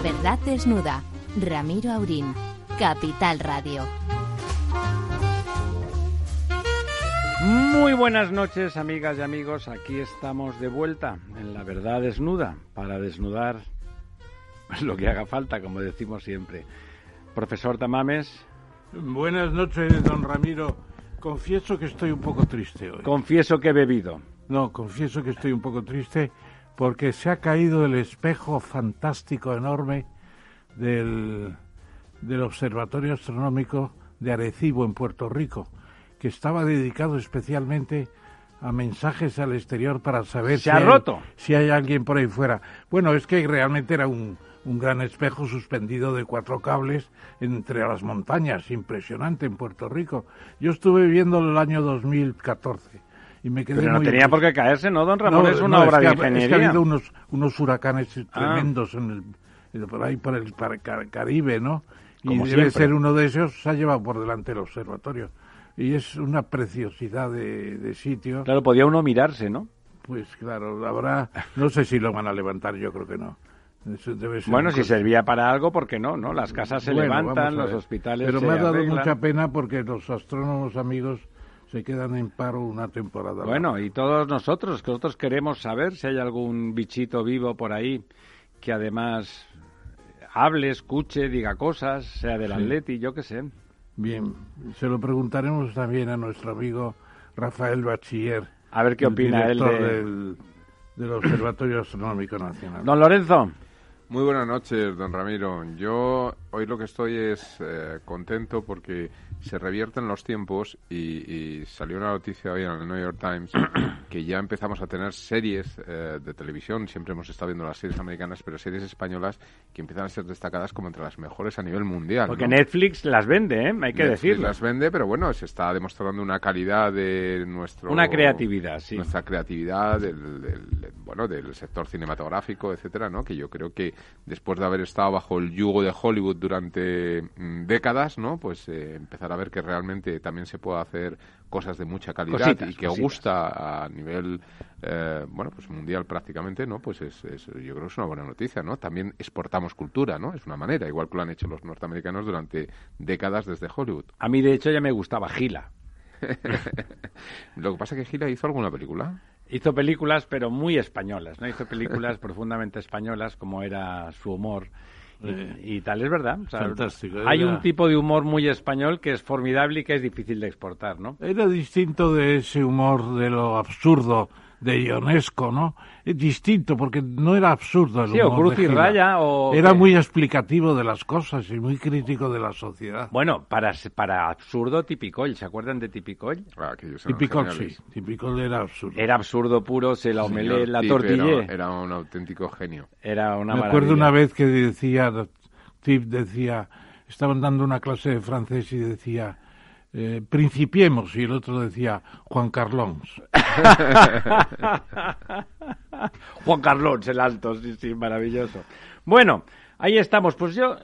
La verdad desnuda. Ramiro Aurín. Capital Radio. Muy buenas noches, amigas y amigos. Aquí estamos de vuelta en La verdad desnuda para desnudar lo que haga falta, como decimos siempre. Profesor Tamames. Buenas noches, don Ramiro. Confieso que estoy un poco triste hoy. Confieso que he bebido. No, confieso que estoy un poco triste porque se ha caído el espejo fantástico, enorme, del, del Observatorio Astronómico de Arecibo, en Puerto Rico, que estaba dedicado especialmente a mensajes al exterior para saber ¿Se si, ha hay, roto? si hay alguien por ahí fuera. Bueno, es que realmente era un, un gran espejo suspendido de cuatro cables entre las montañas, impresionante en Puerto Rico. Yo estuve viéndolo el año 2014 y me quedé Pero no muy tenía por qué caerse, ¿no, don Ramón? es una no, obra es que, de ingeniería. Es que ha habido unos, unos huracanes Ah. tremendos en el, por ahí por el par- Car- Caribe, ¿no? Y Como debe siempre. ser uno de esos, se ha llevado por delante el observatorio. Y es una preciosidad de, de sitio. Claro, podía uno mirarse, ¿no? Pues claro, habrá, no sé si lo van a levantar, yo creo que no. Eso debe ser Bueno, si servía para algo, ¿por qué no? no? Las casas se Bueno, levantan, los hospitales Pero se me ha dado arreglan. mucha pena porque los astrónomos amigos se quedan en paro una temporada. Bueno, y todos nosotros, que nosotros queremos saber si hay algún bichito vivo por ahí que además hable, escuche, diga cosas, sea del Sí. Atleti, yo qué sé. Bien, se lo preguntaremos también a nuestro amigo Rafael Bachiller. A ver qué el opina él director de... del, del Observatorio Astronómico Nacional. Don Lorenzo, Muy buenas noches, don Ramiro. Yo hoy lo que estoy es eh, contento porque se revierten los tiempos y, y salió una noticia hoy en el New York Times que ya empezamos a tener series eh, de televisión. Siempre hemos estado viendo las series americanas, pero series españolas que empiezan a ser destacadas como entre las mejores a nivel mundial. porque ¿no? Netflix las vende, ¿eh? Hay que Netflix decirlo. las vende, pero bueno, se está demostrando una calidad de nuestro... Una creatividad, sí. Nuestra creatividad del, del- del- bueno, del sector cinematográfico, etcétera, ¿no? Que yo creo que después de haber estado bajo el yugo de Hollywood durante mm, décadas, ¿no? Pues eh, empezar a ver que realmente también se puede hacer cosas de mucha calidad Cositas, y que cositas. gusta a nivel, eh, bueno, pues mundial prácticamente, ¿no? Pues es, es- yo creo que es una buena noticia, ¿no? También exportamos cultura, ¿no? Es una manera, igual que lo han hecho los norteamericanos durante décadas desde Hollywood. A mí, de hecho, ya me gustaba Gila. Lo que pasa es que Gila hizo alguna película. Hizo películas, pero muy españolas, ¿no? Hizo películas profundamente españolas, como era su humor Eh, y tal, es verdad. O sea, fantástico, hay un tipo de humor muy español que es formidable y que es difícil de exportar, ¿no? Era distinto de ese humor de lo absurdo de Ionesco, ¿no? Es distinto porque no era absurdo el Sí, o humor Cruz de y Gila. Raya, o- Era muy explicativo de las cosas y muy crítico de la sociedad. Bueno, para, para absurdo, Tipicoll. ¿Se acuerdan de Tipicoll? Ah, sí. Típico era absurdo. Era absurdo puro, se la omelé, la tortillé. Era, era un auténtico genio. Era una Me maravilla. acuerdo una vez que decía, Tip decía, estaban dando una clase de francés y decía, eh, principiemos, y el otro decía, Juan Carlons. Juan Carlos, el alto, sí, sí, maravilloso. Bueno, ahí estamos. Pues yo,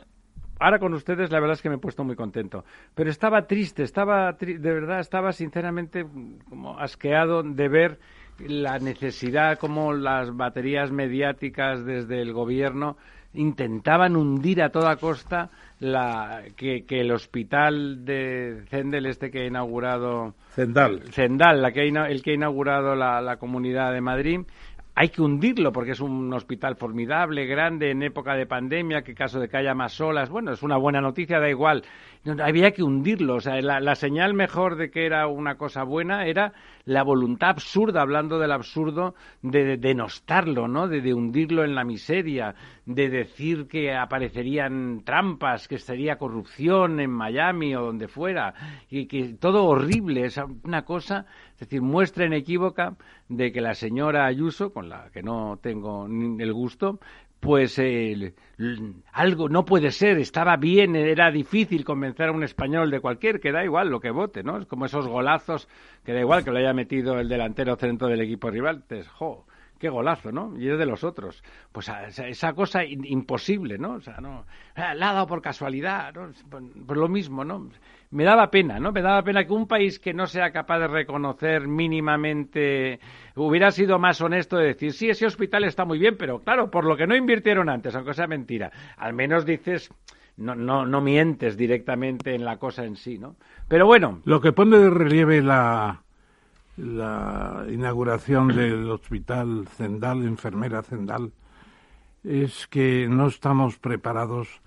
ahora con ustedes, la verdad es que me he puesto muy contento. Pero estaba triste, estaba, de verdad, estaba sinceramente mm, como asqueado de ver la necesidad, como las baterías mediáticas desde el gobierno intentaban hundir a toda costa la, que, que el hospital de Zendel, este que ha inaugurado Zendal. Zendal, la que ha el que ha inaugurado la, la Comunidad de Madrid, hay que hundirlo porque es un hospital formidable, grande, en época de pandemia, que caso de que haya más olas, bueno, es una buena noticia, da igual. Había que hundirlo, o sea, la, la señal mejor de que era una cosa buena era la voluntad absurda, hablando del absurdo, de, de denostarlo, ¿no? De, hundirlo en la miseria, de decir que aparecerían trampas, que sería corrupción en Miami o donde fuera, y que todo horrible, es una cosa, es decir, muestra inequívoca de que la señora Ayuso, con la que no tengo el gusto, pues eh, algo no puede ser, estaba bien, era difícil convencer a un español de cualquier, que da igual lo que vote, ¿no? Es como esos golazos, que da igual que lo haya metido el delantero centro del equipo rival, te- jo, qué golazo, ¿no? Y es de los otros. Pues esa cosa imposible, ¿no? O sea, no, ah, la ha dado por casualidad, ¿no? Pues, pues lo mismo, ¿no? Me daba pena, ¿no? Me daba pena que un país que no sea capaz de reconocer mínimamente hubiera sido más honesto de decir, sí, ese hospital está muy bien, pero claro, por lo que no invirtieron antes, aunque sea mentira, al menos dices, no, no, no mientes directamente en la cosa en sí, ¿no? Pero bueno. Lo que pone de relieve la, la inauguración del hospital Zendal, enfermera Zendal, es que no estamos preparados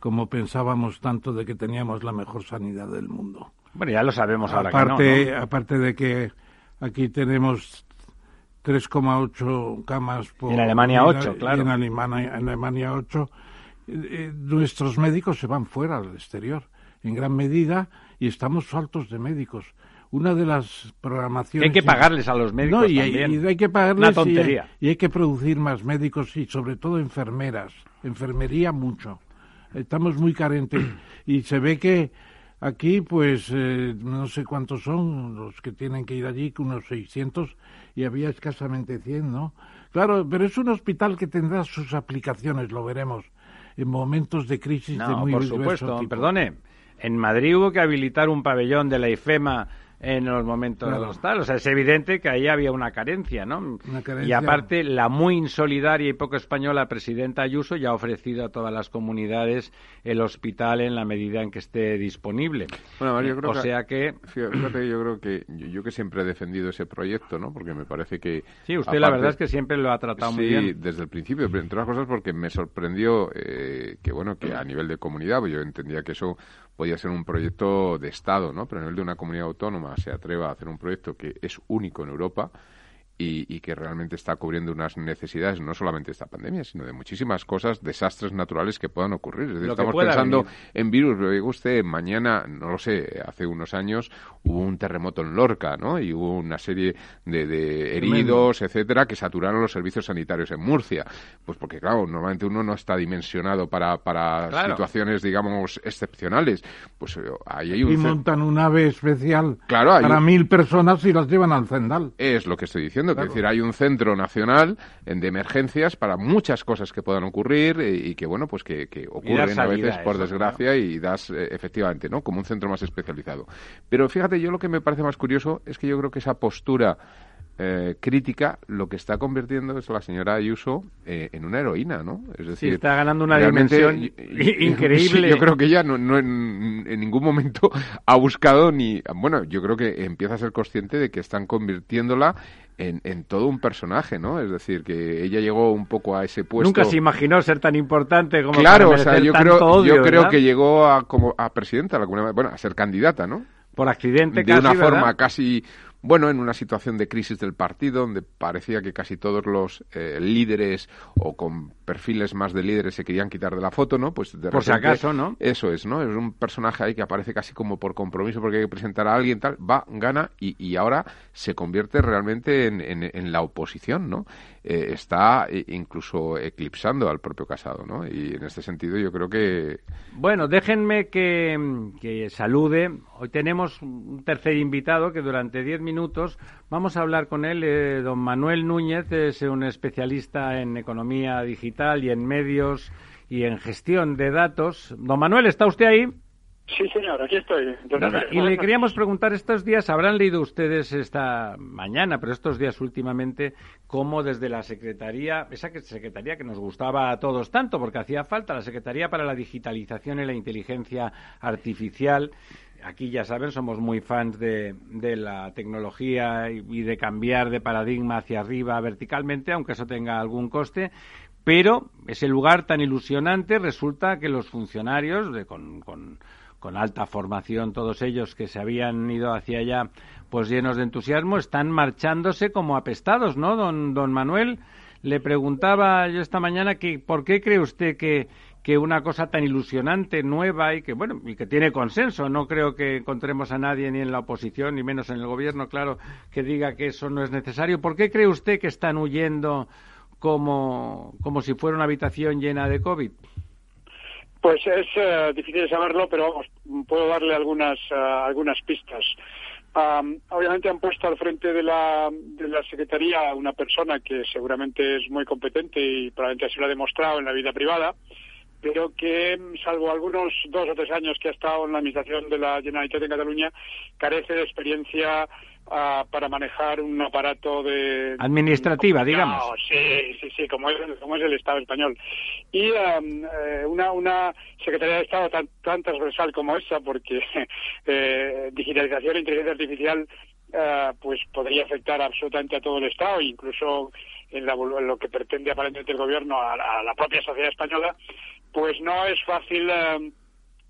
como pensábamos tanto de que teníamos la mejor sanidad del mundo. Bueno, ya lo sabemos ahora aparte, que no, Aparte de que aquí tenemos 3,8 camas por... En Alemania 8, claro. En Alemania, en Alemania 8. Eh, nuestros médicos se van fuera al exterior, en gran medida, y estamos faltos de médicos una de las programaciones... Hay que pagarles a los médicos no, y, hay que pagarles tontería. Y, hay que producir más médicos y sobre todo enfermeras. Enfermería mucho. Estamos muy carentes y se ve que aquí pues eh, no sé cuántos son los que tienen que ir allí, unos 600 y había escasamente 100, ¿no? Claro, pero es un hospital que tendrá sus aplicaciones, lo veremos, en momentos de crisis de muy por supuesto, perdone. En Madrid hubo que habilitar un pabellón de la IFEMA en los momentos de los tal. O sea, es evidente que ahí había una carencia, ¿no? Y aparte, la muy insolidaria y poco española presidenta Ayuso ya ha ofrecido a todas las comunidades el hospital en la medida en que esté disponible. Bueno, yo creo o sea que... Fíjate, yo creo que yo, que siempre he defendido ese proyecto, ¿no? Porque me parece que... Sí, usted la verdad es que siempre lo ha tratado muy bien. Sí, desde el principio, pero entre otras cosas porque me sorprendió eh, que, bueno, que a nivel de comunidad, pues yo entendía que eso podía ser un proyecto de Estado, ¿no? Pero a nivel de una comunidad autónoma se atreva a hacer un proyecto que es único en Europa y, que realmente está cubriendo unas necesidades no solamente de esta pandemia, sino de muchísimas cosas, desastres naturales que puedan ocurrir. estamos pensando en virus, digo usted, mañana, no lo sé, hace unos años hubo un terremoto en Lorca, ¿no? Y hubo una serie de, heridos, etcétera, que saturaron los servicios sanitarios en Murcia. Pues porque, claro, normalmente uno no está dimensionado para, para situaciones, digamos, excepcionales. Pues eh, ahí hay un... Y montan un ave especial para mil personas y las llevan al Zendal. Es lo que estoy diciendo es decir, hay un centro nacional de emergencias para muchas cosas que puedan ocurrir eh, y, que, bueno, pues que, ocurren a veces, por desgracia, y das, eh, efectivamente, ¿no? Como un centro más especializado. Pero fíjate, yo lo que me parece más curioso es que yo creo que esa postura eh, crítica lo que está convirtiendo es la señora Ayuso en una heroína, ¿no? Es decir, está ganando una dimensión increíble. yo creo que ella no, en, en, ningún momento ha buscado ni... Bueno, yo creo que empieza a ser consciente de que están convirtiéndola en, todo un personaje, ¿no? Es decir, que ella llegó un poco a ese puesto. Nunca se imaginó ser tan importante como claro, o sea, yo creo, yo creo que llegó a como a presidenta bueno, a ser candidata, ¿no? Por accidente, de una forma casi bueno, en una situación de crisis del partido, donde parecía que casi todos los eh, líderes o con perfiles más de líderes se querían quitar de la foto, ¿no? Pues de por si acaso, ¿no? Eso es, ¿no? Es un personaje ahí que aparece casi como por compromiso porque hay que presentar a alguien, tal, va, gana y, y ahora se convierte realmente en, en, la oposición, ¿no? Eh, está incluso eclipsando al propio Casado, ¿no? Y en este sentido yo creo que... Bueno, déjenme que, que salude. Hoy tenemos un tercer invitado que durante diez minutos vamos a hablar con él. Eh, don Manuel Núñez es un especialista en economía digital y en medios y en gestión de datos. Don Manuel, ¿está usted ahí? Sí, señor, aquí estoy. y le queríamos preguntar, estos días, habrán leído ustedes esta mañana, pero estos días últimamente, cómo desde la Secretaría, esa Secretaría que nos gustaba a todos tanto, porque hacía falta, la Secretaría para la Digitalización y la Inteligencia Artificial, aquí ya saben, somos muy fans de, de, la tecnología y de cambiar de paradigma hacia arriba verticalmente, aunque eso tenga algún coste. Pero ese lugar tan ilusionante resulta que los funcionarios de, con, con, con alta formación, todos ellos que se habían ido hacia allá, pues llenos de entusiasmo, están marchándose como apestados, ¿no, don, don Manuel? Le preguntaba yo esta mañana que por qué cree usted que, que una cosa tan ilusionante, nueva y que bueno y que tiene consenso. No creo que encontremos a nadie ni en la oposición ni menos en el gobierno, claro, que diga que eso no es necesario. ¿Por qué cree usted que están huyendo como, como si fuera una habitación llena de COVID? Pues es eh, difícil saberlo, pero vamos, puedo darle algunas, eh, algunas pistas. obviamente han puesto al frente de la, de la Secretaría una persona que seguramente es muy competente y probablemente así lo ha demostrado en la vida privada, pero que, salvo algunos dos o tres años que ha estado en la administración de la Generalitat de Cataluña, carece de experiencia ah, para manejar un aparato de... Administrativa, digamos. Sí, sí, sí, como es, como es el Estado español. Y eh, una, una Secretaría de Estado tan, tan transversal como esa, porque eh, digitalización e inteligencia artificial eh, pues podría afectar absolutamente a todo el Estado, incluso en, lo que pretende aparentemente el gobierno a, la propia sociedad española, pues no es fácil eh,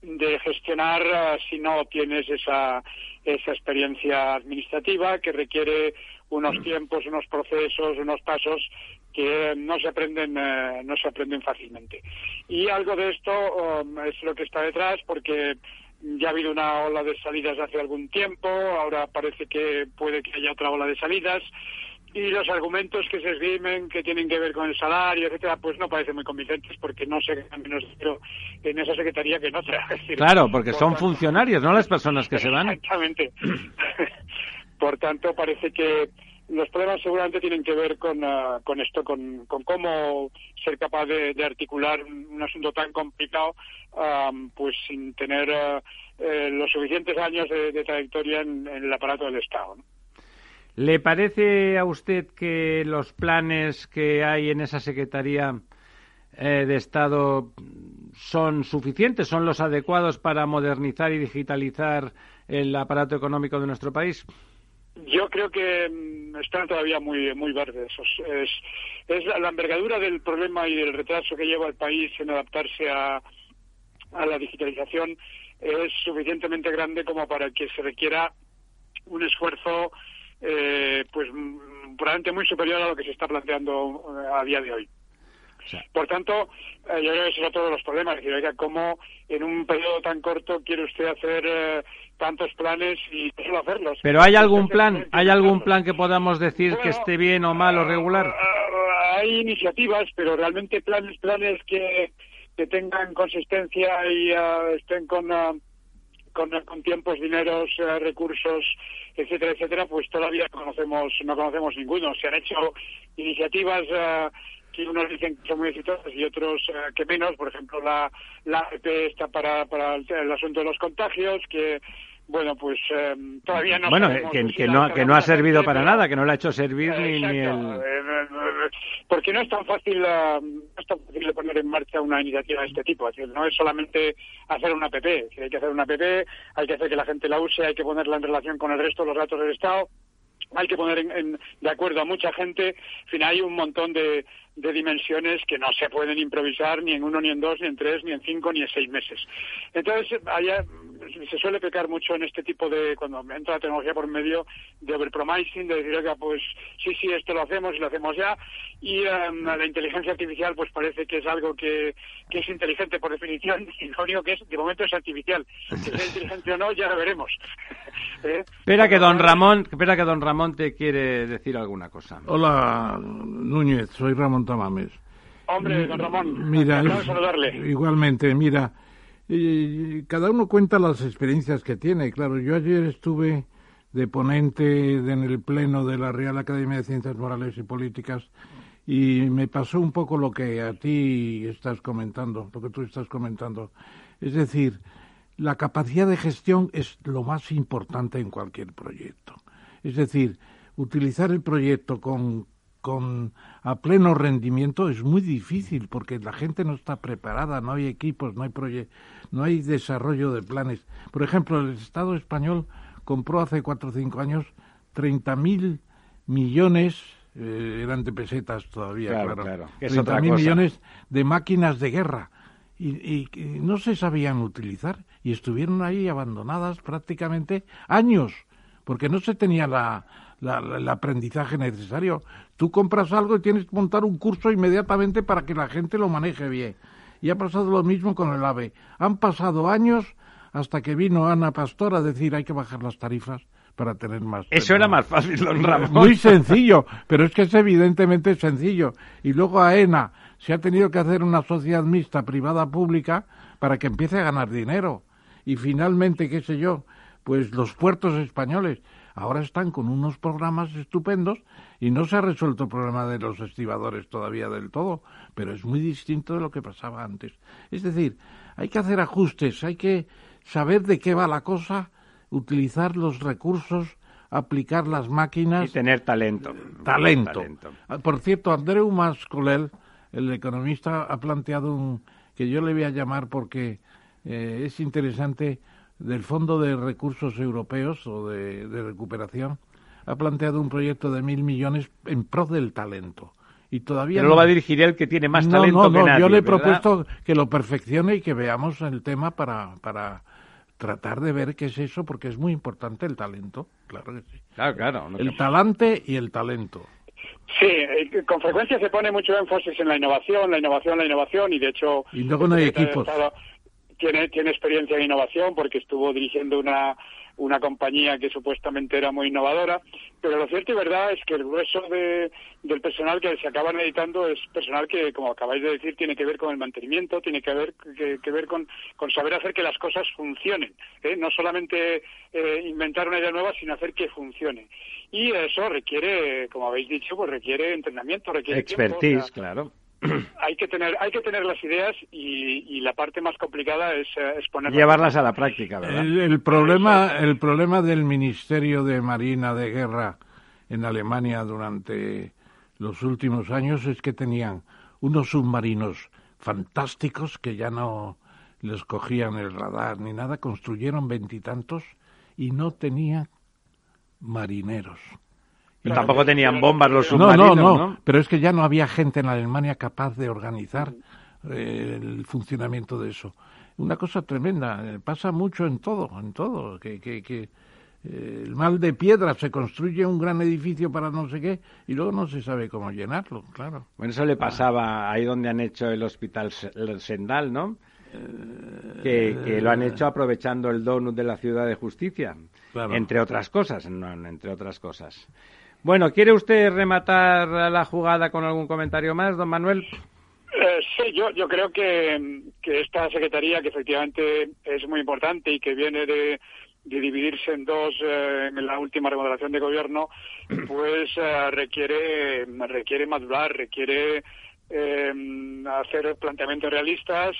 de gestionar eh, si no tienes esa, esa experiencia administrativa que requiere unos mm. tiempos, unos procesos, unos pasos que no se aprenden no se aprenden fácilmente. Y algo de esto um, es lo que está detrás porque ya ha habido una ola de salidas hace algún tiempo, ahora parece que puede que haya otra ola de salidas y los argumentos que se esgrimen que tienen que ver con el salario, etcétera, pues no parecen muy convincentes porque no se ganan menos dinero en esa secretaría que en otra. claro, porque son funcionarios, no las personas que se van. Exactamente. por tanto, parece que los problemas seguramente tienen que ver con, ah, con esto, con, con, cómo ser capaz de, articular un, asunto tan complicado, pues sin tener ah, eh, los suficientes años de, trayectoria en, el aparato del Estado. ¿Le parece a usted que los planes que hay en esa Secretaría eh, de Estado son suficientes, son los adecuados para modernizar y digitalizar el aparato económico de nuestro país? Yo creo que mm, están todavía muy muy verdes. Es, es la, envergadura del problema y del retraso que lleva el país en adaptarse a, a la digitalización es suficientemente grande como para que se requiera un esfuerzo eh, pues mm, probablemente muy superior a lo que se está planteando eh, a día de hoy. Por tanto, eh, yo creo que ese es otro de los problemas. Es decir, oiga, ¿cómo en un periodo tan corto quiere usted hacer eh, tantos planes y solo hacerlos? Pero ¿hay algún plan? ¿Hay algún plan que podamos decir que esté bien o mal o regular? Eh, hay iniciativas, pero realmente planes, planes que, que tengan consistencia y estén con... con, con, tiempos, dineros, recursos, etcétera, etcétera, pues todavía conocemos, no conocemos ninguno. Se han hecho iniciativas y unos dicen que son muy exitosos y otros eh, que menos. Por ejemplo, la, la está para, para el, asunto de los contagios, que bueno, pues eh, todavía no. Bueno, que, que, no, que no ha servido para nada, que no le ha hecho servir ni, ni, el. Eh, porque no es tan fácil, no es tan fácil de poner en marcha una iniciativa de este tipo. Es decir, no es solamente hacer una app. hay que hacer una app, hay que hacer que la gente la use, hay que ponerla en relación con el resto de los datos del Estado hay que poner en, de acuerdo a mucha gente. En fin, hay un montón de, de dimensiones que no se pueden improvisar ni en uno, ni en dos, ni en tres, ni en cinco, ni en seis meses. Entonces, allá se suele pecar mucho en este tipo de, cuando entra la tecnología por medio, de overpromising, de decir, oiga, pues sí, sí, esto lo hacemos y lo hacemos ya. Y em, la inteligencia artificial, pues parece que es algo que, que es inteligente por definición, y lo único que es, de momento es artificial. Que sea inteligente o no, ya lo veremos. ¿Eh? Espera que don Ramón, espera que don Ramón te quiere decir alguna cosa. Hola, Núñez, soy Ramón Tamames. Hombre, don Ramón, mira, igualmente, mira, cada uno cuenta las experiencias que tiene. Claro, yo ayer estuve de ponente en el pleno de la Real Academia de Ciencias Morales y Políticas y me pasó un poco lo que a ti estás comentando, lo que tú estás comentando. Es decir, la capacidad de gestión es lo más importante en cualquier proyecto. Es decir, utilizar el proyecto con con a pleno rendimiento es muy difícil porque la gente no está preparada, no hay equipos, no hay no hay desarrollo de planes. Por ejemplo, el Estado español compró hace cuatro o cinco años 30.000 mil millones, eh, eran de pesetas todavía, claro, claro. claro. mil millones de máquinas de guerra y, y no se sabían utilizar y estuvieron ahí abandonadas prácticamente años porque no se tenía la, el aprendizaje necesario. Tú compras algo y tienes que montar un curso inmediatamente para que la gente lo maneje bien. Y ha pasado lo mismo con el AVE. Han pasado años hasta que vino Ana Pastor a decir hay que bajar las tarifas para tener más. Eso era más fácil, don Ramón. Muy sencillo, pero es que es evidentemente sencillo. Y luego AENA se ha tenido que hacer una sociedad mixta privada-pública para que empiece a ganar dinero. Y finalmente, qué sé yo, pues los puertos españoles ahora están con unos programas estupendos y no se ha resuelto el problema de los estibadores todavía del todo, pero es muy distinto de lo que pasaba antes. Es decir, hay que hacer ajustes, hay que saber de qué va la cosa, utilizar los recursos, aplicar las máquinas. Y tener talento. Talento. Ah, por cierto, Andreu Mascolel, el economista, ha planteado un que yo le voy a llamar porque eh, es interesante del Fondo de Recursos Europeos o de, recuperación ha planteado un proyecto de mil millones en pro del talento. Y todavía no, lo va a dirigir el que tiene más talento no, no, Yo le he propuesto que lo perfeccione y que veamos el tema para, para tratar de ver qué es eso, porque es muy importante el talento. Claro que sí. Claro, claro. el talante y el talento. Sí, eh, con frecuencia se pone mucho énfasis en la innovación, la innovación, la innovación, y de hecho... Y luego no hay equipos tiene, tiene experiencia en innovación porque estuvo dirigiendo una, una compañía que supuestamente era muy innovadora, pero lo cierto y verdad es que el grueso de, del personal que se acaban editando es personal que, como acabáis de decir, tiene que ver con el mantenimiento, tiene que ver, que, ver con, con, saber hacer que las cosas funcionen, ¿eh? no solamente eh, inventar una idea nueva, sino hacer que funcione. Y eso requiere, como habéis dicho, pues requiere entrenamiento, requiere expertise, claro hay que tener hay que tener las ideas y, la parte más complicada es, eh, ponerlas llevarlas a la práctica ¿verdad? El, problema el problema del ministerio de marina de guerra en Alemania durante los últimos años es que tenían unos submarinos fantásticos que ya no les cogían el radar ni nada construyeron veintitantos y no tenían marineros tampoco tenían bombas los submarinos, no, no, no, pero es que ya no había gente en Alemania capaz de organizar eh, el funcionamiento de eso. Una cosa tremenda, eh, pasa mucho en todo, en todo, que, que, que eh, el mal de piedra se construye un gran edificio para no sé qué y luego no se sabe cómo llenarlo, claro. Bueno, eso le pasaba ahí donde han hecho el hospital Sendal, ¿no? Que, lo han hecho aprovechando el donut de la ciudad de justicia, entre otras cosas, no, entre otras cosas. Bueno, ¿quiere usted rematar la jugada con algún comentario más, don Manuel? Eh, sí, yo, yo creo que, esta secretaría, que efectivamente es muy importante y que viene de, dividirse en dos eh, en la última remodelación de gobierno, pues eh, requiere, requiere madurar, requiere hacer planteamientos realistas,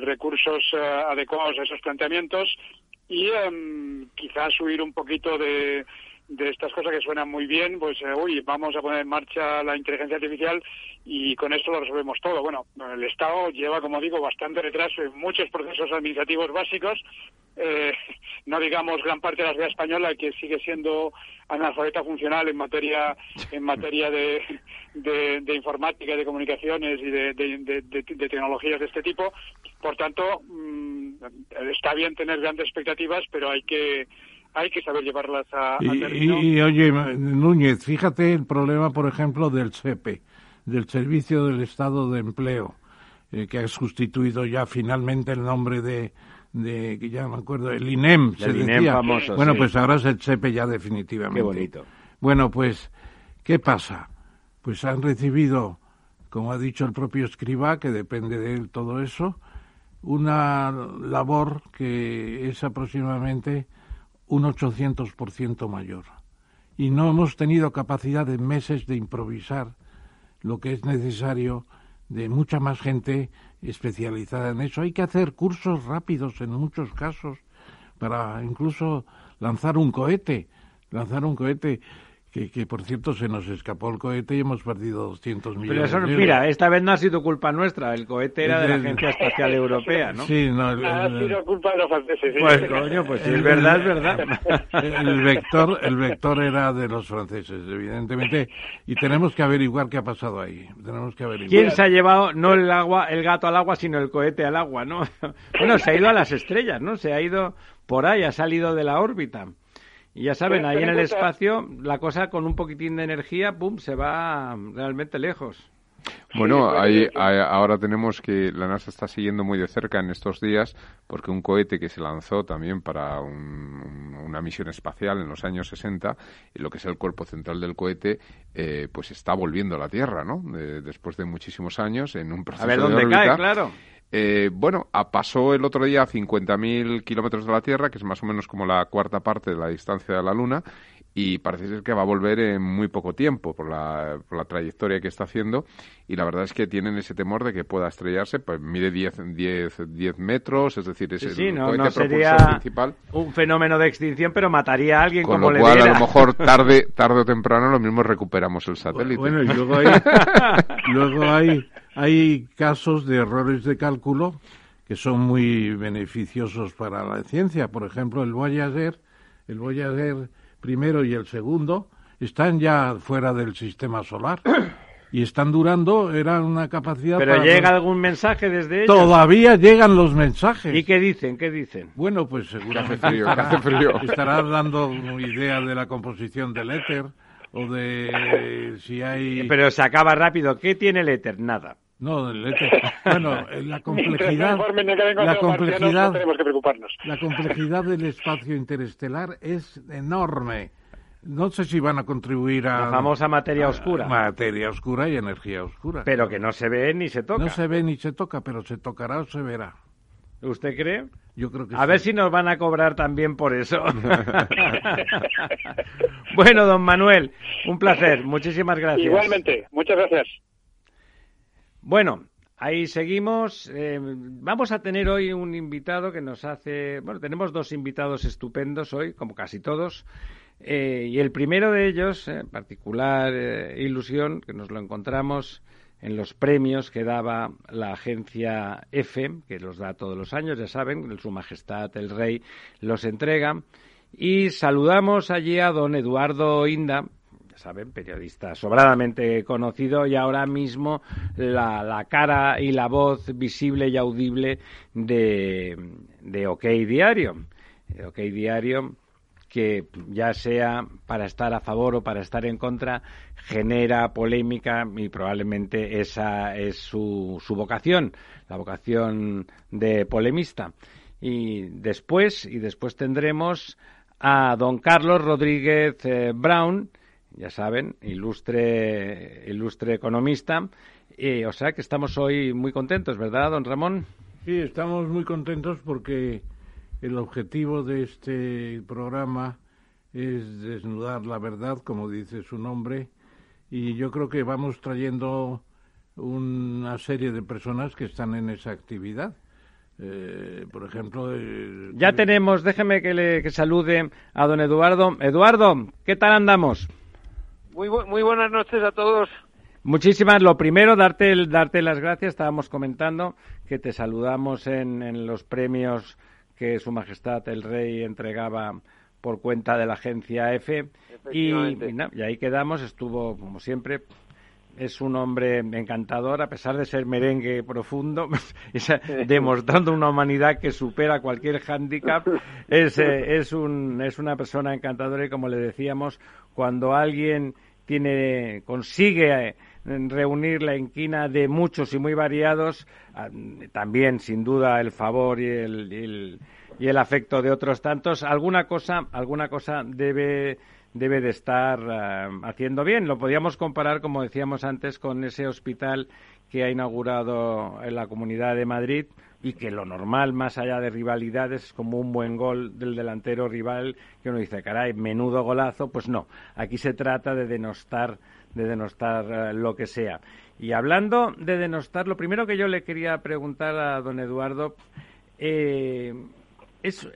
recursos adecuados a esos planteamientos y quizás huir un poquito de de estas cosas que suenan muy bien, pues eh, uy, vamos a poner en marcha la inteligencia artificial y con esto lo resolvemos todo. Bueno, el Estado lleva, como digo, bastante retraso en muchos procesos administrativos básicos, eh, no digamos gran parte de la sociedad española que sigue siendo analfabeta funcional en materia en materia de, de, informática de comunicaciones y de, de, tecnologías de este tipo. Por tanto, mm, está bien tener grandes expectativas, pero hay que hay que saber llevarlas a, y, oye, Núñez, fíjate el problema, por ejemplo, del SEPE, del Servicio del Estado de Empleo, eh, que ha sustituido ya finalmente el nombre de, de que ya me acuerdo, el INEM, se INEM Famoso, bueno, pues ahora es el SEPE ya definitivamente. Qué bonito. Bueno, pues, ¿qué pasa? Pues han recibido, como ha dicho el propio escriba, que depende de él todo eso, una labor que es aproximadamente un 800% mayor. Y no hemos tenido capacidad en meses de improvisar lo que es necesario de mucha más gente especializada en eso. Hay que hacer cursos rápidos en muchos casos para incluso lanzar un cohete. Lanzar un cohete que, por cierto se nos escapó el cohete y hemos perdido 200 millones Pero eso, Mira, esta vez no ha sido culpa nuestra, el cohete era de la Agencia Espacial Europea, ¿no? Sí, no. ha sido culpa de los franceses. Pues coño, pues si es verdad, es verdad. El vector, el vector era de los franceses, evidentemente, y tenemos que averiguar qué ha pasado ahí. Tenemos que averiguar. ¿Quién se ha llevado no el agua, el gato al agua, sino el cohete al agua, no? Bueno, se ha ido a las estrellas, ¿no? Se ha ido por ahí, ha salido de la órbita. Y ya saben, ahí en el espacio, la cosa con un poquitín de energía, ¡pum!, se va realmente lejos. Bueno, ahí, ahora tenemos que la NASA está siguiendo muy de cerca en estos días porque un cohete que se lanzó también para una misión espacial en los años 60, lo que es el cuerpo central del cohete, eh, pues está volviendo a la Tierra, ¿no? después de muchísimos años en un proceso a ver dónde Cae, claro. Eh, bueno, pasó el otro día a 50.000 kilómetros de la Tierra, que es más o menos como la cuarta parte de la distancia de la Luna, y parece ser que va a volver en muy poco tiempo por la, por la trayectoria que está haciendo y la verdad es que tienen ese temor de que pueda estrellarse, pues mide 10, 10, 10 metros, es decir, es el no, no sería principal. un fenómeno de extinción, pero mataría a alguien Con como lo cual, a lo mejor tarde, tarde o temprano lo mismo recuperamos el satélite. Bueno, y luego hay, luego hay, hay casos de errores de cálculo que son muy beneficiosos para la ciencia. Por ejemplo, el Voyager, el Voyager primero y el segundo están ya fuera del sistema solar. y están durando, era una capacidad. Pero llega algún mensaje desde ellos. Todavía llegan los mensajes. ¿Y qué dicen? ¿Qué dicen? Bueno, pues seguramente frío, hace frío. estará dando idea de la composición del éter o de si hay. Pero se acaba rápido. ¿Qué tiene el éter? Nada. No. Bueno, la complejidad. la complejidad. tenemos que preocuparnos. La complejidad del espacio interestelar es enorme. No sé si van a contribuir a... La famosa materia oscura. Materia oscura y energía oscura. Pero que no se ve ni se toca. No se ve ni se toca, pero se tocará o se verá. ¿Usted cree? Yo creo que A ver si nos van a cobrar también por eso. bueno, don Manuel, un placer. Muchísimas gracias. Igualmente, muchas gracias. Bueno, ahí seguimos. Eh, vamos a tener hoy un invitado que nos hace. Bueno, tenemos dos invitados estupendos hoy, como casi todos. Eh, y el primero de ellos, en particular eh, ilusión, que nos lo encontramos en los premios que daba la agencia EFE, que los da todos los años, ya saben, Su Majestad el Rey los entrega. Y saludamos allí a don Eduardo Inda, saben, periodista sobradamente conocido y ahora mismo la, la cara y la voz visible y audible de, de OK Diario. OK Diario que ya sea para estar a favor o para estar en contra, genera polémica y probablemente esa es su, su vocación, la vocación de polemista. Y después, y después tendremos a don Carlos Rodríguez eh, Brown, ya saben, ilustre, ilustre economista. o sea que estamos hoy muy contentos, ¿verdad, don Ramón? Sí, estamos muy contentos porque el objetivo de este programa es desnudar la verdad, como dice su nombre, y yo creo que vamos trayendo una serie de personas que están en esa actividad. Eh, por ejemplo, ya tenemos, déjeme que le salude a don Eduardo. Eduardo, ¿qué tal andamos? Muy, muy buenas noches a todos. Muchísimas. Lo primero, darte, darte las gracias. Estábamos comentando que te saludamos en, en los premios que Su Majestad el Rey entregaba por cuenta de la agencia EFE. Y, y, ahí quedamos, estuvo como siempre. Es un hombre encantador, a pesar de ser merengue profundo, demostrando una humanidad que supera cualquier hándicap. Es, eh, es, un, es una persona encantadora y, como le decíamos, cuando alguien tiene, consigue reunir la inquina de muchos y muy variados, ah, también sin duda el favor y el, y el, afecto de otros tantos, alguna cosa, alguna cosa debe debe de estar ah, haciendo bien. Lo podíamos comparar, como decíamos antes, con ese hospital que ha inaugurado en la Comunidad de Madrid y que lo normal, más allá de rivalidades, es como un buen gol del delantero rival que uno dice, caray, menudo golazo. Pues no, aquí se trata de denostar de denostar eh, lo que sea. Y hablando de denostar, lo primero que yo le quería preguntar a don Eduardo eh, es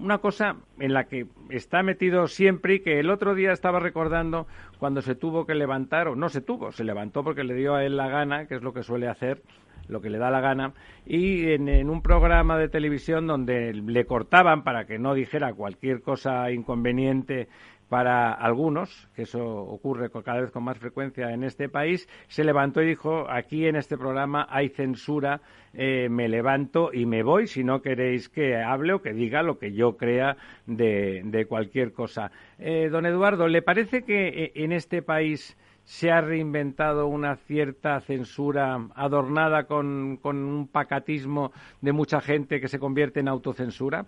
una cosa en la que está metido siempre y que el otro día estaba recordando cuando se tuvo que levantar, o no se tuvo, se levantó porque le dio a él la gana, que es lo que suele hacer, lo que le da la gana, y en, en, un programa de televisión donde le cortaban para que no dijera cualquier cosa inconveniente para algunos, que eso ocurre cada vez con más frecuencia en este país, se levantó y dijo, aquí en este programa hay censura, eh, me levanto y me voy si no queréis que hable o que diga lo que yo crea de, cualquier cosa. Eh, don Eduardo, ¿le parece que eh, en este país se ha reinventado una cierta censura adornada con un pacatismo de mucha gente que se convierte en autocensura?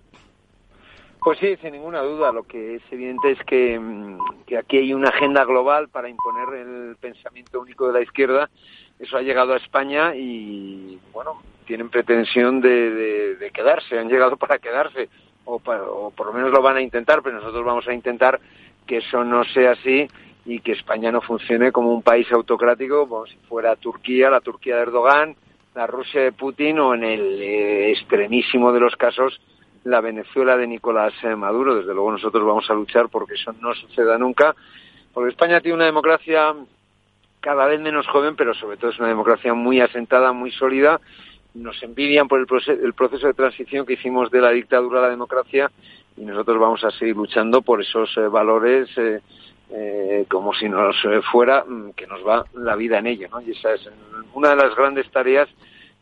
Pues sí, sin ninguna duda. Lo que es evidente es que, mm, que, aquí hay una agenda global para imponer el pensamiento único de la izquierda. Eso ha llegado a España y, bueno, tienen pretensión de, de, quedarse. Han llegado para quedarse. O, o por lo menos lo van a intentar, pero nosotros vamos a intentar que eso no sea así y que España no funcione como un país autocrático, como si fuera Turquía, la Turquía de Erdogan, la Rusia de Putin o en el eh, extremísimo de los casos la Venezuela de Nicolás eh, Maduro. Desde luego nosotros vamos a luchar porque eso no suceda nunca, porque España tiene una democracia cada vez menos joven, pero sobre todo es una democracia muy asentada, muy sólida. Nos envidian por el, proceso, de transición que hicimos de la dictadura a la democracia y nosotros vamos a seguir luchando por esos eh, valores eh, como si nos fuera mm, que nos va la vida en ello. ¿no? Y esa es una de las grandes tareas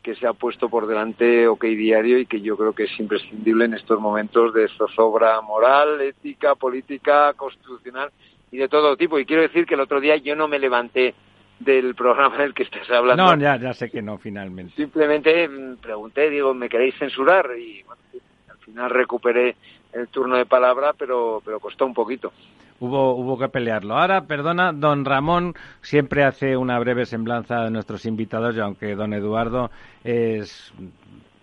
que se ha puesto por delante OK Diario y que yo creo que es imprescindible en estos momentos de zozobra moral, ética, política, constitucional y de todo tipo. Y quiero decir que el otro día yo no me levanté del programa del que estás hablando. No, ya, ya sé que no, finalmente. Simplemente mm, pregunté, digo, ¿me queréis censurar? Y bueno, al final recuperé el turno de palabra, pero, pero costó un poquito hubo, hubo que pelearlo. Ahora, perdona, don Ramón siempre hace una breve semblanza de nuestros invitados, y aunque don Eduardo es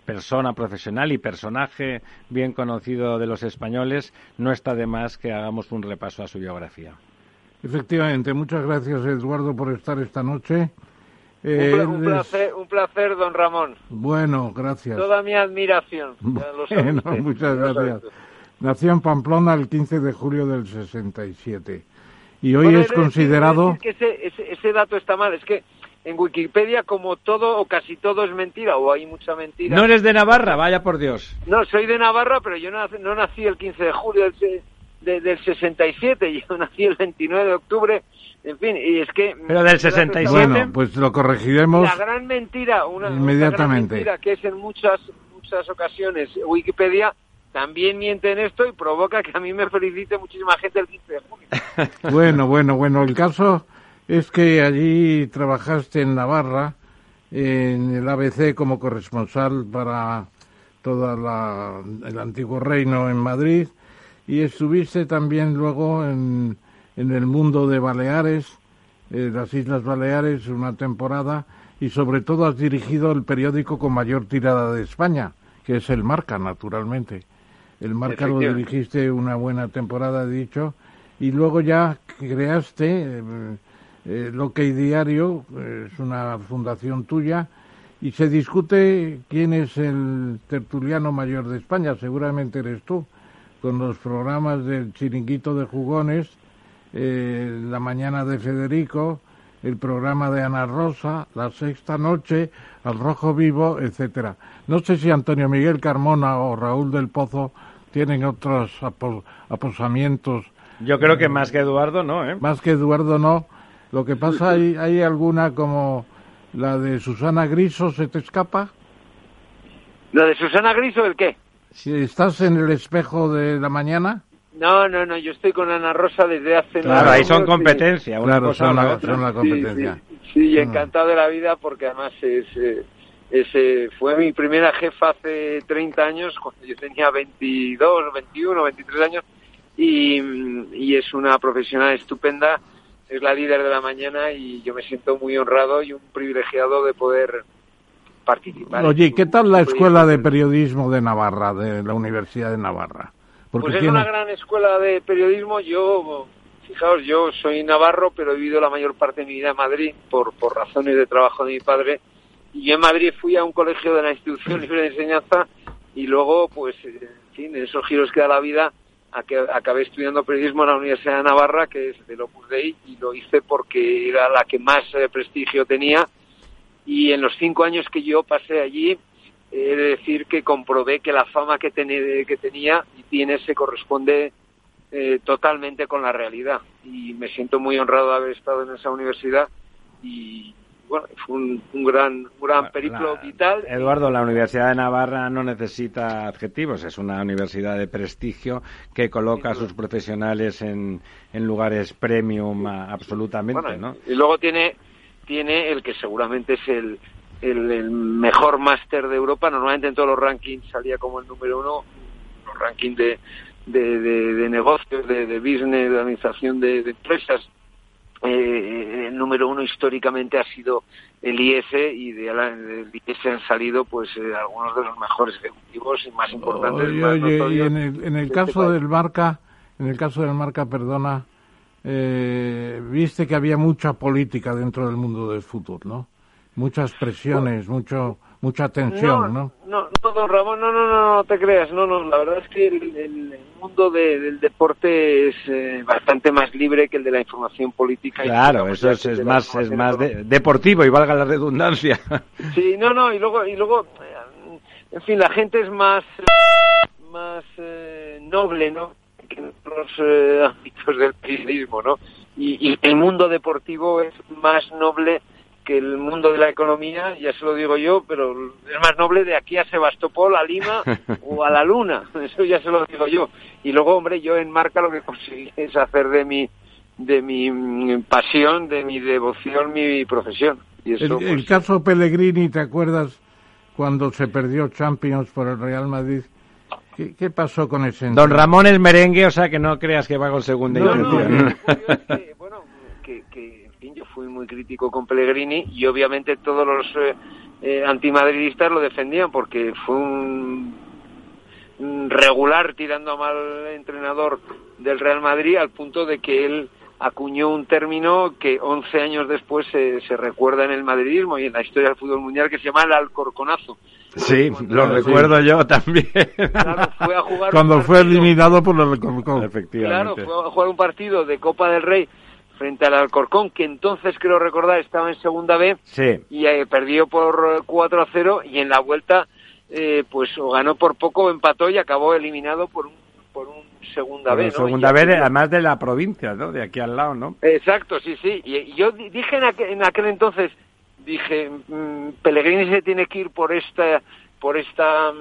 persona profesional y personaje bien conocido de los españoles, no está de más que hagamos un repaso a su biografía. Efectivamente, muchas gracias Eduardo por estar esta noche. un, placer, un placer, don Ramón. Bueno, gracias. Toda mi admiración. muchas gracias. Nació en Pamplona el 15 de julio del 67 y hoy es considerado... que ese, ese, dato está mal, es que en Wikipedia como todo o casi todo es mentira o hay mucha mentira. No eres de Navarra, vaya por Dios. No, soy de Navarra, pero yo no, no nací el 15 de julio del, del 67, yo nací el 29 de octubre, en fin, y es que... Pero del 67... Bueno, pues lo corregiremos La gran mentira, una, inmediatamente. Una gran mentira que es en muchas, muchas ocasiones Wikipedia también miente en esto y provoca que a mí me felicite muchísima gente el 15 de junio. bueno, bueno, bueno, el caso es que allí trabajaste en Navarra, en el ABC como corresponsal para todo el antiguo reino en Madrid y estuviste también luego en, en el mundo de Baleares, eh, las Islas Baleares, una temporada y sobre todo has dirigido el periódico con mayor tirada de España, que es el Marca, naturalmente. El Marca lo dirigiste una buena temporada, dicho, y luego ya creaste eh, eh Lo que Diario, es una fundación tuya, y se discute quién es el tertuliano mayor de España, seguramente eres tú, con los programas del Chiringuito de Jugones, eh, La Mañana de Federico, el programa de Ana Rosa, La Sexta Noche, Al Rojo Vivo, etcétera. No sé si Antonio Miguel Carmona o Raúl del Pozo tienen otros aposamientos. Yo creo que más que Eduardo no, ¿eh? Más que Eduardo no. Lo que pasa, hay, hay alguna como la de Susana Griso, ¿se te escapa? ¿La de Susana Griso el qué? Si estás en el espejo de la mañana. No, no, no, yo estoy con Ana Rosa desde hace... Claro, ahí son competencia, una cosa son, la, son la competencia. Sí, mm. encantado de la vida porque además es... Eh, ese fue mi primera jefa hace 30 años, cuando yo tenía 22, 21, 23 años, y, es una profesional estupenda, es la líder de la mañana y yo me siento muy honrado y un privilegiado de poder participar. Oye, ¿qué tal la Escuela de Periodismo de Navarra, de la Universidad de Navarra? pues es una gran escuela de periodismo. Yo, fijaos, yo soy navarro, pero he vivido la mayor parte de mi vida en Madrid por, por razones de trabajo de mi padre y yo en Madrid fui a un colegio de la institución libre de enseñanza y luego, pues, en fin, en esos giros que da la vida, acabé estudiando periodismo en la Universidad de Navarra, que es del Opus Dei, y lo hice porque era la que más eh, prestigio tenía. Y en los cinco años que yo pasé allí, he de decir que comprobé que la fama que, que tenía y tiene se corresponde eh, totalmente con la realidad. Y me siento muy honrado de haber estado en esa universidad y, bueno, fue un, gran, gran periplo vital. Eduardo, la Universidad de Navarra no necesita adjetivos, es una universidad de prestigio que coloca a sus profesionales en, en lugares premium absolutamente, ¿no? Y luego tiene, tiene el que seguramente es el, el, mejor máster de Europa, normalmente en todos los rankings salía como el número uno, los rankings de, de, de, negocios, de, de, business, de administración de, empresas. Eh, el número uno históricamente ha sido el IS y de, del IS han salido pues eh, algunos de los mejores ejecutivos y más importantes. Oye, y en el, en el este caso del Marca, en el caso del Marca, perdona, eh, viste que había mucha política dentro del mundo del fútbol, ¿no? Muchas presiones, mucho mucha tensión, ¿no? No, no, don Ramón, no, no, no, no te creas, no, no, la verdad es que el, mundo del deporte es eh, bastante más libre que el de la información política. Claro, eso es, más, es más deportivo y valga la redundancia. Sí, no, no, y luego, y luego, eh, en fin, la gente es más, más eh, noble, ¿no? Que en otros ámbitos del periodismo, ¿no? Y, y el mundo deportivo es más noble que el mundo de la economía, ya se lo digo yo, pero es más noble de aquí a Sebastopol, a Lima o a la Luna, eso ya se lo digo yo. Y luego, hombre, yo en marca lo que conseguí es hacer de mi, de mi mm, pasión, de mi devoción, mi profesión. Y eso, el, pues, caso Pellegrini, ¿te acuerdas cuando se perdió Champions por el Real Madrid? ¿Qué, pasó con ese? Don Ramón es merengue, o sea que no creas que va con segunda intención. bueno, que, que yo fui muy crítico con Pellegrini y obviamente todos los eh, eh, antimadridistas lo defendían porque fue un, regular tirando a mal entrenador del Real Madrid al punto de que él acuñó un término que 11 años después se, se, recuerda en el madridismo y en la historia del fútbol mundial que se llama el alcorconazo. Sí, lo recuerdo yo también. Cuando fue eliminado por el Alcorcón. Efectivamente. Claro, fue a jugar un partido de Copa del Rey frente al Alcorcón, que entonces creo recordar estaba en segunda B y eh, perdió por 4 a 0 y en la vuelta eh, pues o ganó por poco empató y acabó eliminado por un por un segunda B, Segunda B, además de la provincia, ¿no? De aquí al lado, ¿no? Exacto, sí, sí. Y, yo dije en aquel, en aquel entonces, dije, mmm, Pellegrini se tiene que ir por esta, por esta,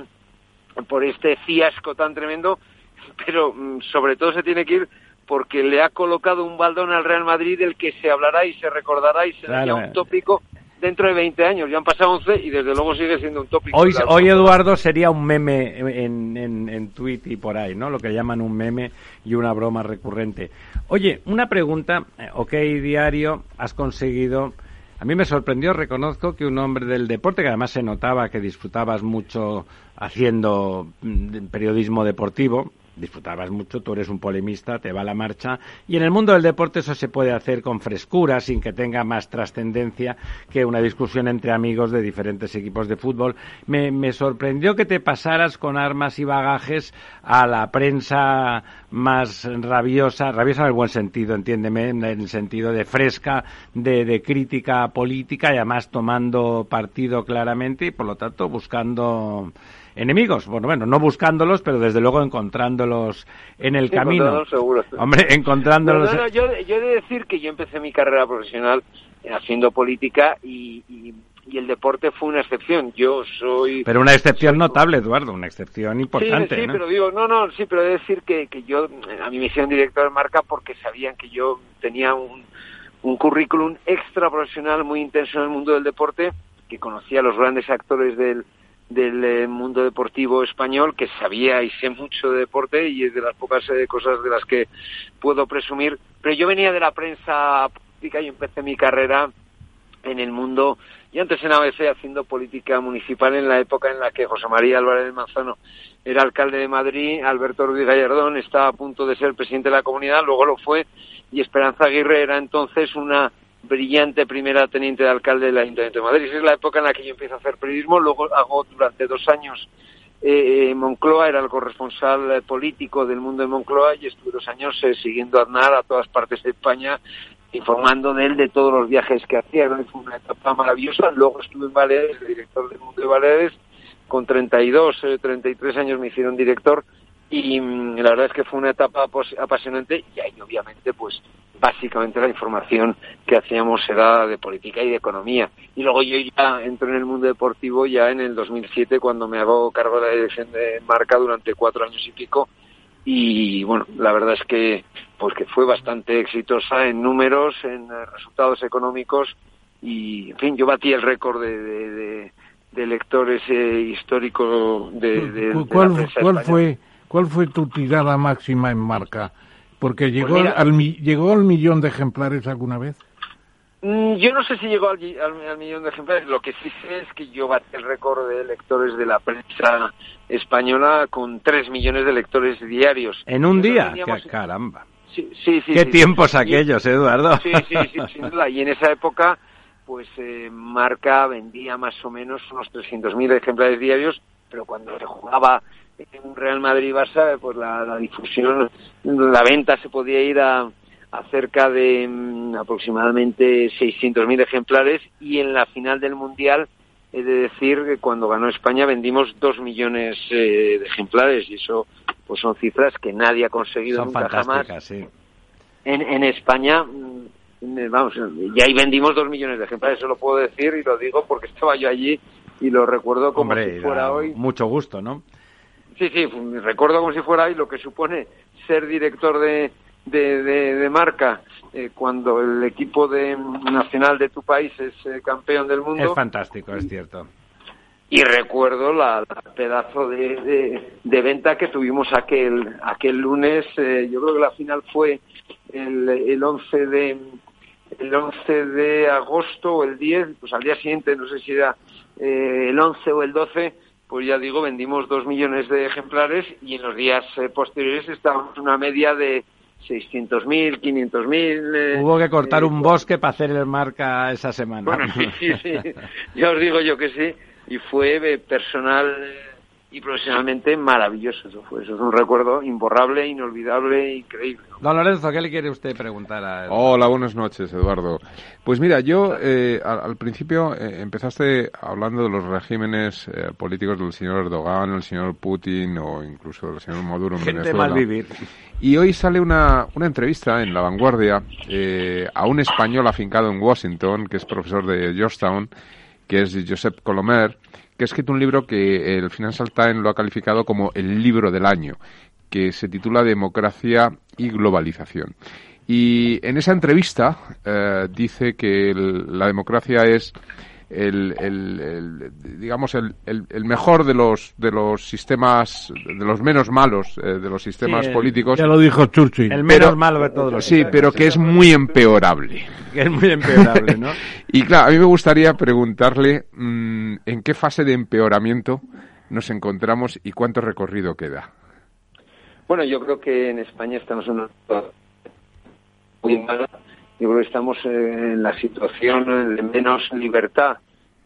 por este fiasco tan tremendo, pero mm, sobre todo se tiene que ir porque le ha colocado un baldón al Real Madrid del que se hablará y se recordará y será un tópico dentro de 20 años. Ya han pasado 11 y desde luego sigue siendo un tópico. Hoy, hoy Eduardo, sería un meme en, en, en tweet y por ahí, ¿no? Lo que llaman un meme y una broma recurrente. Oye, una pregunta. Eh, ok, diario, has conseguido... A mí me sorprendió, reconozco, que un hombre del deporte, que además se notaba que disfrutabas mucho haciendo mm, periodismo deportivo, disfrutabas mucho, tú eres un polemista, te va la marcha, y en el mundo del deporte eso se puede hacer con frescura, sin que tenga más trascendencia que una discusión entre amigos de diferentes equipos de fútbol. Me, me sorprendió que te pasaras con armas y bagajes a la prensa más rabiosa, rabiosa en el buen sentido, entiéndeme, en el sentido de fresca, de, de crítica política y además tomando partido claramente y por lo tanto buscando enemigos. Bueno, bueno, no buscándolos, pero desde luego encontrándolos en el camino. Seguro. Hombre, encontrándolos. yo, yo he de decir que yo empecé mi carrera profesional haciendo política y, y, el deporte fue una excepción. Yo soy. Pero una excepción notable, Eduardo, una excepción importante. Sí, sí pero digo, no, no, sí, pero he de decir que, que yo, a mí me hicieron director de marca porque sabían que yo tenía un, un currículum extra profesional muy intenso en el mundo del deporte, que conocía a los grandes actores del, del eh, mundo deportivo español, que sabía y sé mucho de deporte y es de las pocas eh, cosas de las que puedo presumir. Pero yo venía de la prensa política y empecé mi carrera en el mundo, y antes en ABC haciendo política municipal en la época en la que José María Álvarez de Manzano era alcalde de Madrid, Alberto Ruiz Gallardón estaba a punto de ser presidente de la comunidad, luego lo fue, y Esperanza Aguirre era entonces una brillante primera teniente de alcalde del Ayuntamiento de Madrid. Es la época en la que yo empiezo a hacer periodismo. Luego hago durante dos años eh, en Moncloa, era el corresponsal político del mundo de Moncloa y estuve dos años eh, siguiendo a Aznar a todas partes de España, informando de él de todos los viajes que hacía. Fue una etapa maravillosa. Luego estuve en Baleares, director del mundo de Baleares. Con 32, 33 eh, años me hicieron director y mm, la verdad es que fue una etapa apasionante y ahí obviamente pues básicamente la información que hacíamos era de política y de economía. Y luego yo ya entro en el mundo deportivo ya en el 2007 cuando me hago cargo de la dirección de marca durante cuatro años y pico. Y bueno, la verdad es que, pues que fue bastante exitosa en números, en resultados económicos y, en fin, yo batí el récord de, de, lectores eh, históricos de, ¿Cuál, ¿cuál fue ¿Cuál fue tu tirada máxima en marca? Porque Pues llegó, al, llegó al millón de ejemplares alguna vez. Mm, yo no sé si llegó al, al, al, millón de ejemplares. Lo que sí sé es que yo batí el récord de lectores de la prensa española con tres millones de lectores diarios. ¿En un día? ¡Qué caramba! Sí, sí, sí ¿Qué sí, tiempos sí. aquellos, Eduardo? Sí, sí, sí, sin duda. Y en esa época, pues eh, Marca vendía más o menos unos 300.000 ejemplares diarios, pero cuando se jugaba un Real Madrid-Barça, pues la, la difusión, la venta se podía ir a a cerca de mm, aproximadamente 600.000 ejemplares y en la final del Mundial he de decir que cuando ganó España vendimos dos millones eh, de ejemplares y eso pues son cifras que nadie ha conseguido son nunca jamás. sí. en, en España mm, vamos y ahí vendimos dos millones de ejemplares eso lo puedo decir y lo digo porque estaba yo allí y lo recuerdo como Hombre, si fuera hoy. mucho gusto no sí sí recuerdo como si fuera hoy lo que supone ser director de de, de, de marca eh, cuando el equipo de, nacional de tu país es eh, campeón del mundo. Es fantástico, es cierto. Y recuerdo la, la pedazo de, de, de, venta que tuvimos aquel aquel lunes. Eh, yo creo que la final fue el, el 11 de el 11 de agosto o el 10, pues al día siguiente, no sé si era eh, el 11 o el 12, pues ya digo, vendimos dos millones de ejemplares y en los días eh, posteriores estábamos en una media de 600.000, 500.000. Eh, Hubo que cortar eh, un bosque para hacer el marca esa semana. Bueno, sí, sí, sí. Ya os digo yo que sí. Y fue eh, personal y profesionalmente maravilloso. Eso fue. Eso es un recuerdo imborrable, inolvidable, increíble. Don Lorenzo, ¿qué le quiere usted preguntar a él? Hola, buenas noches, Eduardo. Pues mira, yo eh, al, al, principio eh, empezaste hablando de los regímenes eh, políticos del señor Erdogan, el señor Putin o incluso del señor Maduro en Gente Venezuela. mal vivir. Y hoy sale una, una entrevista en La Vanguardia eh, a un español afincado en Washington, que es profesor de Georgetown, que es Josep Colomer, que ha escrito un libro que el Financial Times lo ha calificado como el libro del año, que se titula Democracia y Globalización. Y en esa entrevista eh, dice que la democracia es el, el, el digamos el, el, mejor de los de los sistemas de los menos malos eh, de los sistemas Sí, políticos Ya lo dijo Churchill. El menos Pero- malo de todos los sí sistemas, pero que es muy empeorable que es muy empeorable, ¿no? y claro a mí me gustaría preguntarle mm, en qué fase de empeoramiento nos encontramos y cuánto recorrido queda Bueno, yo creo que en España estamos en una muy mala. Yo creo que estamos eh, en la situación de menos libertad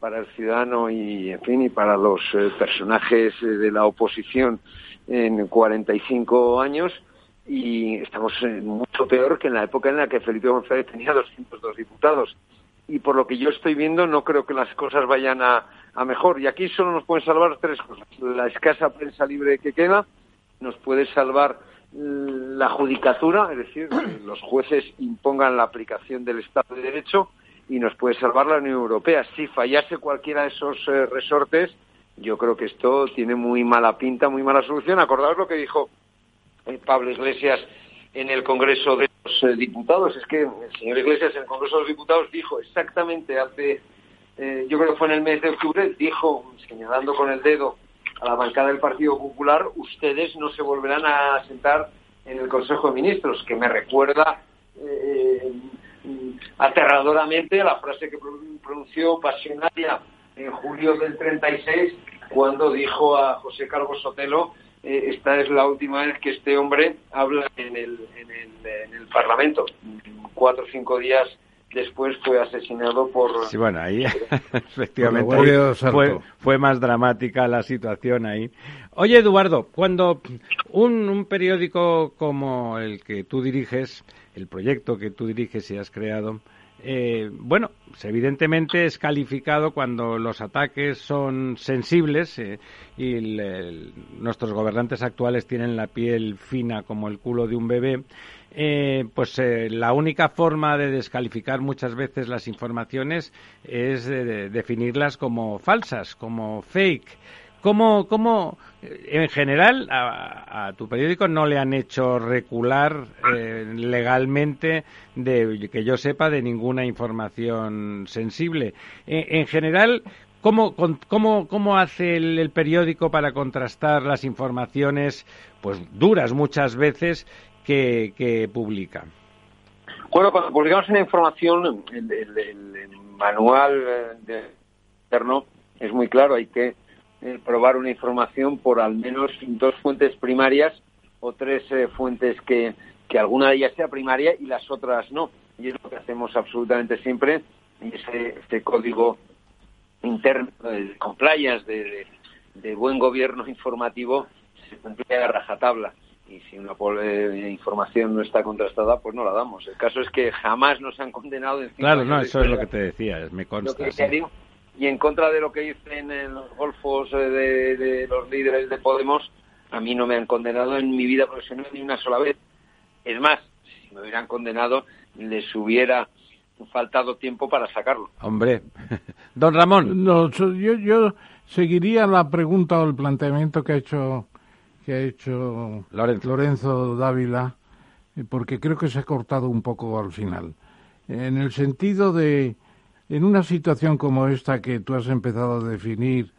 para el ciudadano y, en fin, y para los eh, personajes eh, de la oposición en 45 años y estamos eh, mucho peor que en la época en la que Felipe González tenía 202 diputados. Y por lo que yo estoy viendo, no creo que las cosas vayan a, a mejor. Y aquí solo nos pueden salvar tres cosas. La escasa prensa libre que queda, nos puede salvar la judicatura, es decir, los jueces impongan la aplicación del Estado de Derecho y nos puede salvar la Unión Europea. Si fallase cualquiera de esos eh, resortes, yo creo que esto tiene muy mala pinta, muy mala solución. Acordaos lo que dijo eh, Pablo Iglesias en el Congreso de los eh, Diputados. Es que el señor Iglesias en el Congreso de los Diputados dijo exactamente hace, yo creo que fue en el mes de octubre, dijo, señalando con el dedo a la bancada del Partido Popular, ustedes no se volverán a sentar en el Consejo de Ministros, que me recuerda eh, aterradoramente la frase que pro- pronunció Pasionaria en julio del 36, cuando dijo a José Carlos Sotelo, eh, esta es la última vez que este hombre habla en el, en el, en el Parlamento. Cuatro o cinco días después fue asesinado por... Sí, bueno, ahí efectivamente fue, fue más dramática la situación ahí. Oye, Eduardo, cuando un, un periódico como el que tú diriges, el proyecto que tú diriges y has creado, eh, bueno, evidentemente es calificado cuando los ataques son sensibles eh, y el- el- nuestros gobernantes actuales tienen la piel fina como el culo de un bebé. Eh, pues eh, la única forma de descalificar muchas veces las informaciones es de- definirlas como falsas, como fake. ¿Cómo, cómo eh, en general, a, tu periódico no le han hecho recular eh, legalmente, de que yo sepa, de ninguna información sensible? Eh, en general, ¿Cómo, cómo, cómo hace el, periódico para contrastar las informaciones, pues duras muchas veces, que, que publica? Bueno, cuando publicamos una información, el, manual eh, interno es muy claro, hay que eh, probar una información por al menos dos fuentes primarias o tres eh, fuentes que, que alguna de ellas sea primaria y las otras no. Y es lo que hacemos absolutamente siempre. Y ese, ese código interno de compliance, de, de, buen gobierno informativo, se cumple a rajatabla y si una información no está contrastada, pues no la damos. El caso es que jamás nos han condenado. En claro, no, eso es lo que te decía, me consta. y en contra de lo que dicen en los golfos eh, de, los líderes de Podemos, a mí no me han condenado en mi vida profesional ni una sola vez. Es más, si me hubieran condenado, les hubiera faltado tiempo para sacarlo. Hombre, don Ramón. No, yo, yo seguiría la pregunta o el planteamiento que ha hecho que ha hecho Lorenzo. Dávila, eh, porque creo que se ha cortado un poco al final. En el sentido de, en una situación como esta que tú has empezado a definir,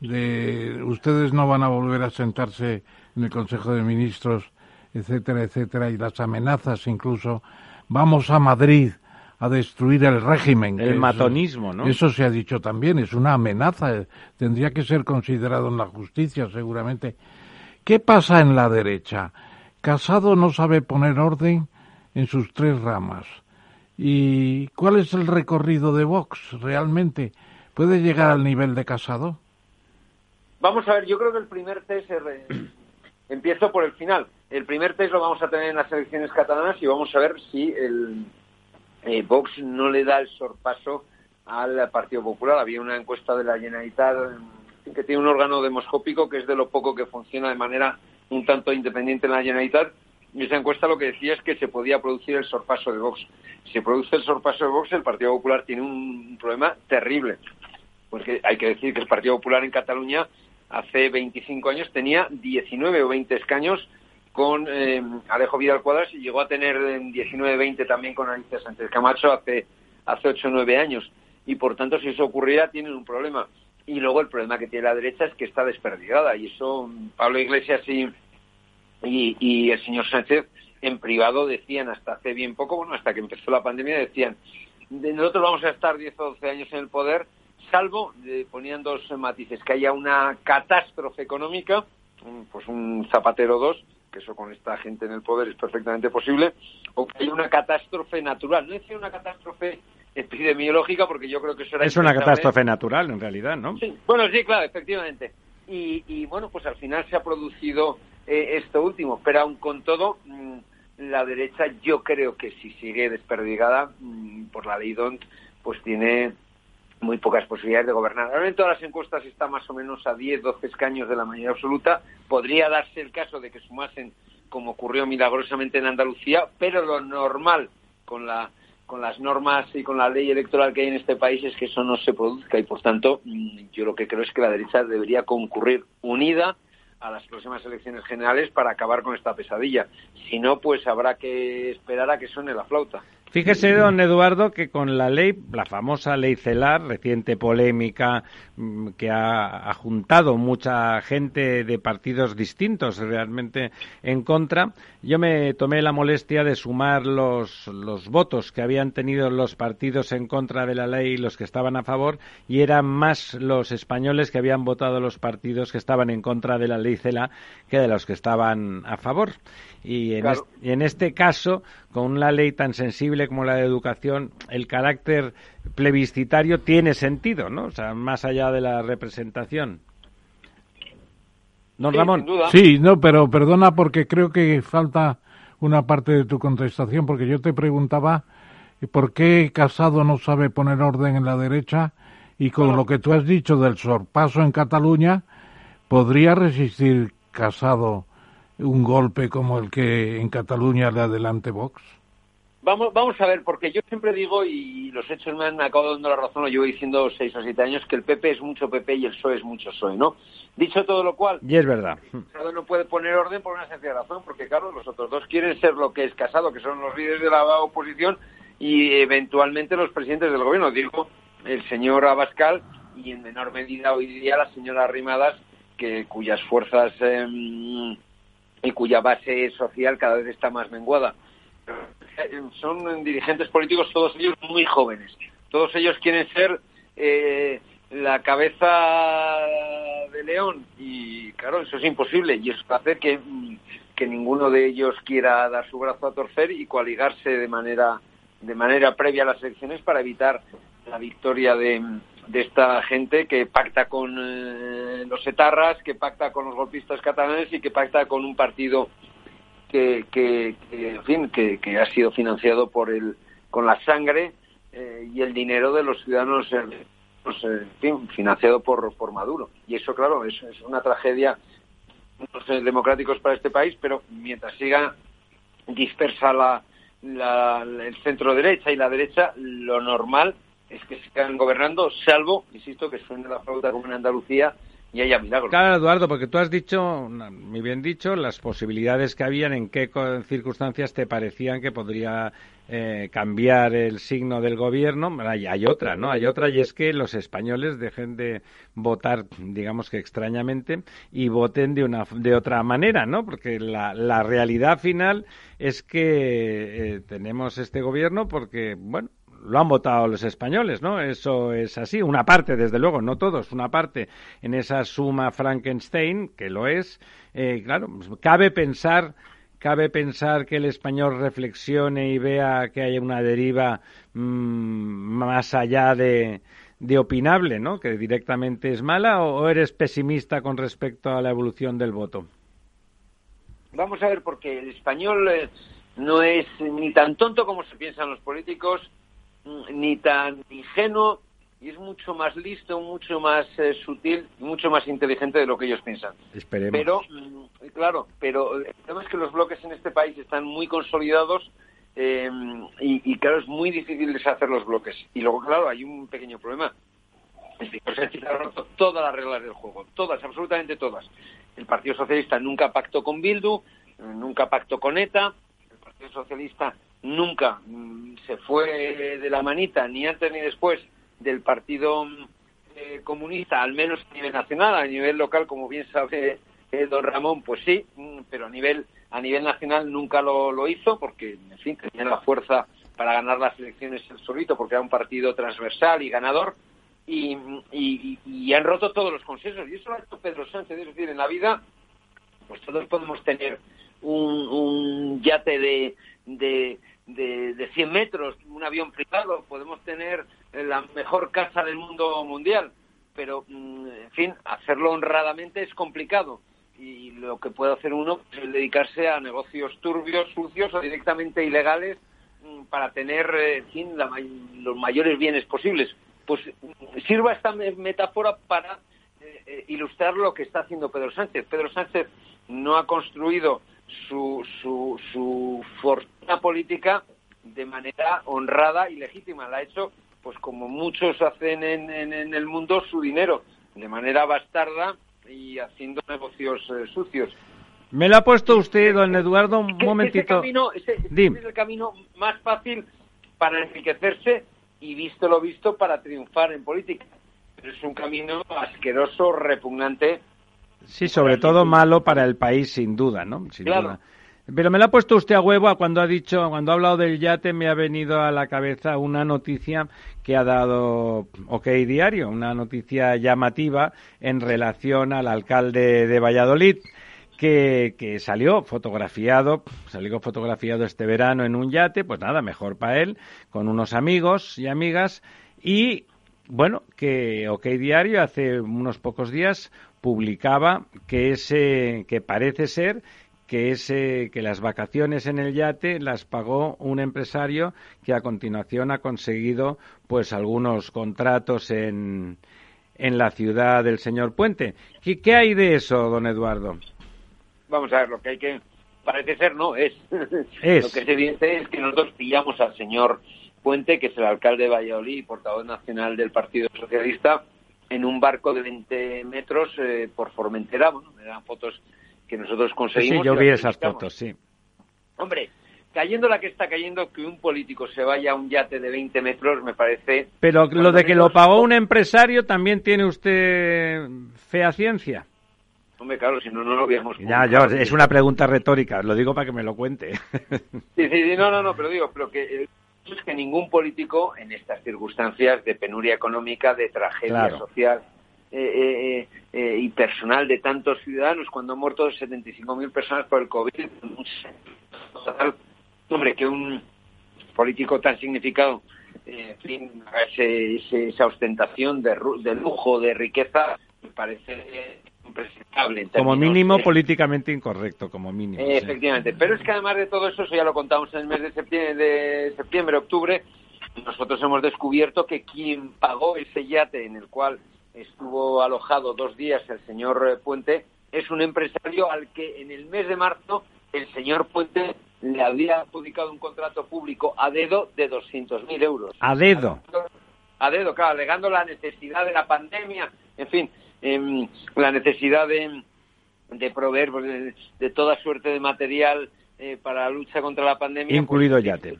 de ustedes no van a volver a sentarse en el Consejo de Ministros, etcétera, etcétera, y las amenazas incluso, vamos a Madrid a destruir el régimen. El matonismo, ¿no? Eso se ha dicho también, es una amenaza, tendría que ser considerado en la justicia seguramente. ¿Qué pasa en la derecha? Casado no sabe poner orden en sus tres ramas. ¿Y cuál es el recorrido de Vox realmente? ¿Puede llegar al nivel de Casado? Vamos a ver, yo creo que el primer test, empiezo por el final. El primer test lo vamos a tener en las elecciones catalanas y vamos a ver si el eh, Vox no le da el sorpaso al Partido Popular. Había una encuesta de la Generalitat que tiene un órgano demoscópico que es de lo poco que funciona de manera un tanto independiente en la Generalitat. Y esa encuesta lo que decía es que se podía producir el sorpaso de Vox. Si se produce el sorpaso de Vox, el Partido Popular tiene un problema terrible. Porque hay que decir que el Partido Popular en Cataluña hace 25 años tenía 19 o 20 escaños con eh, Alejo Vidal Cuadras y llegó a tener 19-20 también con Alicia Sánchez Camacho hace, hace 8 o 9 años. Y por tanto, si eso ocurriera, tienen un problema. Y luego el problema que tiene la derecha es que está desperdigada. Y eso Pablo Iglesias y, y, el señor Sánchez en privado decían hasta hace bien poco, bueno, hasta que empezó la pandemia, decían, nosotros vamos a estar 10 o 12 años en el poder, salvo, eh, ponían dos matices, que haya una catástrofe económica, pues un Zapatero 2, que eso con esta gente en el poder es perfectamente posible, o que haya una catástrofe natural. No decía una catástrofe epidemiológica, porque yo creo que eso era... Es una catástrofe natural, en realidad, ¿no? Sí. Bueno, sí, claro, efectivamente. Y, bueno, pues al final se ha producido eh, esto último, pero aun con todo, mm, la derecha yo creo que si sigue desperdigada mm, por la ley DONT, pues tiene muy pocas posibilidades de gobernar. Ahora en todas las encuestas está más o menos a 10, 12 escaños de la mayoría absoluta. Podría darse el caso de que sumasen, como ocurrió milagrosamente en Andalucía, pero lo normal con la con las normas y con la ley electoral que hay en este país es que eso no se produzca y por tanto mm, yo lo que creo es que la derecha debería concurrir unida a las próximas elecciones generales para acabar con esta pesadilla. Si no, pues habrá que esperar a que suene la flauta. Fíjese, don Eduardo, que con la ley, la famosa ley CELAR, reciente polémica mm, que ha, juntado mucha gente de partidos distintos realmente en contra, yo me tomé la molestia de sumar los, los votos que habían tenido los partidos en contra de la ley y los que estaban a favor, y eran más los españoles que habían votado los partidos que estaban en contra de la ley CELAR que de los que estaban a favor. Y en, este, caso, con una ley tan sensible como la de educación, el carácter plebiscitario tiene sentido, ¿no? O sea, más allá de la representación. Don Ramón. Sí, no, pero perdona porque creo que falta una parte de tu contestación, porque yo te preguntaba por qué Casado no sabe poner orden en la derecha y con lo que tú has dicho del sorpaso en Cataluña, ¿podría resistir Casado un golpe como el que en Cataluña le adelante Vox? Vamos, vamos a ver, porque yo siempre digo, y los hechos me han acabado dando la razón, lo llevo diciendo seis o siete años, que el PP es mucho PP y el PSOE es mucho PSOE, ¿no? Dicho todo lo cual... Y es verdad. Casado no puede poner orden por una sencilla razón, porque claro, los otros dos quieren ser lo que es Casado, que son los líderes de la oposición y eventualmente los presidentes del gobierno. Digo, el señor Abascal y en menor medida hoy día la señora Arrimadas, que cuyas fuerzas em, y cuya base social cada vez está más menguada. Son dirigentes políticos todos ellos muy jóvenes. Todos ellos quieren ser eh, la cabeza de león y claro, eso es imposible y eso hace que, que ninguno de ellos quiera dar su brazo a torcer y coaligarse de manera de manera previa a las elecciones para evitar la victoria de, de esta gente que pacta con eh, los etarras, que pacta con los golpistas catalanes y que pacta con un partido que, que, en fin, que, que, ha sido financiado por el, con la sangre eh, y el dinero de los ciudadanos, eh, pues, en fin, financiado por, por Maduro. Y eso, claro, es, es una tragedia democráticos para este país, pero mientras siga dispersa la, la, el centro derecha y la derecha, lo normal es que sigan gobernando, salvo, insisto, que suene la flauta como en Andalucía y haya milagros. Claro, Eduardo, porque tú has dicho, muy bien dicho, las posibilidades que habían, en qué circunstancias te parecían que podría eh, cambiar el signo del gobierno. Hay, hay, otra, ¿no? Hay otra y es que los españoles dejen de votar, digamos que extrañamente, y voten de una de otra manera, ¿no? Porque la, la realidad final es que eh, tenemos este gobierno porque, bueno, lo han votado los españoles, ¿no? Eso es así. Una parte, desde luego, no todos, una parte en esa suma Frankenstein, que lo es. Eh, claro, cabe pensar, cabe pensar que el español reflexione y vea que hay una deriva mm, más allá de, de opinable, ¿no? Que directamente es mala, o, eres pesimista con respecto a la evolución del voto. Vamos a ver, porque el español eh, no es ni tan tonto como se piensan los políticos ni tan ingenuo y es mucho más listo, mucho más eh, sutil y mucho más inteligente de lo que ellos piensan. Esperemos. Pero, mm, claro, pero el tema es que los bloques en este país están muy consolidados eh, y, y, claro, es muy difícil deshacer los bloques. Y luego, claro, hay un pequeño problema. El señor Sánchez ha roto todas las reglas del juego, todas, absolutamente todas. El Partido Socialista nunca pactó con Bildu, nunca pactó con ETA, el Partido Socialista nunca mm, se fue de la manita, ni antes ni después, del Partido eh, Comunista, al menos a nivel nacional, a nivel local, como bien sabe eh, don Ramón, pues sí, mm, pero a nivel, a nivel nacional nunca lo, lo hizo, porque, en fin, tenía la fuerza para ganar las elecciones el solito, porque era un partido transversal y ganador, y, y, y, han roto todos los consensos. Y eso lo ha hecho Pedro Sánchez. Es decir, en la vida, pues todos podemos tener un, un yate de, de, de 100 metros, un avión privado, podemos tener la mejor casa del mundo mundial, pero, mm, en fin, hacerlo honradamente es complicado. Y lo que puede hacer uno es dedicarse a negocios turbios, sucios o directamente ilegales mm, para tener, eh, en fin, los mayores bienes posibles. Pues mm, sirva esta metáfora para eh, eh, ilustrar lo que está haciendo Pedro Sánchez. Pedro Sánchez no ha construido su, su, su fortuna política de manera honrada y legítima. La ha hecho, pues como muchos hacen en, en, el mundo, su dinero, de manera bastarda y haciendo negocios eh, sucios. Me lo ha puesto usted, don Eduardo, un momentito. Ese, camino, es el camino más fácil para enriquecerse y, visto lo visto, para triunfar en política. Pero es un camino asqueroso, repugnante Sí, sobre todo malo para el país, sin duda, ¿no? Sin duda. Pero me lo ha puesto usted a huevo cuando ha dicho, cuando ha hablado del yate, me ha venido a la cabeza una noticia que ha dado OK Diario, una noticia llamativa en relación al alcalde de Valladolid. Que, que, salió fotografiado, salió fotografiado este verano en un yate, pues nada, mejor para él, con unos amigos y amigas, y bueno, que OK Diario hace unos pocos días publicaba que ese que parece ser que ese que las vacaciones en el yate las pagó un empresario que a continuación ha conseguido pues algunos contratos en en la ciudad del señor Puente. ¿Qué, qué hay de eso, don Eduardo? Vamos a ver, lo que hay que parece ser no es. es. lo que es evidente es que nosotros pillamos al señor Puente, que es el alcalde de Valladolid y portavoz nacional del Partido Socialista, en un barco de 20 metros eh, por Formentera. Bueno, eran fotos que nosotros conseguimos. Sí, yo vi esas fotos, sí. Hombre, cayendo la que está cayendo, que un político se vaya a un yate de 20 metros me parece... Pero lo de que lo pagó un empresario también tiene usted fe a ciencia. Hombre, claro, si no, no lo habíamos... Ya, yo, es una pregunta retórica, lo digo para que me lo cuente. Sí, sí, no, no, no, pero digo, pero que es que ningún político en estas circunstancias de penuria económica, de tragedia social eh, eh, eh, y personal de tantos ciudadanos, cuando han muerto 75.000 personas por el COVID, hombre, que un político tan significado, en fin, esa ostentación de, de lujo, de riqueza, me parece Como mínimo políticamente incorrecto, como mínimo. efectivamente, pero es que además de todo eso, eso ya lo contamos en el mes de septiembre, de septiembre octubre, nosotros hemos descubierto que quien pagó ese yate en el cual estuvo alojado dos días el señor Puente es un empresario al que en el mes de marzo el señor Puente le había adjudicado un contrato público a dedo de 200.000 euros. A dedo. A dedo, claro, alegando la necesidad de la pandemia, en fin, em, la necesidad de, de proveer pues, de, toda suerte de material eh, para la lucha contra la pandemia. Incluido pues, yate.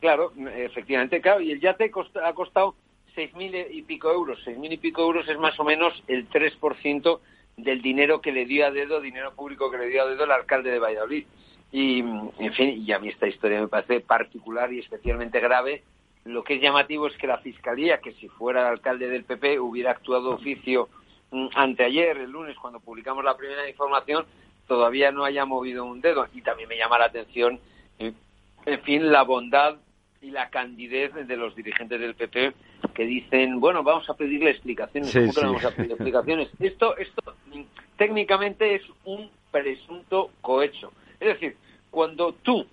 Claro, efectivamente, claro, y el yate ha costado seis mil y pico euros. Seis mil y pico euros es más o menos el 3% del dinero que le dio a dedo, dinero público que le dio a dedo el alcalde de Valladolid. Y, en fin, y a mí esta historia me parece particular y especialmente grave. Lo que es llamativo es que la Fiscalía, que si fuera el alcalde del PP hubiera actuado oficio anteayer, el lunes, cuando publicamos la primera información, todavía no haya movido un dedo. Y también me llama la atención, eh, en fin, la bondad y la candidez de los dirigentes del PP que dicen, bueno, vamos a pedirle explicaciones. vamos a pedir explicaciones? Esto, esto mm, técnicamente es un presunto cohecho. Es decir, cuando tú,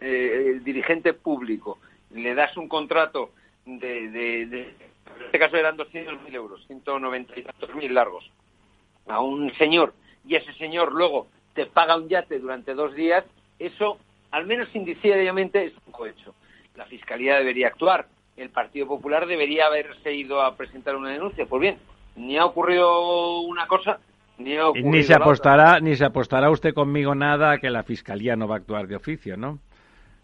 eh, el dirigente público, le das un contrato de, de, en este caso eran 200.000 euros, 190 y tantos mil largos, a un señor, y ese señor luego te paga un yate durante dos días, eso, al menos indiciariamente, es un cohecho. La Fiscalía debería actuar, el Partido Popular debería haberse ido a presentar una denuncia. Pues bien, ni ha ocurrido una cosa, ni se apostará, ni se apostará usted conmigo nada que la fiscalía no va a actuar de oficio, ¿no?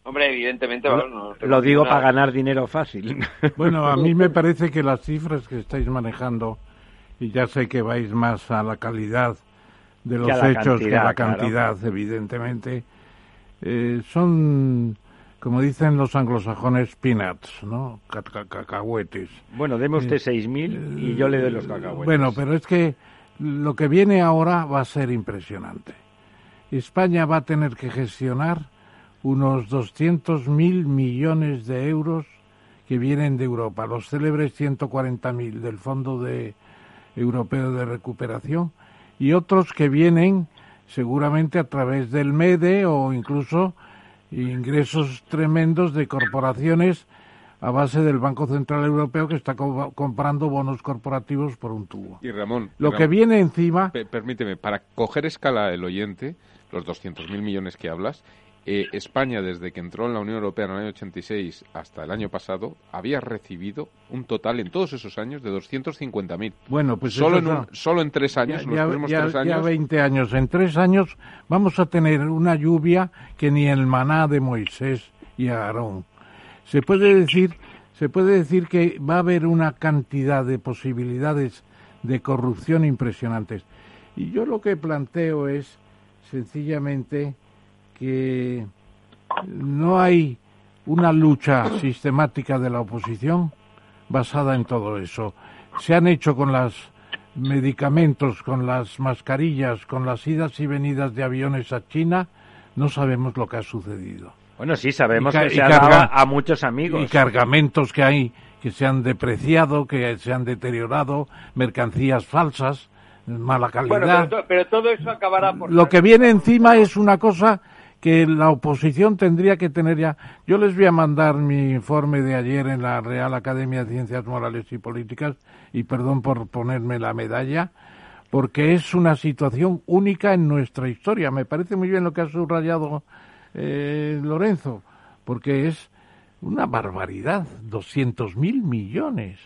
Hombre, evidentemente. lo digo para ganar dinero fácil. Bueno, a mí me parece que las cifras que estáis manejando, y ya sé que vais más a la calidad de los hechos que a la cantidad, evidentemente, eh, son, como dicen los anglosajones, peanuts, ¿no? Cacahuetes. Bueno, deme usted 6.000 y yo le doy los cacahuetes. Bueno, pero es que lo que viene ahora va a ser impresionante. España va a tener que gestionar unos 200.000 millones de euros que vienen de Europa, los célebres 140.000 del Fondo de Europeo de Recuperación y otros que vienen seguramente a través del MEDE o incluso ingresos tremendos de corporaciones a base del Banco Central Europeo que está comprando bonos corporativos por un tubo. Y Ramón, lo que viene encima. permíteme, para coger escala el oyente, los 200.000 millones que hablas, eh, España, desde que entró en la Unión Europea en el año 86 hasta el año pasado, había recibido un total en todos esos años de 250.000. Bueno, pues solo, en, solo en tres años, ya, ya 20 años. En tres años vamos a tener una lluvia que ni el maná de Moisés y Aarón se puede decir, se puede decir que va a haber una cantidad de posibilidades de corrupción impresionantes. Y yo lo que planteo es sencillamente que no hay una lucha sistemática de la oposición basada en todo eso. Se han hecho con los medicamentos, con las mascarillas, con las idas y venidas de aviones a China, no sabemos lo que ha sucedido. Bueno, sí, sabemos que se ha dado a muchos amigos. Y cargamentos que hay que se han depreciado, que se han deteriorado, mercancías falsas, mala calidad. Bueno, pero, todo eso acabará por... Lo que viene encima es una cosa que la oposición tendría que tener ya. Yo les voy a mandar mi informe de ayer en la Real Academia de Ciencias Morales y Políticas, y perdón por ponerme la medalla, porque es una situación única en nuestra historia. Me parece muy bien lo que ha subrayado eh, Lorenzo, porque es una barbaridad, 200 mil millones.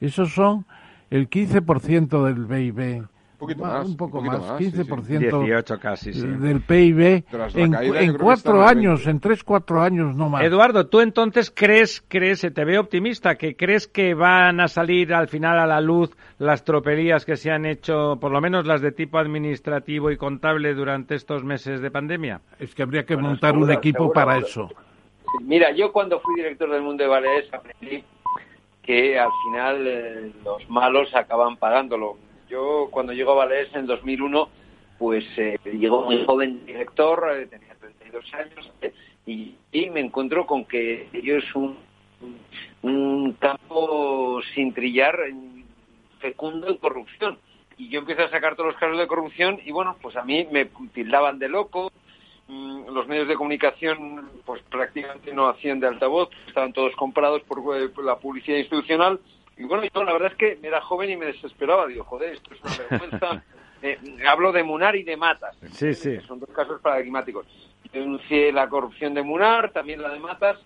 Esos son el 15% del PIB poquito más. Un poco un más, más, sí, sí. 15% 18 casi, sí. del PIB en, caída, cuatro años, 20. en tres, cuatro años, no más. Eduardo, tú entonces crees, crees, te veo optimista, que crees que van a salir al final a la luz las tropelías que se han hecho, por lo menos las de tipo administrativo y contable durante estos meses de pandemia. Es que habría que Bueno, montar seguro, un equipo seguro, para seguro. eso. Mira, yo cuando fui director del Mundo de Baleares aprendí que al final eh, los malos acaban pagándolo. Yo cuando llego a Baleares en 2001, pues eh, llegó muy joven director, eh, tenía 32 años, eh, y, y me encuentro con que yo es un, un campo sin trillar, fecundo en corrupción. Y yo empiezo a sacar todos los casos de corrupción y bueno, pues a mí me tildaban de loco, Mm, los medios de comunicación pues prácticamente no hacían de altavoz, estaban todos comprados por, eh, por la publicidad institucional. Y bueno, yo la verdad es que era joven y me desesperaba. Digo, joder, esto es una vergüenza. Eh, hablo de Munar y de Matas. Sí, sí. que Son dos casos paradigmáticos. Denuncié la corrupción de Munar, también la de Matas,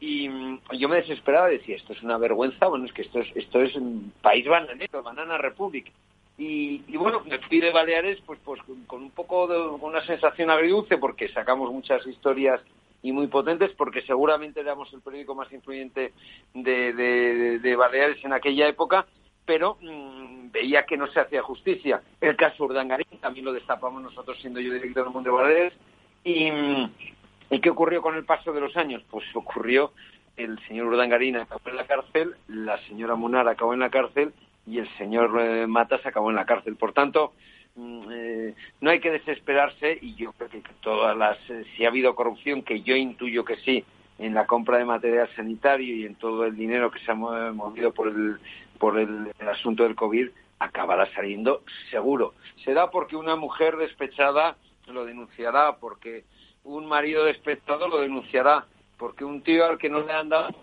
y mm, yo me desesperaba y decía, esto es una vergüenza, bueno, es que esto es, esto es un país bananero, Banana Republic. Y, y bueno, me fui de Baleares pues, pues con- con un poco de con una sensación agridulce porque sacamos muchas historias y muy potentes porque seguramente éramos el periódico más influyente de, de- Baleares en aquella época, pero mm, veía que no se hacía justicia. El caso Urdangarín también lo destapamos nosotros siendo yo director del Mundo de Baleares. Y, mm, ¿Y qué ocurrió con el paso de los años? Pues ocurrió, el señor Urdangarín acabó en la cárcel, la señora Munar acabó en la cárcel y el señor eh, Matas acabó en la cárcel. Por tanto, eh, no hay que desesperarse y yo creo que todas las, eh, si ha habido corrupción, que yo intuyo que sí, en la compra de material sanitario y en todo el dinero que se ha mo- movido por el, por el, asunto del COVID, acabará saliendo seguro. Será porque una mujer despechada lo denunciará, porque un marido despechado lo denunciará, porque un tío al que no le han dado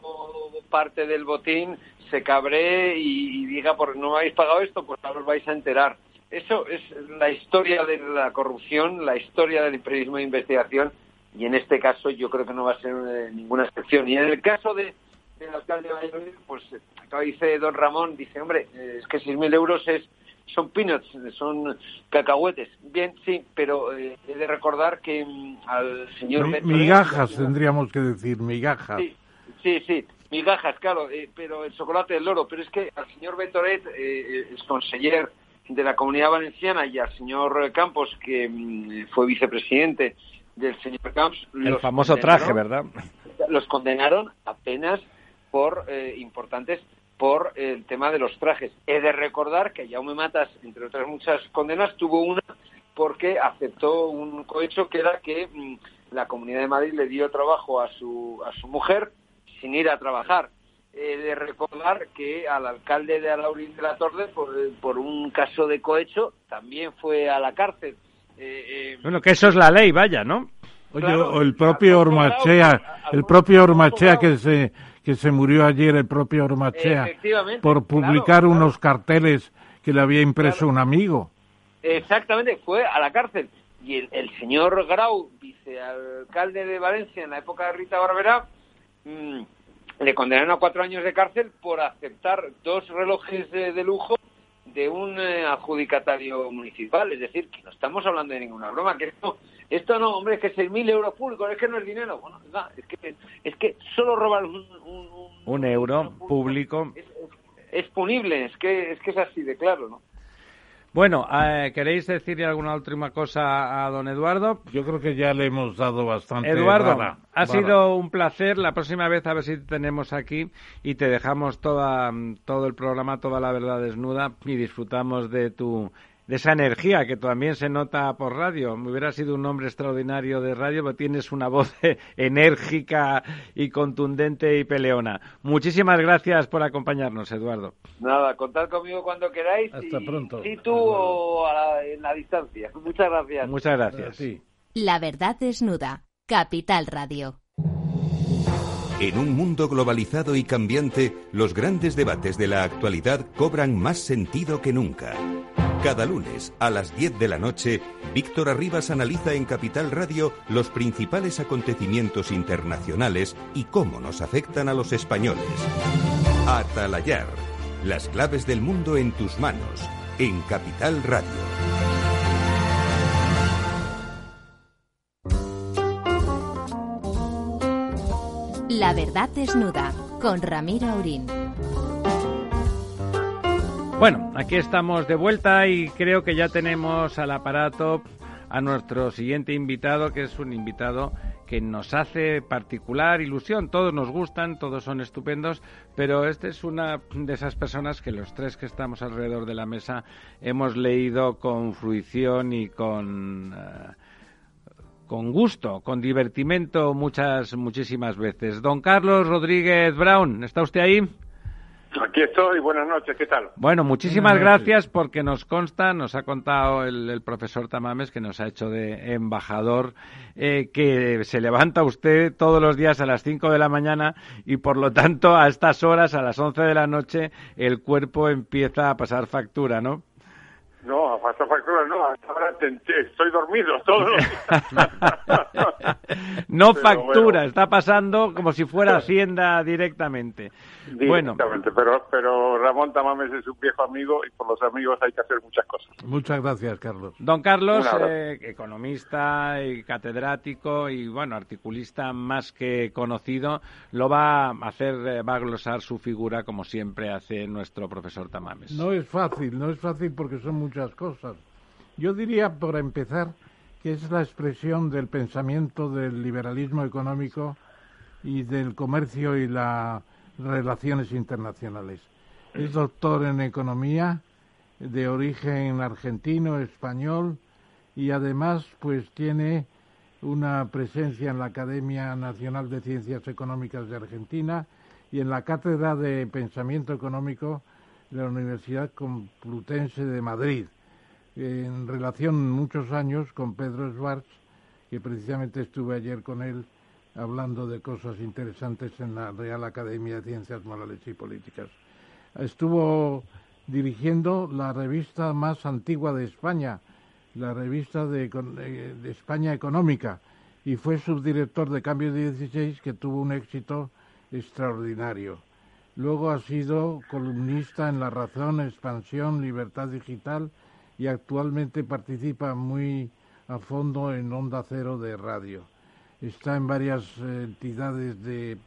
parte del botín se cabree y, y diga, porque no me habéis pagado esto, pues ahora os vais a enterar. Eso es la historia de la corrupción, la historia del periodismo de investigación, y en este caso yo creo que no va a ser eh, ninguna excepción. Y en el caso de, del alcalde de Valladolid, pues eh, acá dice don Ramón, dice, hombre, eh, es que 6.000 euros es son peanuts, son cacahuetes. Bien, sí, pero eh, he de recordar que mm, al señor... Mi- migajas, tendríamos que decir, migajas. Sí, sí, sí, migajas, claro, eh, pero el chocolate del loro. Pero es que al señor Betoret, eh, es conseller de la Comunidad Valenciana, y al señor Campos, que mm, fue vicepresidente del señor Camps... El famoso traje, ¿verdad? Los condenaron apenas por eh, importantes por el tema de los trajes. He de recordar que Jaume Matas, entre otras muchas condenas, tuvo una porque aceptó un cohecho que era que mm, la Comunidad de Madrid le dio trabajo a su, a su mujer sin ir a trabajar. He de recordar que al alcalde de Alaurín de la Torre, por, por un caso de cohecho, también fue a la cárcel. Eh, eh, Bueno, que eso es la ley, vaya, ¿no? Oye, Claro, o el propio Ormachea, el propio. Ormachea que se que se murió ayer, el propio Ormachea, Efectivamente, por publicar claro. unos carteles que le había impreso Claro. un amigo. Exactamente, fue a la cárcel. Y el, el señor Grau, vicealcalde de Valencia en la época de Rita Barberá, mm, le condenaron a cuatro años de cárcel por aceptar dos relojes de, de lujo de un eh, adjudicatario municipal. Es decir, que no estamos hablando de ninguna broma, que esto, esto no, hombre, es que 6.000 euros públicos, es que no es dinero. Bueno, es que, es que solo robar un, un, un- Un euro público. es, es- es punible, es que, es que es así de claro, ¿no? Bueno, eh, ¿queréis decirle alguna última cosa a don Eduardo? Yo creo que ya le hemos dado bastante. Eduardo, ha sido un placer. La próxima vez a ver si te tenemos aquí y te dejamos toda, todo el programa, toda la verdad desnuda y disfrutamos de tu de esa energía que también se nota por radio. Me hubiera sido un hombre extraordinario de radio, pero tienes una voz enérgica y contundente y peleona. Muchísimas gracias por acompañarnos, Eduardo. Nada, contad conmigo cuando queráis. Hasta y- pronto. Si tú o a la- en la distancia. Muchas gracias. Muchas gracias. Sí. La verdad desnuda. Capital Radio. En un mundo globalizado y cambiante, los grandes debates de la actualidad cobran más sentido que nunca. Cada lunes a las 10 de la noche, Víctor Arribas analiza en Capital Radio los principales acontecimientos internacionales y cómo nos afectan a los españoles. Atalayar, las claves del mundo en tus manos. en Capital Radio. La verdad desnuda con Ramiro Aurín. Bueno, aquí estamos de vuelta y creo que ya tenemos al aparato a nuestro siguiente invitado, que es un invitado que nos hace particular ilusión. Todos nos gustan, todos son estupendos, pero este es una de esas personas que los tres que estamos alrededor de la mesa hemos leído con fruición y con eh, con gusto, con divertimento muchas muchísimas veces. Don Carlos Rodríguez Brown, ¿está usted ahí? Aquí estoy, buenas noches, ¿qué tal? Bueno, muchísimas gracias porque nos consta, nos ha contado el, profesor Tamames que nos ha hecho de embajador, eh, que se levanta usted todos los días a las 5 de la mañana y por lo tanto a estas horas, a las 11 de la noche, el cuerpo empieza a pasar factura, ¿no? No, a pasar factura no, ahora estoy dormido todos no factura, está pasando como si fuera Hacienda directamente. Bueno, pero, pero Ramón Tamames es un viejo amigo y por los amigos hay que hacer muchas cosas. Muchas gracias, Carlos. Don Carlos, eh, economista y catedrático y, bueno, articulista más que conocido, lo va a hacer, eh, va a glosar su figura como siempre hace nuestro profesor Tamames. No es fácil, no es fácil porque son muchas cosas. Yo diría, por empezar, que es la expresión del pensamiento del liberalismo económico y del comercio y la Relaciones Internacionales. Es doctor en Economía, de origen argentino, español, y además pues tiene una presencia en la Academia Nacional de Ciencias Económicas de Argentina y en la Cátedra de Pensamiento Económico de la Universidad Complutense de Madrid, en relación muchos años con Pedro Schwartz, que precisamente estuve ayer con él hablando de cosas interesantes en la Real Academia de Ciencias Morales y Políticas. Estuvo dirigiendo la revista más antigua de España, la revista de, eh, España Económica, y fue subdirector de Cambio 16 que tuvo un éxito extraordinario. Luego ha sido columnista en La Razón, Expansión, Libertad Digital y actualmente participa muy a fondo en Onda Cero de Radio está en varias entidades de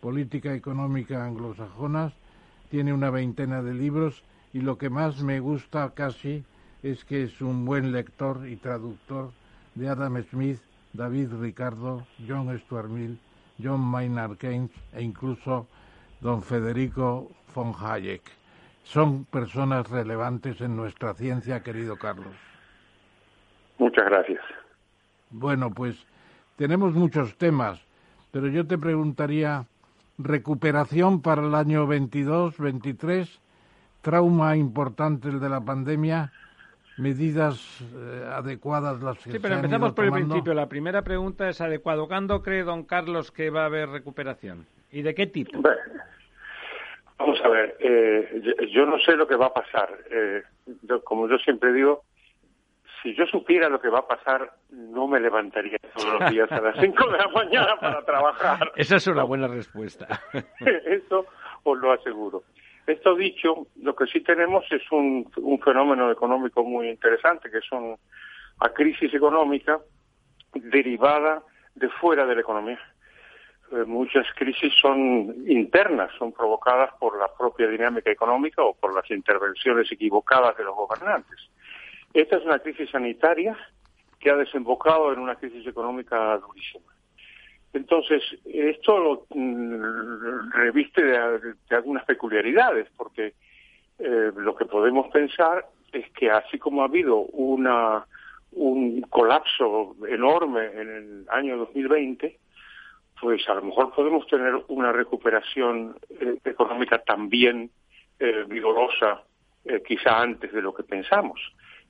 política económica anglosajonas, tiene una veintena de libros y lo que más me gusta casi es que es un buen lector y traductor de Adam Smith, David Ricardo, John Stuart Mill, John Maynard Keynes e incluso don Federico von Hayek. Son personas relevantes en nuestra ciencia, querido Carlos. Muchas gracias. Bueno, pues tenemos muchos temas, pero yo te preguntaría, recuperación para el año 22, 23, trauma importante el de la pandemia, medidas eh, adecuadas las que Sí, pero empezamos por el principio. La primera pregunta es adecuado. ¿Cuándo cree don Carlos que va a haber recuperación? ¿Y de qué tipo? vamos a ver, eh, yo, no sé lo que va a pasar. Eh, como yo siempre digo, si yo supiera lo que va a pasar, no me levantaría todos los días a las 5 de la mañana para trabajar. Esa es una buena respuesta. Eso os lo aseguro. Esto dicho, lo que sí tenemos es un, fenómeno económico muy interesante, que es una crisis económica derivada de fuera de la economía. Eh, muchas crisis son internas, son provocadas por la propia dinámica económica o por las intervenciones equivocadas de los gobernantes. Esta es una crisis sanitaria que ha desembocado en una crisis económica durísima. Entonces, esto lo mm, reviste de, algunas peculiaridades, porque eh, lo que podemos pensar es que así como ha habido una, un colapso enorme en el año 2020, pues a lo mejor podemos tener una recuperación eh, económica también eh, vigorosa, quizá antes de lo que pensamos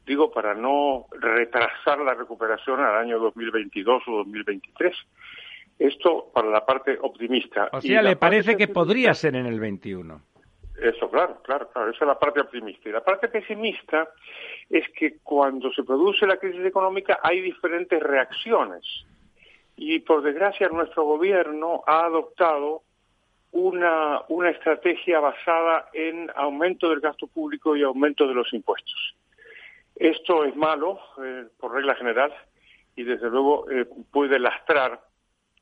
digo, para no retrasar la recuperación al año 2022 o 2023. Esto para la parte optimista. O sea, ¿le parece que podría ser en el 21? Eso, claro, claro, claro. Esa es la parte optimista. Y la parte pesimista es que cuando se produce la crisis económica hay diferentes reacciones. Y por desgracia nuestro gobierno ha adoptado una, una estrategia basada en aumento del gasto público y aumento de los impuestos. Esto es malo, eh, por regla general, y desde luego eh, puede lastrar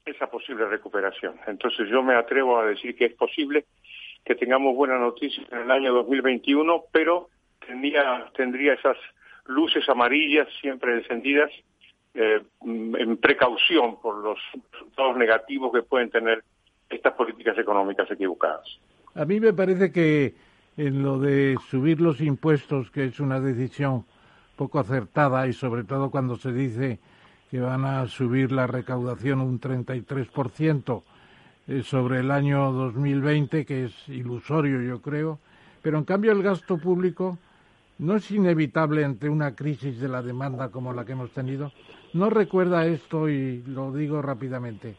esa posible recuperación. Entonces yo me atrevo a decir que es posible que tengamos buenas noticias en el año 2021, pero tendría, tendría esas luces amarillas siempre encendidas eh, en precaución por los resultados negativos que pueden tener estas políticas económicas equivocadas. A mí me parece que en lo de subir los impuestos, que es una decisión poco acertada y sobre todo cuando se dice que van a subir la recaudación un 33% eh, sobre el año 2020, que es ilusorio yo creo, pero en cambio el gasto público no es inevitable ante una crisis de la demanda como la que hemos tenido. No recuerda esto, y lo digo rápidamente,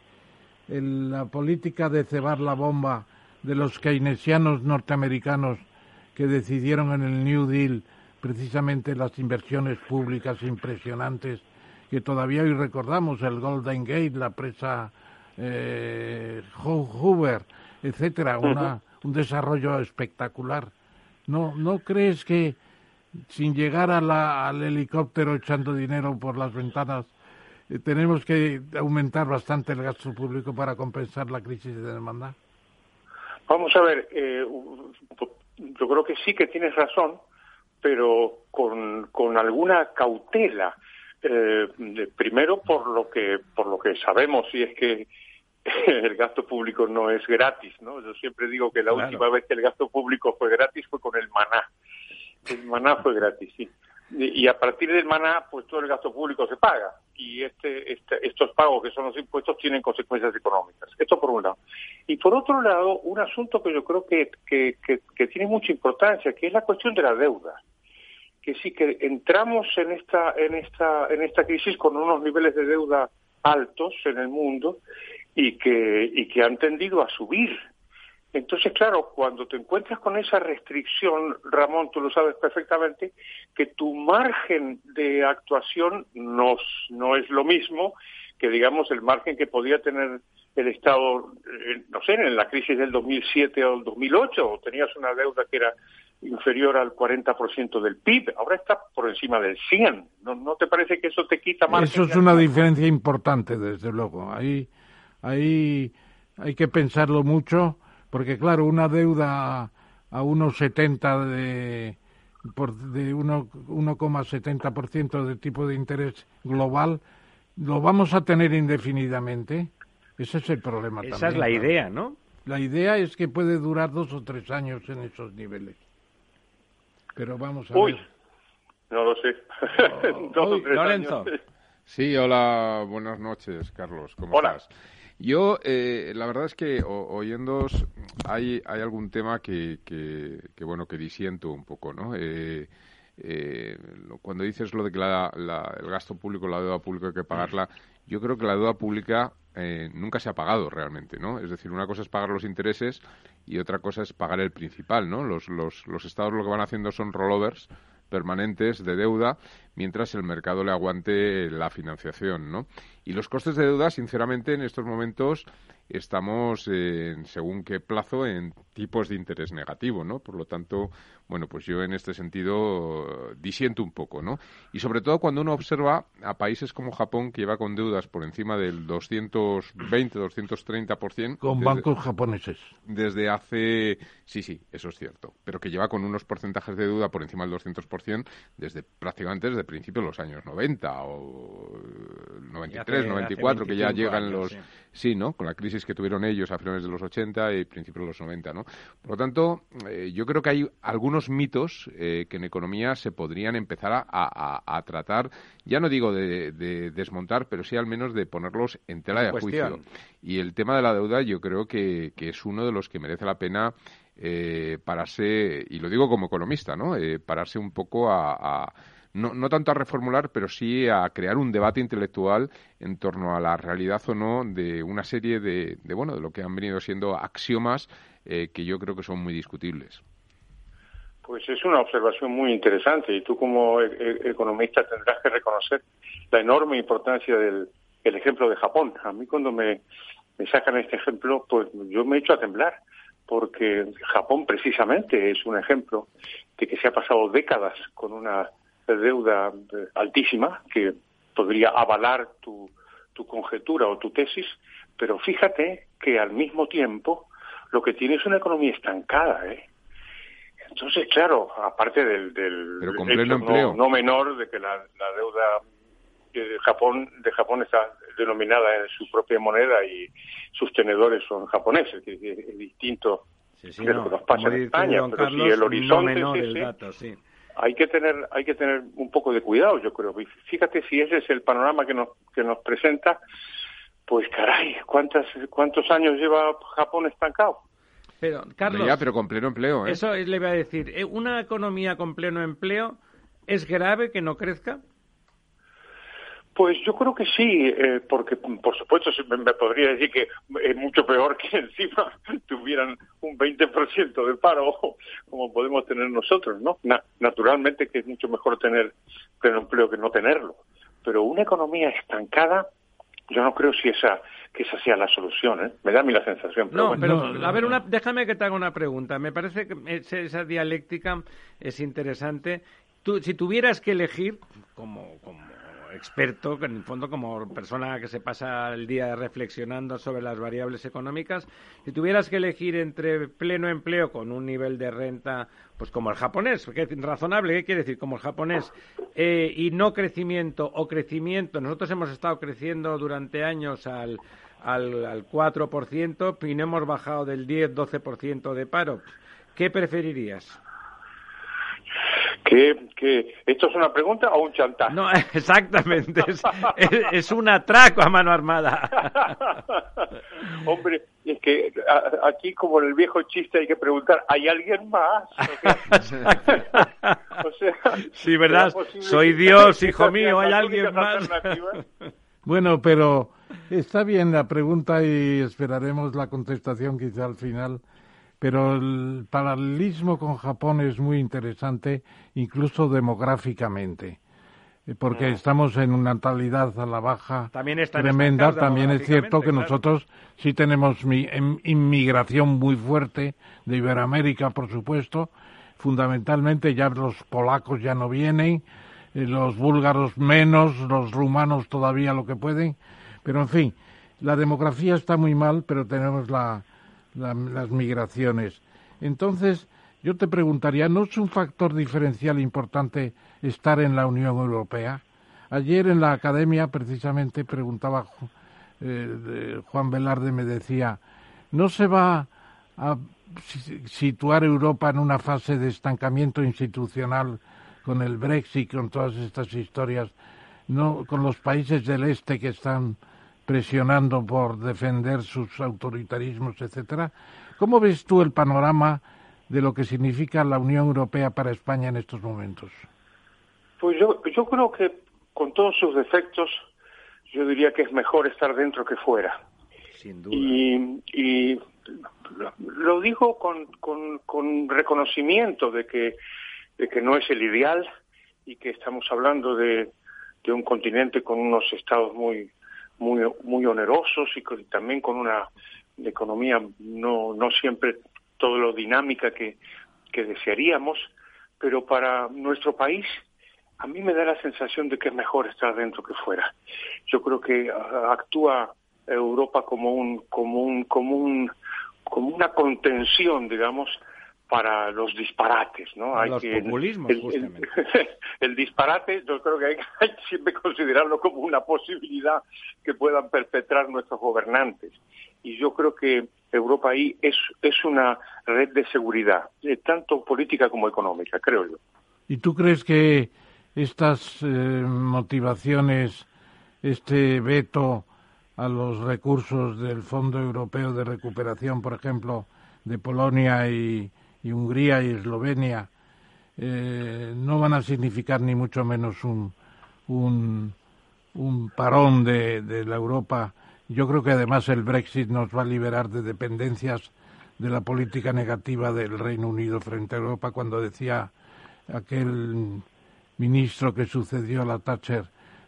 la política de cebar la bomba de los keynesianos norteamericanos que decidieron en el New Deal precisamente las inversiones públicas impresionantes que todavía hoy recordamos, el Golden Gate, la presa eh, Hoover, etcétera, una, un desarrollo espectacular. ¿No, ¿No crees que sin llegar a la, al helicóptero echando dinero por las ventanas eh, tenemos que aumentar bastante el gasto público para compensar la crisis de demanda? Vamos a ver, eh, yo creo que sí que tienes razón, pero con, con alguna cautela. Eh, primero por lo que por lo que sabemos y es que el gasto público no es gratis, ¿no? Yo siempre digo que la última vez que el gasto público fue gratis fue con el maná. El maná fue gratis, sí y a partir del maná, pues todo el gasto público se paga. Y este, este, estos pagos que son los impuestos tienen consecuencias económicas. Esto por un lado. Y por otro lado, un asunto que yo creo que, que, que, tiene mucha importancia, que es la cuestión de la deuda. Que sí que entramos en esta, en esta, en esta crisis con unos niveles de deuda altos en el mundo y que, y que han tendido a subir. Entonces, claro, cuando te encuentras con esa restricción, Ramón, tú lo sabes perfectamente, que tu margen de actuación no, no es lo mismo que, digamos, el margen que podía tener el Estado, eh, no sé, en la crisis del 2007 o el 2008, tenías una deuda que era inferior al 40% del PIB, ahora está por encima del 100. ¿No, ¿No te parece que eso te quita más? Eso es una diferencia importante, desde luego. Ahí, ahí hay que pensarlo mucho porque claro, una deuda a 1,70 de por, de 1,70% de tipo de interés global, lo vamos a tener indefinidamente. Ese es el problema Esa también. Esa es la idea, ¿no? La idea es que puede durar dos o tres años en esos niveles. Pero vamos a Uy, ver. no lo sé. Oh, Lorenzo. Sí, hola, buenas noches, Carlos. ¿Cómo hola. estás? Yo, eh, la verdad es que oyéndos hay, hay algún tema que, que, bueno, que disiento un poco, ¿no? Eh, eh, cuando dices lo de que el gasto público, la deuda pública hay que pagarla, yo creo que la deuda pública nunca se ha pagado realmente, ¿no? Es decir, una cosa es pagar los intereses y otra cosa es pagar el principal, ¿no? Los, los, los estados lo que van haciendo son rollovers permanentes de deuda mientras el mercado le aguante la financiación, ¿no? Y los costes de deuda, sinceramente, en estos momentos estamos, en, según qué plazo, en tipos de interés negativo, ¿no? Por lo tanto, bueno, pues yo en este sentido disiento un poco, ¿no? Y sobre todo cuando uno observa a países como Japón, que lleva con deudas por encima del 220, 230%. Con bancos japoneses. Desde hace, sí, sí, eso es cierto, pero que lleva con unos porcentajes de deuda por encima del 200% desde prácticamente desde principios de los años 90 o 93, 94, que ya llegan los... Sí. ¿No? Con la crisis que tuvieron ellos a finales de los 80 y principios de los 90, ¿no? Por lo tanto, eh, yo creo que hay algunos mitos eh, que en economía se podrían empezar a, tratar, ya no digo de, desmontar, pero sí al menos de ponerlos en tela de juicio. Y el tema de la deuda yo creo que, es uno de los que merece la pena eh, pararse, y lo digo como economista, ¿no? Eh, pararse un poco a no, no tanto a reformular, pero sí a crear un debate intelectual en torno a la realidad o no de una serie de, de bueno, de lo que han venido siendo axiomas eh, que yo creo que son muy discutibles. Pues es una observación muy interesante y tú como e, e, economista tendrás que reconocer la enorme importancia del el ejemplo de Japón. A mí cuando me, me sacan este ejemplo, pues yo me he hecho a temblar, porque Japón precisamente es un ejemplo de que se ha pasado décadas con una deuda eh, altísima que podría avalar tu, tu conjetura o tu tesis, pero fíjate que al mismo tiempo lo que tiene es una economía estancada, ¿eh? Entonces, claro, aparte del, del hecho no, menor de que la, deuda de Japón de Japón está denominada en su propia moneda y sus tenedores son japoneses, que es, distinto de lo que nos pasa en España, pero si el horizonte es hay que tener hay que tener un poco de cuidado, yo creo. Fíjate si ese es el panorama que nos que nos presenta, pues caray, ¿cuántas cuántos años lleva Japón estancado? Pero, Carlos. pero con pleno empleo, ¿eh? Eso le voy a decir. ¿eh? ¿Una economía con pleno empleo es grave que no crezca? Pues yo creo que sí, eh, porque por supuesto me podría decir que es mucho peor que encima tuvieran un 20% de paro como podemos tener nosotros, ¿no? naturalmente que es mucho mejor tener pleno empleo que no tenerlo, pero una economía estancada, yo no creo si esa que esa sea la solución, ¿eh? Me da a mí la sensación. no, pero a ver, una, déjame que te haga una pregunta. Me parece que esa dialéctica es interesante. Tú, si tuvieras que elegir, como, como experto, en el fondo como persona que se pasa el día reflexionando sobre las variables económicas, si tuvieras que elegir entre pleno empleo con un nivel de renta, pues como el japonés, que razonable, ¿qué quiere decir? Como el japonés, eh, y no crecimiento o crecimiento, nosotros hemos estado creciendo durante años al al, al 4% y no hemos bajado del 10-12% de paro. ¿Qué preferirías? ¿Que, esto es una pregunta o un chantaje? No, exactamente. Es, un atraco a mano armada. Hombre, es que aquí, como en el viejo chiste, hay que preguntar: ¿hay alguien más? sí, ¿verdad? Soy Dios, hijo mío, ¿hay alguien más? bueno, pero Está bien la pregunta y esperaremos la contestación quizá al final, pero el paralelismo con Japón es muy interesante, incluso demográficamente, eh, porque mm. estamos en una natalidad a la baja tremenda. También es cierto que nosotros sí tenemos mi, em, inmigración muy fuerte de Iberoamérica, por supuesto. Fundamentalmente ya los polacos ya no vienen, eh, los búlgaros menos, los rumanos todavía lo que pueden pero en fin, la demografía está muy mal, pero tenemos las migraciones. Entonces, yo te preguntaría, ¿no es un factor diferencial importante estar en la Unión Europea? Ayer en la academia, precisamente, preguntaba eh, Juan Velarde, me decía, ¿no se va a situar Europa en una fase de estancamiento institucional con el Brexit, con todas estas historias, no con los países del este que están presionando por defender sus autoritarismos, etcétera. ¿Cómo ves tú el panorama de lo que significa la Unión Europea para España en estos momentos? Pues yo, yo creo que con todos sus defectos, yo diría que es mejor estar dentro que fuera. Sin duda. Y, lo digo con, con, reconocimiento de que, de que no es el ideal y que estamos hablando de, de un continente con unos estados muy muy, muy onerosos y también con una economía no, no siempre todo lo dinámica que, que desearíamos, pero para nuestro país a mí me da la sensación de que es mejor estar dentro que fuera. Yo creo que actúa Europa como un como un como un como una contención, digamos, para los disparates, ¿no? Hay los populismos, el, justamente. El, disparate, yo creo que hay, que siempre considerarlo como una posibilidad que puedan perpetrar nuestros gobernantes. Y yo creo que Europa ahí es, es una red de seguridad, eh, tanto política como económica, creo yo. ¿Y tú crees que estas eh, motivaciones, este veto a los recursos del Fondo Europeo de Recuperación, por ejemplo, de Polonia y y Hungría y Eslovenia eh, no van a significar ni mucho menos un, un, un parón de, de, la Europa. Yo creo que además el Brexit nos va a liberar de dependencias de la política negativa del Reino Unido frente a Europa cuando decía aquel ministro que sucedió a la Thatcher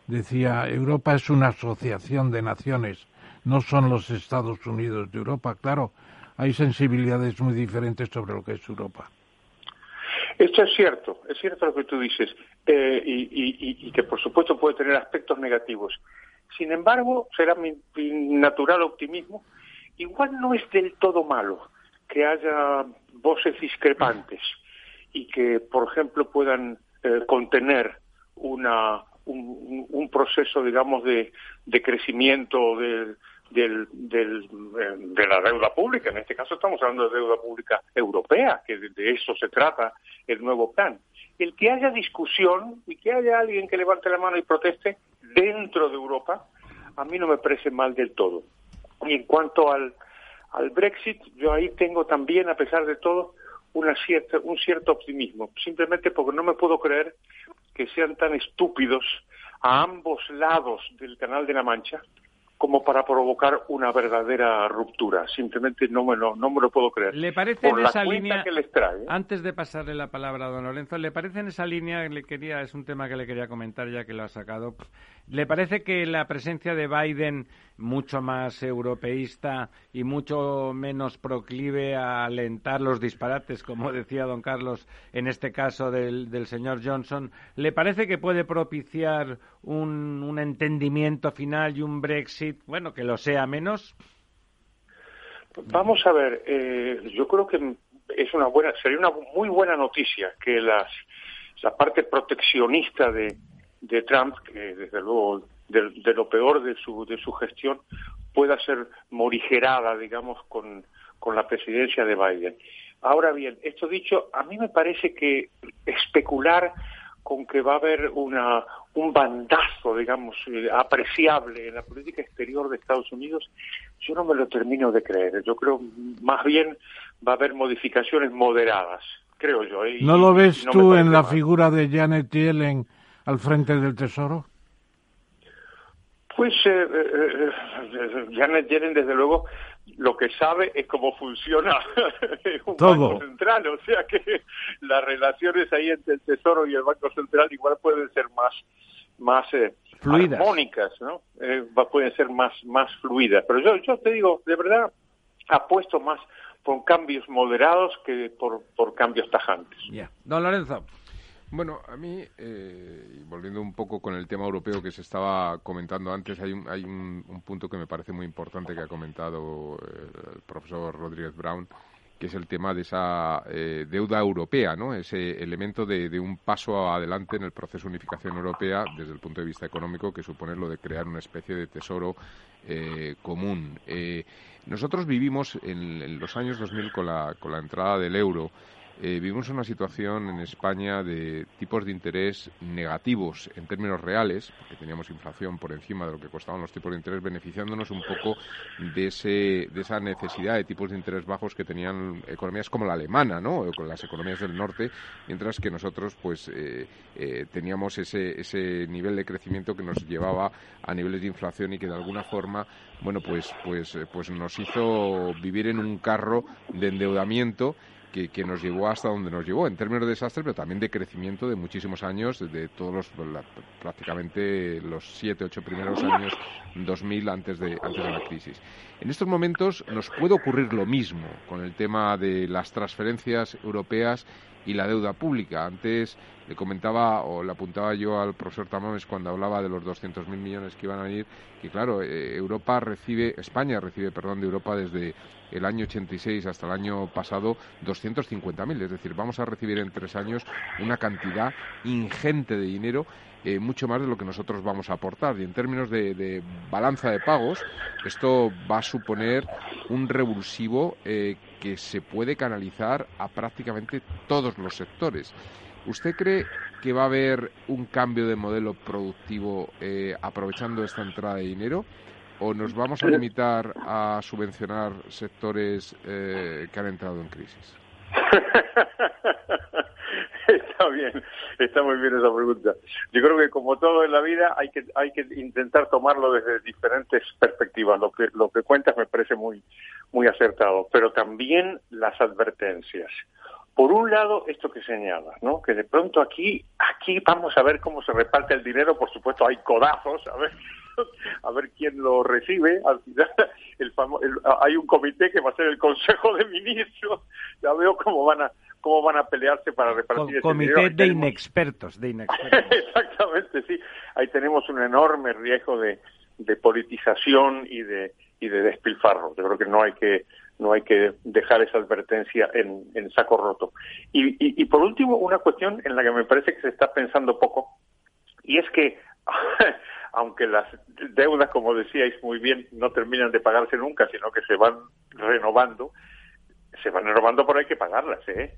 decía Europa es una asociación de naciones no son los Estados Unidos de Europa. Claro, hay sensibilidades muy diferentes sobre lo que es Europa. Esto es cierto, es cierto lo que tú dices, eh, y, que por supuesto puede tener aspectos negativos. Sin embargo, será mi, natural optimismo, igual no es del todo malo que haya voces discrepantes y que, por ejemplo, puedan eh, contener una, un, proceso, digamos, de, de crecimiento del, del, eh, de la deuda pública. En este caso estamos hablando de deuda pública europea, que de, eso se trata el nuevo plan. El que haya discusión y que haya alguien que levante la mano y proteste dentro de Europa, a mí no me parece mal del todo. Y en cuanto al, al Brexit, yo ahí tengo también, a pesar de todo, una cierta, un cierto optimismo, simplemente porque no me puedo creer que sean tan estúpidos a ambos lados del Canal de la Mancha como para provocar una verdadera ruptura. Simplemente no me lo, no me lo puedo creer. ¿Le parece en esa línea, que les trae, ¿eh? antes de pasarle la palabra a don Lorenzo, ¿le parece en esa línea, le quería, es un tema que le quería comentar ya que lo ha sacado, ¿le parece que la presencia de Biden mucho más europeísta y mucho menos proclive a alentar los disparates, como decía don Carlos en este caso del, del señor Johnson, ¿le parece que puede propiciar un, un entendimiento final y un Brexit, bueno, que lo sea menos? Vamos a ver, eh, yo creo que es una buena, sería una muy buena noticia que las, la parte proteccionista de, de Trump, que desde luego de, lo peor de su, de su gestión pueda ser morigerada, digamos, con, con la presidencia de Biden. Ahora bien, esto dicho, a mí me parece que especular con que va a haber una, un bandazo, digamos, eh, apreciable en la política exterior de Estados Unidos, yo no me lo termino de creer. Yo creo más bien va a haber modificaciones moderadas, creo yo. ¿eh? ¿No lo ves tú en la figura de Janet Yellen al frente del Tesoro? Pues eh, eh, eh, Janet Yellen, desde luego, lo que sabe es cómo funciona un banco central, o sea que las relaciones ahí entre el Tesoro y el Banco Central igual pueden ser más más fluidas. armónicas, ¿no? pueden ser más más fluidas. Pero yo yo te digo, de verdad, apuesto más por cambios moderados que por por cambios tajantes. Ya, don Lorenzo. Bueno, a mí, eh, volviendo un poco con el tema europeo que se estaba comentando antes, hay un, hay un, punto que me parece muy importante que ha comentado eh, el profesor Rodríguez Brown, que es el tema de esa eh, deuda europea, ¿no? ese elemento de, un paso adelante en el proceso de unificación europea desde el punto de vista económico que supone lo de crear una especie de tesoro común. nosotros vivimos en, en, los años 2000 con la, con la entrada del euro eh, vivimos una situación en España de tipos de interés negativos en términos reales, porque teníamos inflación por encima de lo que costaban los tipos de interés, beneficiándonos un poco de, ese, de esa necesidad de tipos de interés bajos que tenían economías como la alemana, ¿no? O con las economías del norte, mientras que nosotros, pues, eh, eh, teníamos ese, ese nivel de crecimiento que nos llevaba a niveles de inflación y que de alguna forma, bueno, pues, pues, pues nos hizo vivir en un carro de endeudamiento que, nos llevó hasta donde nos llevó, en términos de desastre, pero también de crecimiento de muchísimos años, de todos los, prácticamente los siete, ocho primeros años 2000 antes de, antes de la crisis. En estos momentos nos puede ocurrir lo mismo con el tema de las transferencias europeas y la deuda pública. Antes le comentaba o le apuntaba yo al profesor Tamames cuando hablaba de los 200.000 millones que iban a ir, que claro, eh, Europa recibe, España recibe, perdón, de Europa desde el año 86 hasta el año pasado 250.000. Es decir, vamos a recibir en tres años una cantidad ingente de dinero eh, mucho más de lo que nosotros vamos a aportar. Y en términos de, balanza de pagos, esto va a suponer un revulsivo eh, que se puede canalizar a prácticamente todos los sectores. ¿Usted cree que va a haber un cambio de modelo productivo eh, aprovechando esta entrada de dinero? ¿O nos vamos a limitar a subvencionar sectores que han entrado en crisis? está bien, está muy bien esa pregunta. Yo creo que como todo en la vida hay que hay que intentar tomarlo desde diferentes perspectivas. Lo que lo que cuentas me parece muy muy acertado, pero también las advertencias. Por un lado, esto que señalas, ¿no? Que de pronto aquí aquí vamos a ver cómo se reparte el dinero. Por supuesto, hay codazos, a ver a ver quién lo recibe. Al final, el, hay un comité que va a ser el Consejo de Ministros. Ya veo cómo van a cómo van a pelearse para repartir Con, ese Comité de inexpertos, de inexpertos. Exactamente, sí. Ahí tenemos un enorme riesgo de, de politización y de y de despilfarro. Yo creo que no hay que no hay que dejar esa advertencia en, en saco roto. Y, y, y, por último, una cuestión en la que me parece que se está pensando poco, y es que, aunque las deudas, como decíais muy bien, no terminan de pagarse nunca, sino que se van renovando, se van renovando, pero hay que pagarlas, ¿eh?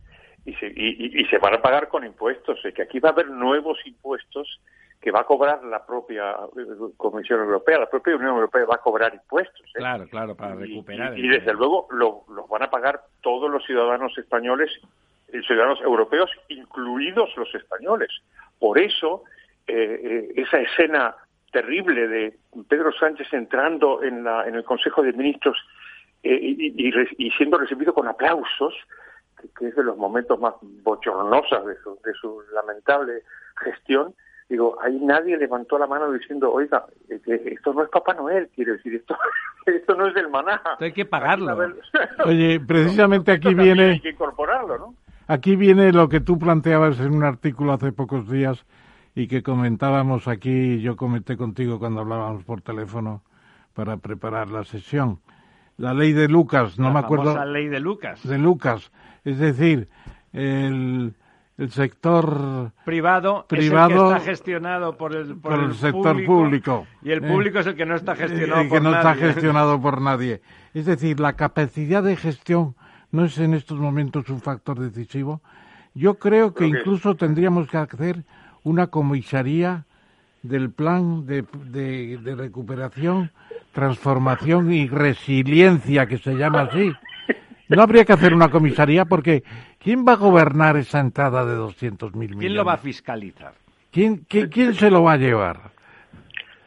Y se, y, y se van a pagar con impuestos, es que aquí va a haber nuevos impuestos que va a cobrar la propia eh, Comisión Europea, la propia Unión Europea va a cobrar impuestos. ¿eh? Claro, claro, para recuperar. Y, desde luego lo, los van a pagar todos los ciudadanos españoles, y ciudadanos europeos, incluidos los españoles. Por eso, eh, esa escena terrible de Pedro Sánchez entrando en, la, en el Consejo de Ministros y, y, siendo recibido con aplausos, que, es de los momentos más bochornosos de su, de su lamentable gestión, digo, ahí nadie levantó la mano diciendo, oiga, esto no es Papá Noel, quiere decir, esto, esto no es del maná. hay que pagarlo. Oye, precisamente aquí viene... Hay que incorporarlo, ¿no? Aquí viene lo que tú planteabas en un artículo hace pocos días y que comentábamos aquí, yo comenté contigo cuando hablábamos por teléfono para preparar la sesión. La ley de Lucas, no me acuerdo. La ley de Lucas. De Lucas. Es decir, el, el sector privado, privado es el que está gestionado por el, por, el, sector público, y el público es el que no está gestionado el que no está gestionado por nadie. Es decir, la capacidad de gestión no es en estos momentos un factor decisivo. Yo creo que incluso tendríamos que hacer una comisaría del plan de, de, de recuperación, transformación y resiliencia, que se llama así. No habría que hacer una comisaría porque ¿Quién va a gobernar esa entrada de 200 mil millones? ¿Quién lo va a fiscalizar? ¿Quién, quién, se lo va a llevar?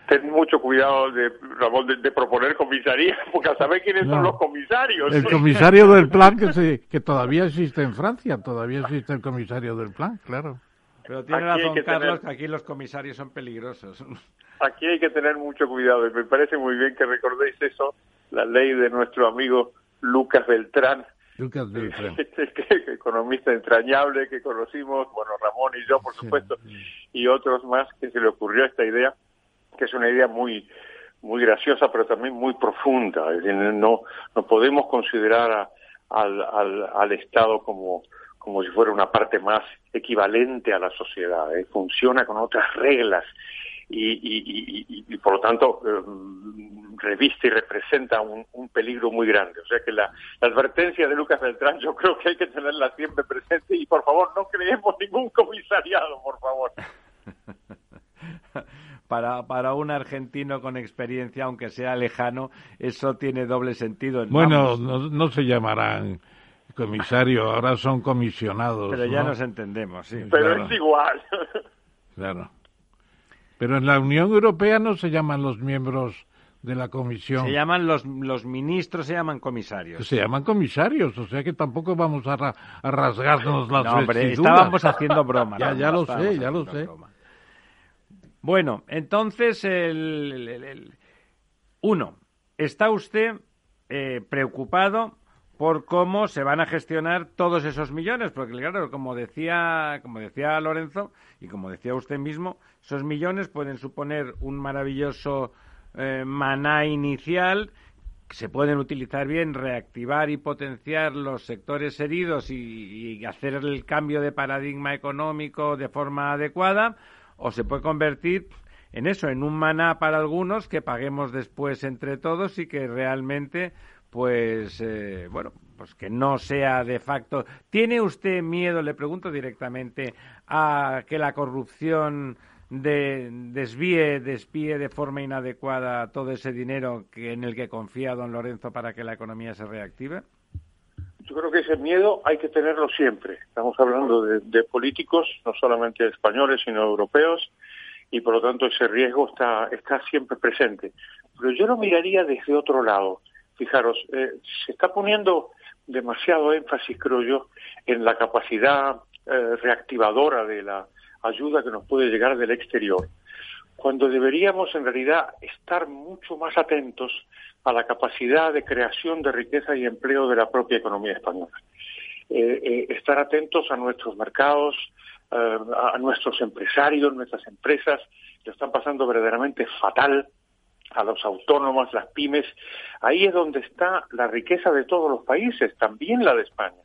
Ten mucho cuidado de, de, proponer comisaría, porque a saber quiénes son los comisarios. El comisario del plan que, se, que todavía existe en Francia, todavía existe el comisario del plan, claro. Pero tiene razón Carlos que aquí los comisarios son peligrosos. Aquí hay que tener mucho cuidado y me parece muy bien que recordéis eso, la ley de nuestro amigo Lucas Beltrán, Lucas este economista entrañable que conocimos, bueno, Ramón y yo, por supuesto, y otros más que se le ocurrió esta idea, que es una idea muy muy graciosa, pero también muy profunda. no, no podemos considerar al, al, al Estado como, como si fuera una parte más equivalente a la sociedad. ¿eh? Funciona con otras reglas y, y, y, y por lo tanto eh, reviste y representa un, un, peligro muy grande. O sea que la, la, advertencia de Lucas Beltrán yo creo que hay que tenerla siempre presente y por favor no creemos ningún comisariado, por favor. Para, para un argentino con experiencia, aunque sea lejano, eso tiene doble sentido. Bueno, no, no se llamarán comisario, ahora son comisionados. Pero ya nos entendemos, sí. Pero es igual. Claro. Pero en la Unión Europea no se llaman los miembros de la comisión. Se llaman los, los ministros, se llaman comisarios. Se llaman comisarios, o sea que tampoco vamos a, a rasgarnos las no, hombre, estábamos haciendo broma. ya, ya lo sé, ya lo sé. Bueno, entonces, el, uno, ¿está usted eh, preocupado por cómo se van a gestionar todos esos millones, porque claro, como decía, como decía Lorenzo y como decía usted mismo, esos millones pueden suponer un maravilloso eh, maná inicial se pueden utilizar bien, reactivar y potenciar los sectores heridos y, y, hacer el cambio de paradigma económico de forma adecuada, o se puede convertir en eso, en un maná para algunos que paguemos después entre todos y que realmente pues eh, bueno, pues que no sea de facto. ¿Tiene usted miedo, le pregunto directamente, a que la corrupción de, desvíe, despíe de forma inadecuada todo ese dinero que, en el que confía don Lorenzo para que la economía se reactive? Yo creo que ese miedo hay que tenerlo siempre. Estamos hablando de, de políticos, no solamente españoles, sino europeos, y por lo tanto ese riesgo está, está siempre presente. Pero yo lo miraría desde otro lado Fijaros, eh, se está poniendo demasiado énfasis, creo yo, en la capacidad eh, reactivadora de la ayuda que nos puede llegar del exterior. cuando deberíamos en realidad estar mucho más atentos a la capacidad de creación de riqueza y empleo de la propia economía española. Eh, eh, estar atentos a nuestros mercados, a nuestros empresarios, nuestras empresas, que están pasando verdaderamente fatal, a los autónomos, las pymes. Ahí es donde está la riqueza de todos los países, también la de España.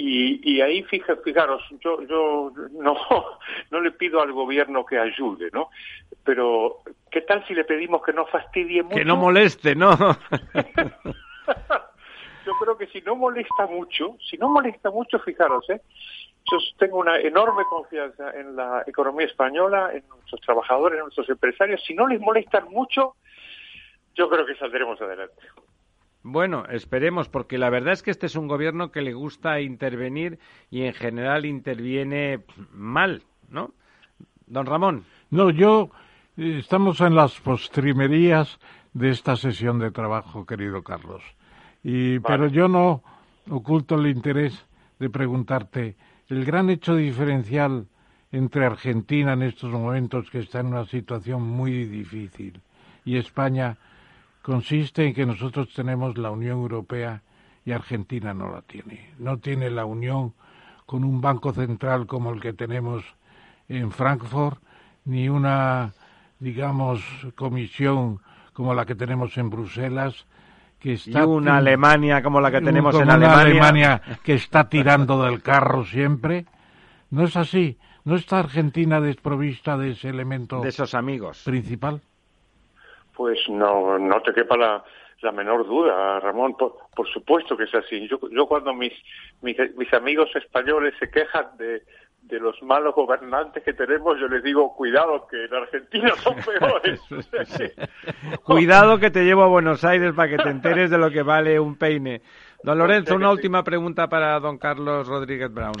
Y, y ahí, fija, fijaros, yo, yo no, no le pido al gobierno que ayude, ¿no? Pero, ¿qué tal si le pedimos que no fastidie mucho? Que no moleste, ¿no? yo creo que si no molesta mucho, si no molesta mucho, fijaros, ¿eh? Yo tengo una enorme confianza en la economía española, en nuestros trabajadores, en nuestros empresarios. Si no les molestan mucho, yo creo que saldremos adelante. Bueno, esperemos, porque la verdad es que este es un gobierno que le gusta intervenir y en general interviene mal, ¿no? Don Ramón. No, yo eh, estamos en las postrimerías de esta sesión de trabajo, querido Carlos. Y, Pero yo no oculto el interés de preguntarte, el gran hecho diferencial entre Argentina en estos momentos, que está en una situación muy difícil, y España, consiste en que nosotros tenemos la Unión Europea y Argentina no la tiene. No tiene la unión con un banco central como el que tenemos en Frankfurt, ni una, digamos, comisión como la que tenemos en Bruselas, que está y una Alemania como la que tenemos en Alemania. Alemania que está tirando del carro siempre. No es así. ¿No está Argentina desprovista de ese elemento de esos amigos principal? Pues no, no te quepa la, la menor duda, Ramón. Por, por, supuesto que es así. Yo, yo cuando mis, mis, mis amigos españoles se quejan de, de los malos gobernantes que tenemos, yo les digo, cuidado, que en Argentina son peores. cuidado que te llevo a Buenos Aires para que te enteres de lo que vale un peine. Don Lorenzo, una última pregunta para don Carlos Rodríguez Brown.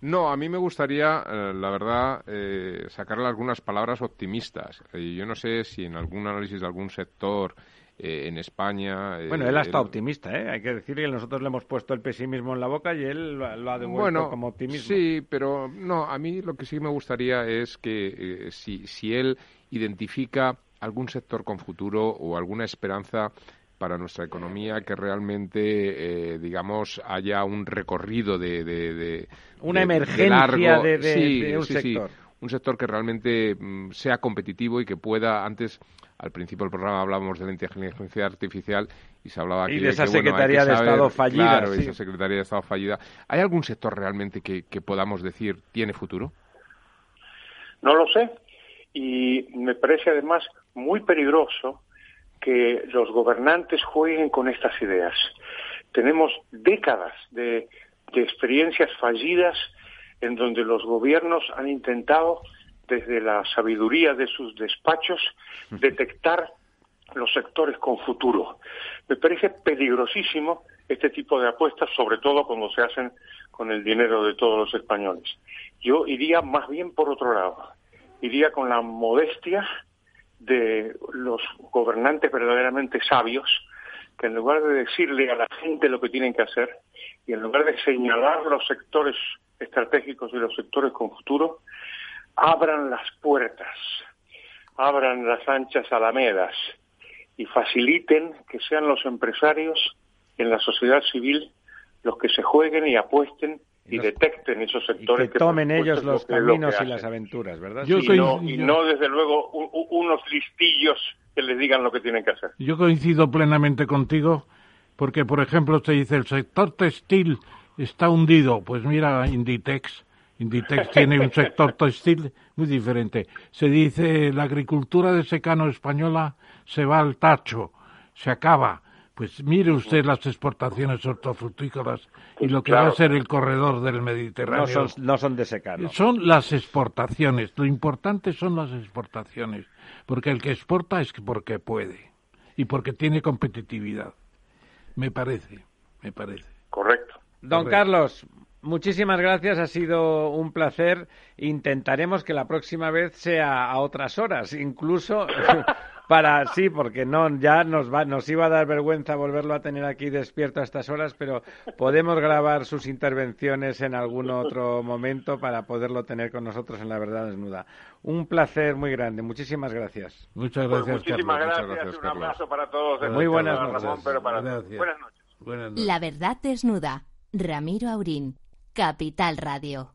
No, a mí me gustaría, eh, la verdad, eh, sacarle algunas palabras optimistas. Eh, yo no sé si en algún análisis de algún sector eh, en España. Bueno, él ha estado optimista, ¿eh? Hay que decir que nosotros le hemos puesto el pesimismo en la boca y él lo, ha devuelto como optimismo. Sí, pero no, a mí lo que sí me gustaría es que si, si él identifica algún sector con futuro o alguna esperanza para nuestra economía que realmente, digamos, haya un recorrido de... de, Una emergencia de, un sector. Un sector que realmente mm, sea competitivo y que pueda antes al principio del programa hablábamos de la inteligencia artificial y se hablaba aquí y de, esa Secretaría de Estado fallida. Claro, esa Secretaría de Estado fallida. ¿Hay algún sector realmente que, podamos decir tiene futuro? No lo sé. Y me parece además muy peligroso que los gobernantes jueguen con estas ideas. Tenemos décadas de, de experiencias fallidas en donde los gobiernos han intentado desde la sabiduría de sus despachos, detectar los sectores con futuro. Me parece peligrosísimo este tipo de apuestas, sobre todo cuando se hacen con el dinero de todos los españoles. Yo iría más bien por otro lado, iría con la modestia de los gobernantes verdaderamente sabios, que en lugar de decirle a la gente lo que tienen que hacer, y en lugar de señalar los sectores estratégicos y los sectores con futuro, abran las puertas, abran las anchas alamedas y faciliten que sean los empresarios en la sociedad civil los que se jueguen y apuesten y, detecten esos sectores que, tomen ellos los caminos y las aventuras, ¿verdad? y, no, desde luego unos listillos que les digan lo que tienen que hacer. Yo coincido plenamente contigo porque, por ejemplo, se dice el sector textil está hundido. Pues mira, Inditex Inditex tiene un sector textil muy diferente. Se dice la agricultura de secano española se va al tacho, se acaba. Pues mire usted las exportaciones hortofrutícolas y lo que va a ser el corredor del Mediterráneo. No son, no son de secano. Son las exportaciones. Lo importante son las exportaciones. Porque el que exporta es porque puede y porque tiene competitividad. Me parece, me parece. Correcto. Don Carlos, Muchísimas gracias, ha sido un placer. Intentaremos que la próxima vez sea a otras horas, incluso para sí, porque no ya nos va nos iba a dar vergüenza volverlo a tener aquí despierto a estas horas, pero podemos grabar sus intervenciones en algún otro momento para poderlo tener con nosotros en la verdad desnuda. Un placer muy grande. Muchísimas gracias. Muchas Pues gracias, muchísimas Carlos. gracias, Muchas gracias, un Carlos. abrazo para todos. Muy buenas Ramón, para. Buenas noches. Buenas noches. La verdad desnuda. Ramiro Aurín. Capital Radio.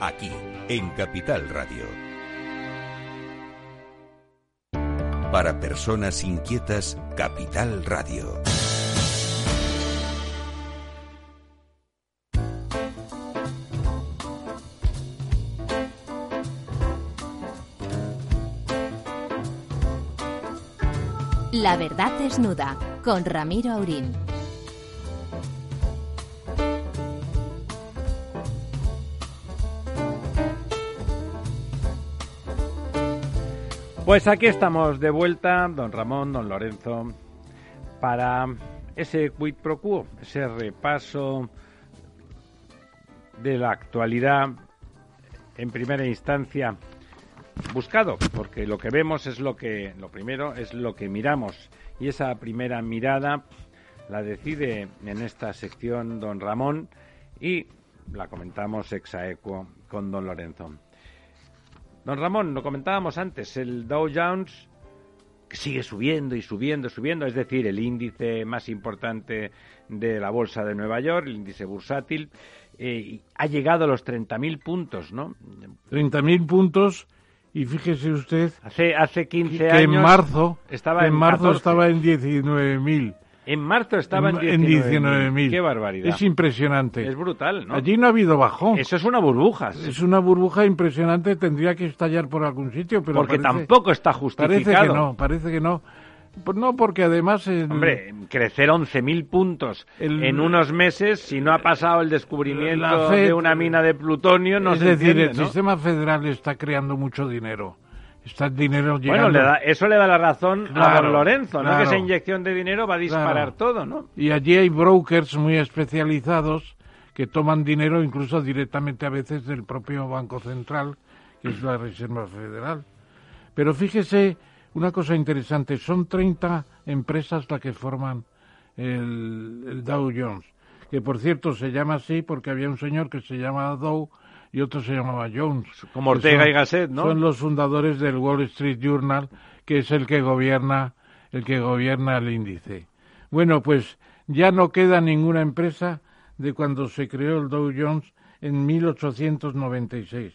Aquí, en Capital Radio. Para personas inquietas, Capital Radio. La verdad desnuda. Con Ramiro Aurín. Pues aquí estamos de vuelta, don Ramón, don Lorenzo, para ese quid pro quo, ese repaso de la actualidad en primera instancia buscado, porque lo que vemos es lo que, lo primero es lo que miramos y esa primera mirada la decide en esta sección don Ramón y la comentamos exaequo con don Lorenzo. Don Ramón, lo comentábamos antes, el Dow Jones que sigue subiendo y subiendo, subiendo, es decir, el índice más importante de la bolsa de Nueva York, el índice bursátil, eh, ha llegado a los 30.000 puntos, ¿no? 30.000 puntos y fíjese usted Hace, hace 15 que años en marzo, estaba en en marzo 14. estaba en 19.000. En marzo estaba en, en 19.000. 19.000. Qué barbaridad. Es impresionante. Es brutal, ¿no? Allí no ha habido bajón. Eso es una burbuja. Es una burbuja impresionante, tendría que estallar por algún sitio, pero porque parece- tampoco está Parece justificado. que no, parece que no. Pues no, porque además... el- Hombre, crecer 11.000 puntos El- en unos meses, si no ha pasado el descubrimiento FED- de una mina de plutonio, no es se decir, entiende, el ¿no? sistema federal está creando mucho dinero. Está el dinero llegando... Bueno, le da- eso le da la razón a don Lorenzo. Que esa inyección de dinero va a disparar Claro. todo, ¿no? Y allí hay brokers muy especializados que toman dinero incluso directamente a veces del propio Banco Central, que es la Reserva Federal. Pero fíjese una cosa interesante, son 30 empresas las que forman el, el Dow Jones, que por cierto se llama así porque había un señor que se llamaba Dow y otro se llamaba Jones. Como Ortega son- y Gasset, ¿no? Son los fundadores del Wall Street Journal, que es el que gobierna el que gobierna el índice. Bueno, pues ya no queda ninguna empresa de cuando se creó el Dow Jones en 1896.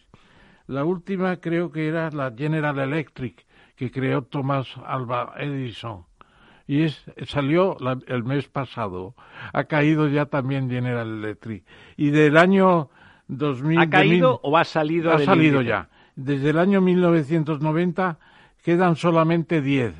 La última creo que era la General Electric que creó Thomas Alva Edison y es, salió la- el mes pasado. Ha caído ya también General Electric y del año 2000 ¿Ha caído o ha salido ha salido índice? ya. Desde el año 1990 quedan solamente 10.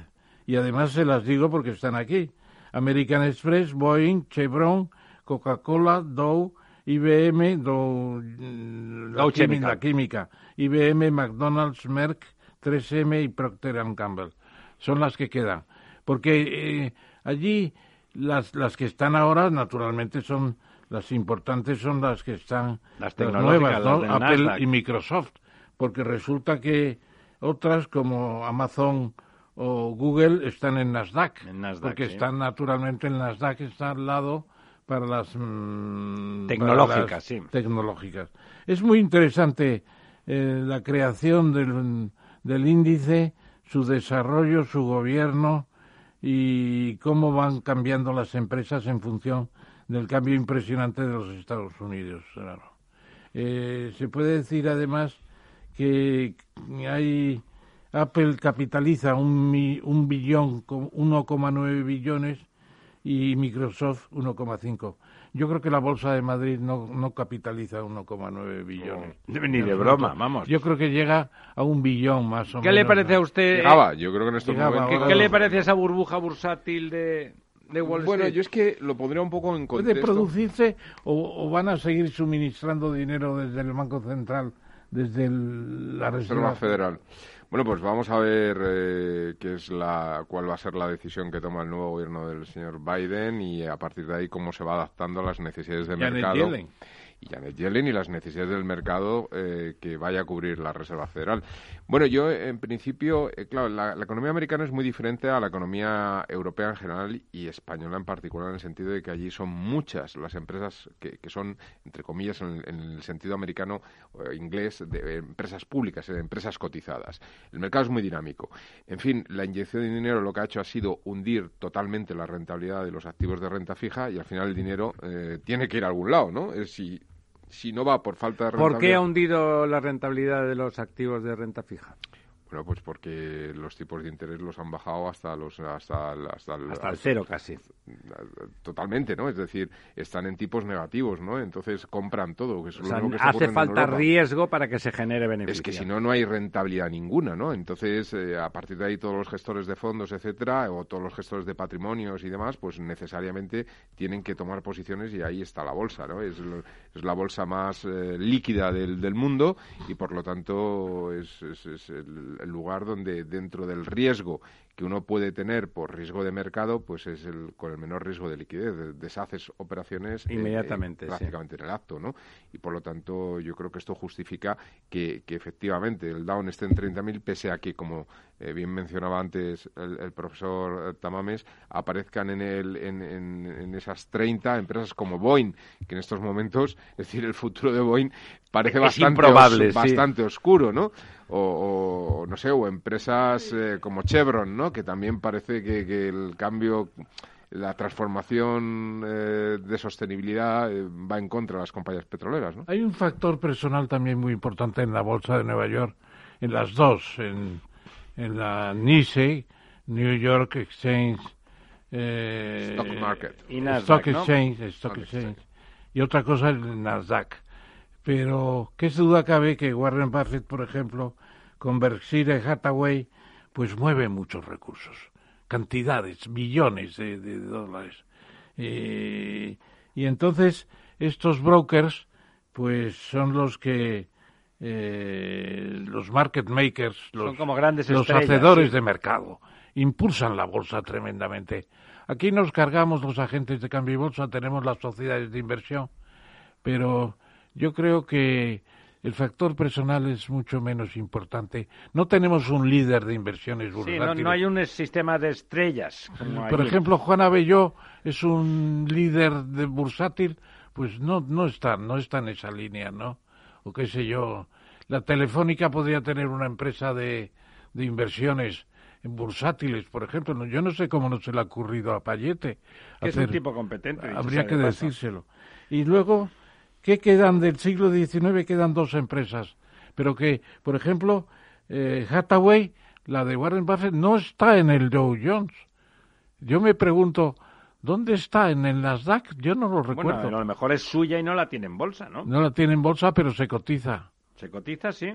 Y además se las digo porque están aquí. American Express, Boeing, Chevron, Coca-Cola, Dow, IBM, Dow, mm, la, Chemical. la química, IBM, McDonald's, Merck, 3M y Procter Gamble. Son las que quedan. porque eh, allí las, las que están ahora, naturalmente, son las importantes son las que están Las nuevas, tecnológicas, ¿no? las Apple Nasdaq. y Microsoft, porque resulta que otras como Amazon o Google están en Nasdaq, En Nasdaq, porque sí. están naturalmente en Nasdaq está al lado para las mm, Tecnológicas, para las sí. tecnológicas. Es muy interesante eh, la creación del, del índice, su desarrollo, su gobierno y cómo van cambiando las empresas en función del cambio impresionante de los Estados Unidos. claro. Eh, se puede decir además que hay Apple capitaliza un, un billón, con 1,9 billones y Microsoft 1,5. Yo creo que la Bolsa de Madrid no, no capitaliza 1,9 billones. Ni de broma, vamos. Yo creo que llega a un billón más o menos. ¿Qué le parece a usted? Llegaba, yo creo que en estos momentos... ¿Qué, qué le parece esa burbuja bursátil de, de Wall Street? Bueno, yo es que lo pondría un poco en ¿Puede contexto. producirse o, o van a seguir suministrando dinero desde el Banco Central, desde el- la Reserva Federal. Bueno, pues vamos a ver eh, qué es la, cuál va a ser la decisión que toma el nuevo gobierno del señor Biden y a partir de ahí cómo se va adaptando a las necesidades de Janet mercado. Yellen. Y Janet Yellen y las necesidades del mercado eh, que vaya a cubrir la Reserva Federal. Bueno, yo en principio, eh, claro, la, economía americana es muy diferente a la economía europea en general y española en particular, en el sentido de que allí son muchas las empresas que, que son, entre comillas, en, el- en el sentido americano eh, inglés, de empresas públicas, eh, empresas cotizadas. El mercado es muy dinámico. En fin, la inyección de dinero lo que ha hecho ha sido hundir totalmente la rentabilidad de los activos de renta fija y al final el dinero eh, tiene que ir a algún lado, ¿no? Si, si no va por falta de rentabilidad... ¿Por qué ha hundido la rentabilidad de los activos de renta fija? Bueno, pues porque los tipos de interés los han bajado hasta los hasta el, hasta el, Hasta el cero casi. totalmente, ¿no? Es decir, están en tipos negativos, ¿no? Entonces compran todo. Que es O lo sea, que hace falta riesgo para que se genere beneficio. Es que si no, no hay rentabilidad ninguna, ¿no? Entonces, eh, a partir de ahí, todos los gestores de fondos, etcétera, o todos los gestores de patrimonios y demás, pues necesariamente tienen que tomar posiciones y ahí está la bolsa, ¿no? Es, lo- es la bolsa más eh, líquida del, del mundo y, por lo tanto, es, es- es el, el lugar donde, dentro del riesgo que uno puede tener por riesgo de mercado, pues es el con el menor riesgo de liquidez. De- Deshaces operaciones Inmediatamente, eh, sí. prácticamente en el acto, ¿no? Y por lo tanto, yo creo que esto justifica que, que efectivamente el Down esté en 30.000, pese a que, como eh, bien mencionaba antes el, el profesor eh, Tamames, aparezcan en, el, en, en- en esas 30 empresas como Boeing, que en estos momentos, es decir, el futuro de Boeing parece Es bastante, improbable, os- sí. bastante oscuro, ¿no? O, o, no sé, o empresas eh, como Chevron, ¿no? Que también parece que, que el cambio la transformación eh, de sostenibilidad eh, va en contra de las compañías petroleras, ¿no? Hay un factor personal también muy importante en la bolsa de Nueva York, en las dos, en, en la NYSE, New York Exchange, eh, Stock market. Y Nasdaq, Stock ¿no? Exchange, Stock Exchange, y otra cosa el Nasdaq. Pero qué duda cabe que Warren Buffett, por ejemplo, con Berkshire Hathaway, pues mueve muchos recursos, cantidades, billones de, de dólares. Eh, y entonces estos brokers, pues son los que eh, los market makers, los, Son como grandes los hacedores sí. de mercado, impulsan la bolsa tremendamente. Aquí nos cargamos los agentes de cambio y bolsa, tenemos las sociedades de inversión, pero yo creo que el factor personal es mucho menos importante. No tenemos un líder de inversiones Sí, no, bursátiles. no hay un sistema de estrellas. como Por allí. ejemplo, Juana Belló es un líder de bursátil, pues no, no está, no está en esa línea, ¿no? O qué sé yo. La Telefónica podría tener una empresa de, de inversiones en bursátiles, por ejemplo. No, Yo no sé cómo no se le ha ocurrido a Payete. Que es un tipo competente. Habría que decírselo. Y luego, ¿qué quedan del siglo XIX? Quedan dos empresas. Pero que, por ejemplo, eh, Hathaway, la de Warren Buffett, no está en el Dow Jones. Yo me pregunto, ¿dónde está? ¿En el Nasdaq? Yo no lo recuerdo. Bueno, a lo mejor es suya y no la tiene en bolsa, ¿no? No la tiene en bolsa, pero se cotiza. Se cotiza, sí.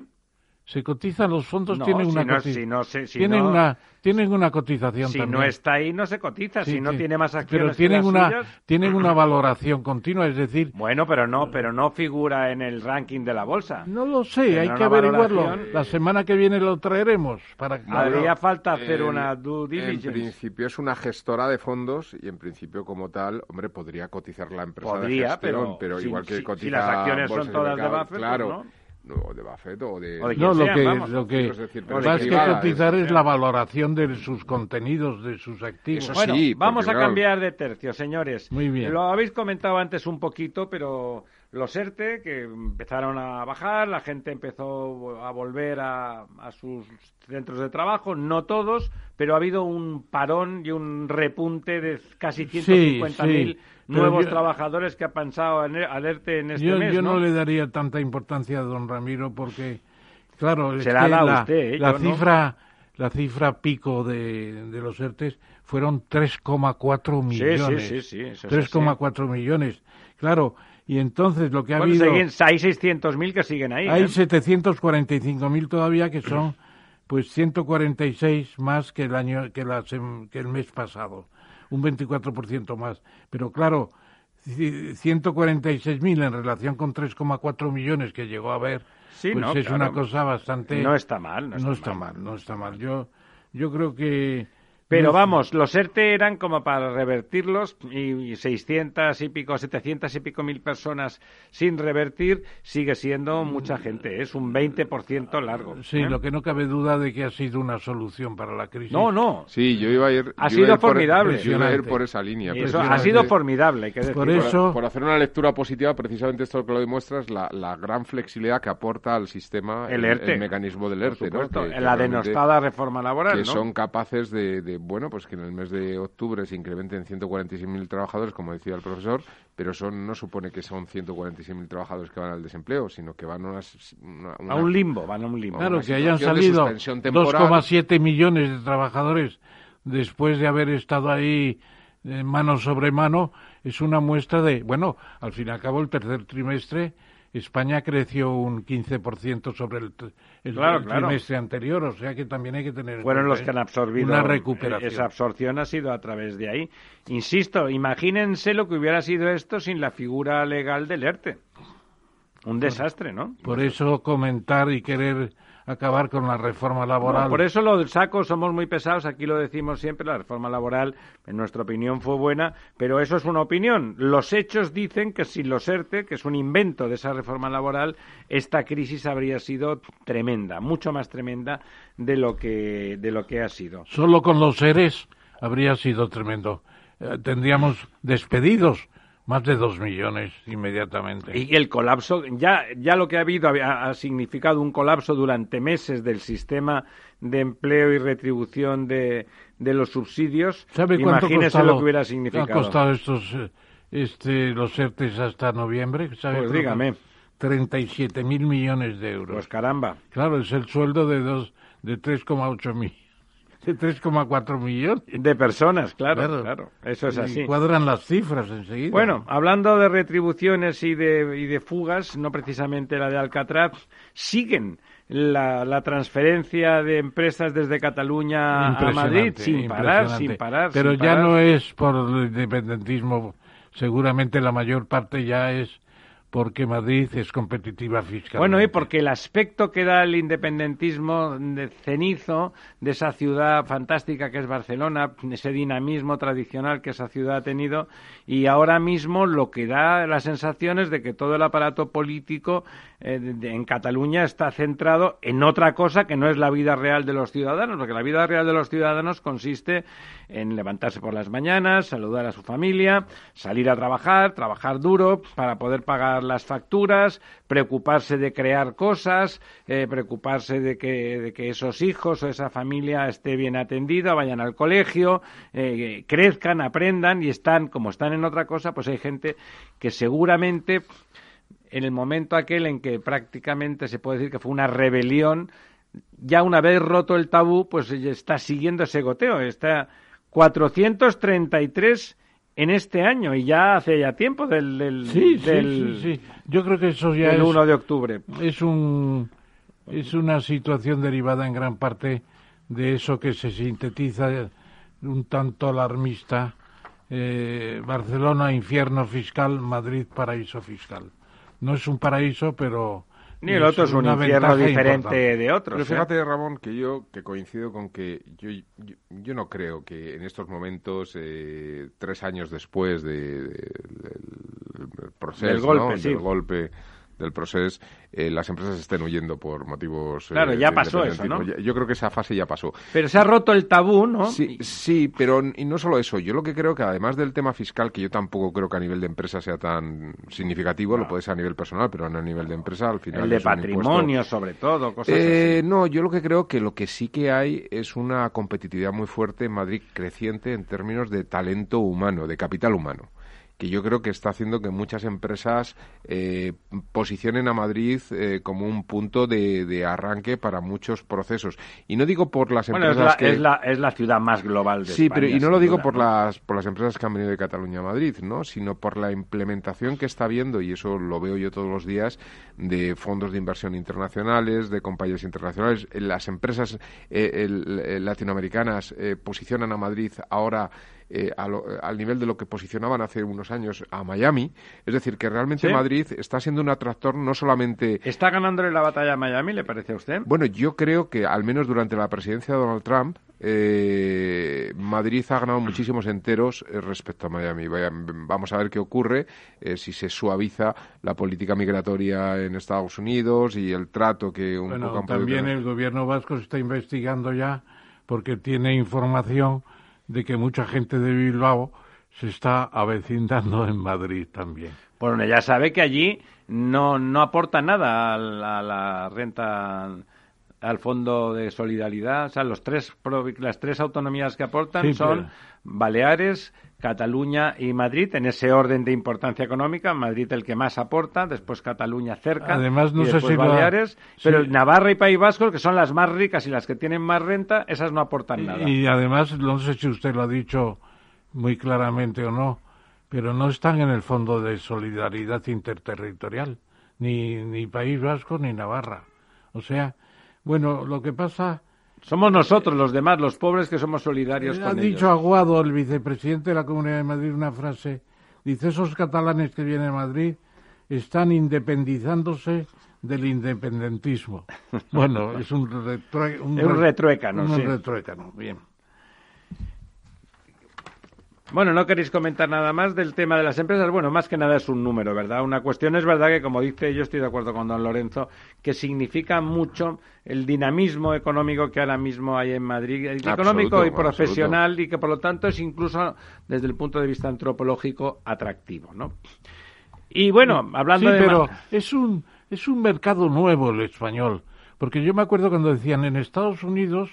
Se cotizan los fondos No, tienen si una no- cotiz- si no si tienen no- una tienen una cotización Si también. no está ahí, no se cotiza. Sí, si no sí. tiene más acciones pero que tienen las una suyas- tienen una valoración continua es decir Bueno, pero no, pero no figura en el ranking de la bolsa. no lo sé hay que averiguarlo valoración. la semana que viene lo traeremos para Haría falta hacer En- una due En diligence. principio es una gestora de fondos y en principio como tal, hombre, podría cotizar la empresa Podría, de gestión, pero si- igual que si- si cotiza las acciones son todas de mercado, Buffett, claro, pues no, de Buffett o de, O de no lo que vamos. lo que decir, más que cotizar es- es la valoración de sus contenidos de sus activos Eso Bueno, sí, vamos a claro, cambiar de tercio, señores. Muy bien. Lo habéis comentado antes un poquito, pero los ERTE, que empezaron a bajar, la gente empezó a volver a, a sus centros de trabajo, no todos, pero ha habido un parón y un repunte de casi 150.000 sí, pero nuevos yo- trabajador que ha pensado en, al ERTE en este yo, mes, yo ¿no? no le daría tanta importancia a don Ramiro porque, claro, Se la usted, ¿eh? la no. cifra, la cifra pico de, de los ERTES fueron 3,4 Sí, millones. sí, sí, sí, así. 3,4 millones. Claro, y entonces lo que ha Bueno, habido... siguen- hay 600.000 que siguen ahí. Hay ¿eh? 745.000 todavía que son pues 146 más que el año que, la que el mes pasado, un 24% más. Pero claro, ci- 146.000 en relación con 3,4 millones que llegó a haber, Sí, pues no, es claro. una cosa bastante No está mal, no está está mal, no está mal. Yo yo creo que Pero vamos, los ERTE eran como para revertirlos y 600 y pico, 700 y pico mil personas sin revertir sigue siendo mucha gente, ¿eh? es un 20% largo. Sí, ¿eh? lo que no cabe duda de que ha sido una solución para la crisis. No, no, Sí, yo iba a ir. Ha yo sido ir por- formidable. yo iba a ir por esa línea. eso ha sido formidable, hay que decirlo. Por eso- Por hacer una lectura positiva, precisamente esto que lo demuestra es la, la gran flexibilidad que aporta al sistema El ERTE. mecanismo del Por ERTE, ¿no? supuesto, Que- que la denostada reforma laboral, que ¿no? son capaces de, de, bueno, pues que en el mes de octubre se incrementen 146.000 trabajadores, como decía el profesor, pero eso no supone que son 146.000 trabajadores que van al desempleo, sino que van a, unas- una- A un limbo, van a un limbo. Claro, que hayan salido suspensión temporal. 2,7 millones de trabajadores después de haber estado ahí eh, mano sobre mano, es una muestra de, bueno, al fin y al cabo el tercer trimestre España creció un 15% sobre el, el- Claro, el claro. trimestre anterior, o sea que también hay que tener en fueron los que han ¿eh? absorbido una recuperación. esa absorción ha sido a través de ahí insisto imagínense lo que hubiera sido esto sin la figura legal del ERTE un desastre no Por eso comentar y querer acabar con la reforma laboral. No, por eso lo del saco somos muy pesados, aquí lo decimos siempre, la reforma laboral en nuestra opinión fue buena, pero eso es una opinión. Los hechos dicen que sin los ERTE, que es un invento de esa reforma laboral, esta crisis habría sido tremenda, mucho más tremenda de lo que, de lo que ha sido. Solo con los seres habría sido tremendo. Eh, tendríamos despedidos más de dos millones inmediatamente. Y el colapso, ya, ya lo que ha habido ha, ha significado un colapso durante meses del sistema de empleo y retribución de, de los subsidios. ¿Sabe cuánto Imagínese costado- lo que hubiera significado. ha costado estos este, los ERTES hasta noviembre? ¿Sabe Pues dígame. 37 mil millones de euros. Pues caramba. Claro, es el sueldo de dos de 3,8 mil, de 3,4 millones. De personas, claro, claro. Claro. Eso es Y así. cuadran las cifras enseguida. Bueno, hablando de retribuciones y de, y de fugas, no precisamente la de Alcatraz, siguen la, la transferencia de empresas desde Cataluña a Madrid sin parar, sin parar. Pero sin ya no es por el independentismo, seguramente la mayor parte ya es porque Madrid es competitiva fiscalmente. Bueno, y porque el aspecto que da el independentismo de cenizo de esa ciudad fantástica que es Barcelona, ese dinamismo tradicional que esa ciudad ha tenido, y ahora mismo lo que da la sensación es de que todo el aparato político eh, en Cataluña está centrado en otra cosa que no es la vida real de los ciudadanos, porque la vida real de los ciudadanos consiste en levantarse por las mañanas, saludar a su familia, salir a trabajar, trabajar duro para poder pagar las facturas, preocuparse de crear cosas, eh, preocuparse de que, de que esos hijos o esa familia esté bien atendida, vayan al colegio, eh, crezcan, aprendan y están, como están en otra cosa, pues hay gente que seguramente en el momento aquel en que prácticamente se puede decir que fue una rebelión, ya una vez roto el tabú, pues está siguiendo ese goteo. Está 433 en este año y ya hace ya tiempo del, del, Sí, sí, del, sí, sí. Yo creo que eso ya del es, 1 de octubre. es un es una situación derivada en gran parte de eso que se sintetiza un tanto alarmista eh, Barcelona infierno fiscal, Madrid paraíso fiscal. No es un paraíso, pero ni el otro es un infierno diferente de otros. Pero ¿eh? fíjate, Ramón, que yo que coincido con que yo, yo, no creo que en estos momentos, eh, tres años después de, del proceso, golpe, del golpe del proceso, eh, las empresas estén huyendo por motivos. Eh, claro, ya pasó eso, ¿no? Yo creo que esa fase ya pasó. Pero se ha roto el tabú, ¿no? Sí, sí, pero y no solo eso. Yo lo que creo que además del tema fiscal, que yo tampoco creo que a nivel de empresa sea tan significativo, lo puede ser a nivel personal, pero a nivel de empresa al final. El de patrimonio, sobre todo, cosas eh, No, yo lo que creo que lo que sí que hay es una competitividad muy fuerte en Madrid creciente en términos de talento humano, de capital humano que yo creo que está haciendo que muchas empresas eh, posicionen a Madrid eh, como un punto de, arranque para muchos procesos. Y no digo por las empresas es la, que... Es la, es la ciudad más global de sí, pero y no lo digo por, las, por las empresas que han venido de Cataluña a Madrid, ¿no? sino por la implementación que está habiendo, y eso lo veo yo todos los días, de fondos de inversión internacionales, de compañías internacionales. Las empresas eh, latinoamericanas posicionan a Madrid ahora eh, al nivel de lo que posicionaban hace unos años a Miami. Es decir, que realmente Madrid está siendo un atractor no solamente... ¿Está ganándole la batalla a Miami, le parece a usted? Bueno, yo creo que al menos durante la presidencia de Donald Trump, eh, Madrid ha ganado muchísimos enteros eh, respecto a Miami. vamos a ver qué ocurre si se suaviza la política migratoria en Estados Unidos y el trato que un poco También el gobierno vasco se está investigando ya porque tiene información de que mucha gente de Bilbao se está avecindando en Madrid también. Bueno, ya sabe que allí no, no aporta nada a la, renta al fondo de solidaridad. O sea, los tres, las tres autonomías que aportan son Baleares, Cataluña y Madrid, en ese orden de importancia económica. Madrid el que más aporta, después Cataluña cerca, Además, no y después Baleares. Pero Navarra y País Vasco, que son las más ricas y las que tienen más renta, esas no aportan nada. Y además, no sé si usted lo ha dicho muy claramente o no, pero no están en el Fondo de Solidaridad Interterritorial, ni, ni País Vasco ni Navarra. O sea, bueno, lo que pasa somos nosotros los demás, los pobres, que somos solidarios con ellos. Ha dicho Aguado, el vicepresidente de la Comunidad de Madrid, una frase. Dice, esos catalanes que vienen a Madrid están independizándose del independentismo. Bueno, es un, un, un retruécano. Un retruécano, bien. Bueno, no queréis comentar nada más del tema de las empresas. Bueno, más que nada es un número, ¿verdad? Una cuestión es verdad que, como dice, yo estoy de acuerdo con don Lorenzo, que significa mucho el dinamismo económico que ahora mismo hay en Madrid, económico y profesional, y que por lo tanto es incluso desde el punto de vista antropológico atractivo, ¿no? Y bueno, hablando sí, pero es un es un mercado nuevo el español, porque yo me acuerdo cuando decían en Estados Unidos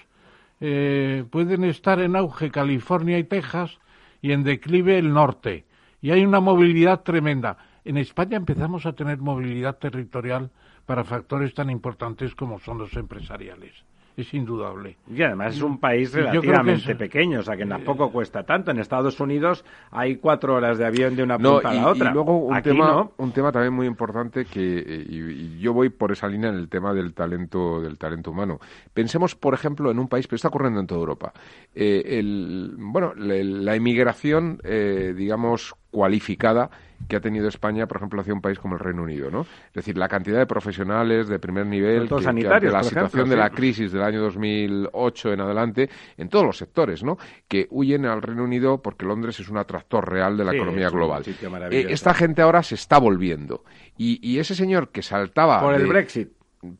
eh, pueden estar en auge California y Texas y en declive el norte. Y hay una movilidad tremenda. En España empezamos a tener movilidad territorial para factores tan importantes como son los empresariales. Es indudable. Y además es un país relativamente pequeño, o sea que tampoco cuesta tanto. En Estados Unidos hay cuatro horas de avión de una punta a la otra. Y luego un, tema, un tema también muy importante que eh, y, yo voy por esa línea en el tema del talento del talento humano. Pensemos, por ejemplo, en un país, pero está ocurriendo en toda Europa. Eh, el, bueno, la, inmigración, eh, digamos, cualificada que ha tenido España, por ejemplo, hacia un país como el Reino Unido, ¿no? Es decir, la cantidad de profesionales de primer nivel, que, ante la situación de la crisis del año 2008 en adelante, en todos los sectores, ¿no? Que huyen al Reino Unido porque Londres es un atractor real de la economía global. Eh, esta gente ahora se está volviendo. Y, y ese señor que saltaba... Por el Brexit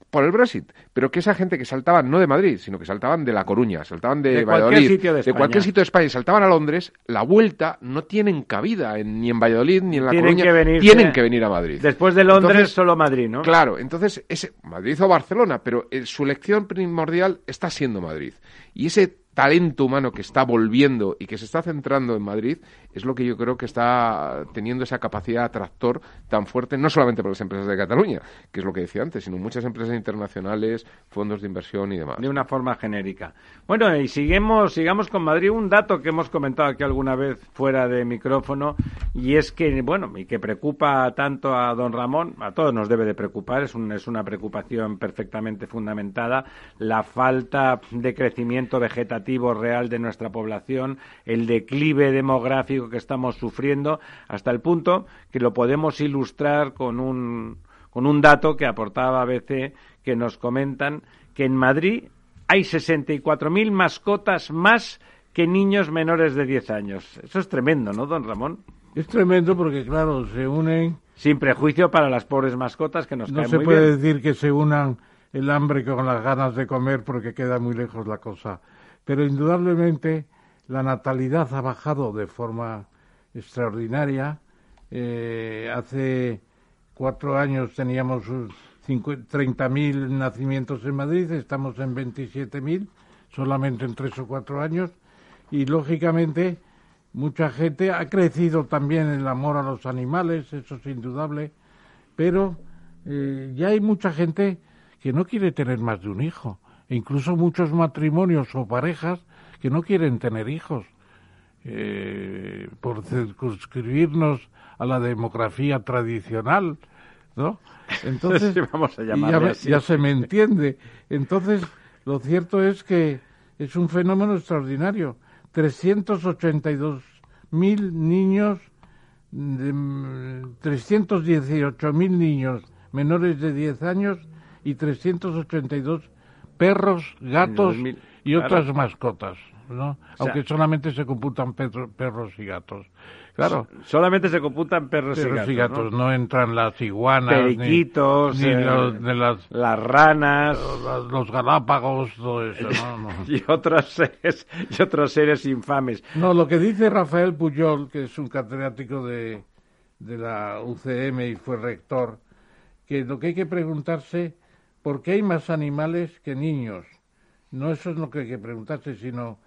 por el Brexit, pero que esa gente que saltaba no de Madrid, sino que saltaban de La Coruña, saltaban de, Valladolid, de, cualquier sitio de España, saltaban a Londres, la vuelta no tienen cabida ni en Valladolid ni en La Coruña, tienen que venir a Madrid. Después de Londres solo Madrid, ¿no? Claro, entonces ese Madrid o Barcelona, pero eh, su elección primordial está siendo Madrid. Y ese talento humano que está volviendo y que se está centrando en Madrid es lo que yo creo que está teniendo esa capacidad atractor tan fuerte, no solamente para las empresas de Cataluña, que es lo que decía antes, sino muchas empresas internacionales, fondos de inversión y demás. De una forma genérica. Bueno, y sigamos, sigamos con Madrid. Un dato que hemos comentado aquí alguna vez fuera de micrófono, y es que, bueno, y que preocupa tanto a don Ramón, a todos nos debe de preocupar, es, un, es una preocupación perfectamente fundamentada, la falta de crecimiento vegetativo real de nuestra población, el declive demográfico que estamos sufriendo, hasta el punto que lo podemos ilustrar con un, con un dato que aportaba ABC, que nos comentan que en Madrid hay 64.000 mascotas más que niños menores de 10 años. Eso es tremendo, ¿no, don Ramón? Es tremendo porque, claro, se unen... Sin prejuicio para las pobres mascotas que nos no caen se puede decir que se unan el hambre con las ganas de comer porque queda muy lejos la cosa. Pero indudablemente la natalidad ha bajado de forma extraordinaria. Eh, hace cuatro años teníamos un cincu- 30.000 nacimientos en Madrid, estamos en 27.000, solamente en tres o cuatro años. Y lógicamente mucha gente ha crecido también el amor a los animales, eso es indudable, pero eh, ya hay mucha gente que no quiere tener más de un hijo, e incluso muchos matrimonios o parejas que no quieren tener hijos, eh, por circunscribirnos a la demografía tradicional, ¿no? Entonces, Sí, vamos a ya, ya se me entiende. Entonces, lo cierto es que es un fenómeno extraordinario. 382 mil niños, de, mm, 318 mil niños menores de 10 años y 382 perros, gatos 2000, y claro. otras mascotas, ¿no? sea- Aunque solamente se computan perro- perros y gatos. Claro, Solamente se computan perros, perros y gatos, ¿no? ¿no? entran las iguanas, ni- Periquitos, ni, eh, los, de las, las ranas los, los galápagos, todo eso, ¿no? No. y otros seres, y otros seres infames. No, lo que dice Rafael Puyol, que es un catedrático de, de la UCM y fue rector, que lo que hay que preguntarse, ¿por qué hay más animales que niños? No eso es lo que hay que preguntarse, sino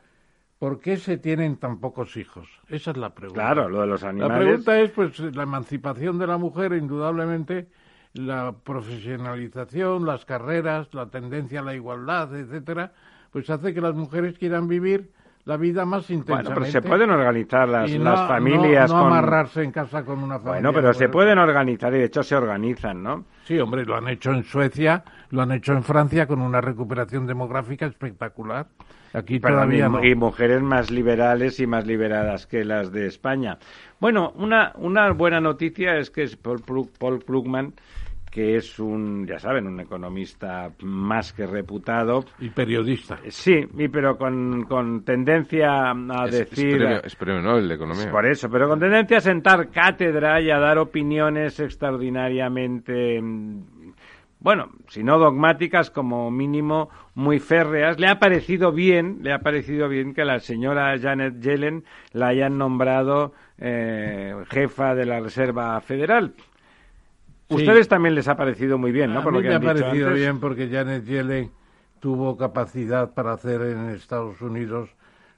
¿por qué se tienen tan pocos hijos? Esa es la pregunta. Claro, lo de los La animales. pregunta es, pues, la emancipación de la mujer, indudablemente, la profesionalización, las carreras, la tendencia a la igualdad, etcétera, pues hace que las mujeres quieran vivir la vida más Bueno, intensamente. pero se pueden organizar las, y no- las familias no, no con... amarrarse en casa con una familia. Bueno, pero se pueden organizar y de hecho se organizan, ¿no? Sí, hombre, lo han hecho en Suecia, lo han hecho en Francia con una recuperación demográfica espectacular. Aquí todavía no. y mujeres más liberales y más liberadas que las de España. Bueno, una, una buena noticia es que es Paul, Paul Krugman, que es un, ya saben, un economista más que reputado. Y periodista. Sí, y pero con, con tendencia a Es, es decir... premio, es premio Nobel de Economía. Por eso, pero con tendencia a sentar cátedra y a dar opiniones extraordinariamente, mm, bueno, si no dogmáticas, como mínimo muy férreas. Le ha parecido bien, le ha parecido bien que la señora Janet Yellen la hayan nombrado eh, jefa de la Reserva Federal. Ustedes también les ha parecido muy bien, ¿no? A Por mí lo que me ha dicho parecido antes. bien porque Janet Yellen tuvo capacidad para hacer en Estados Unidos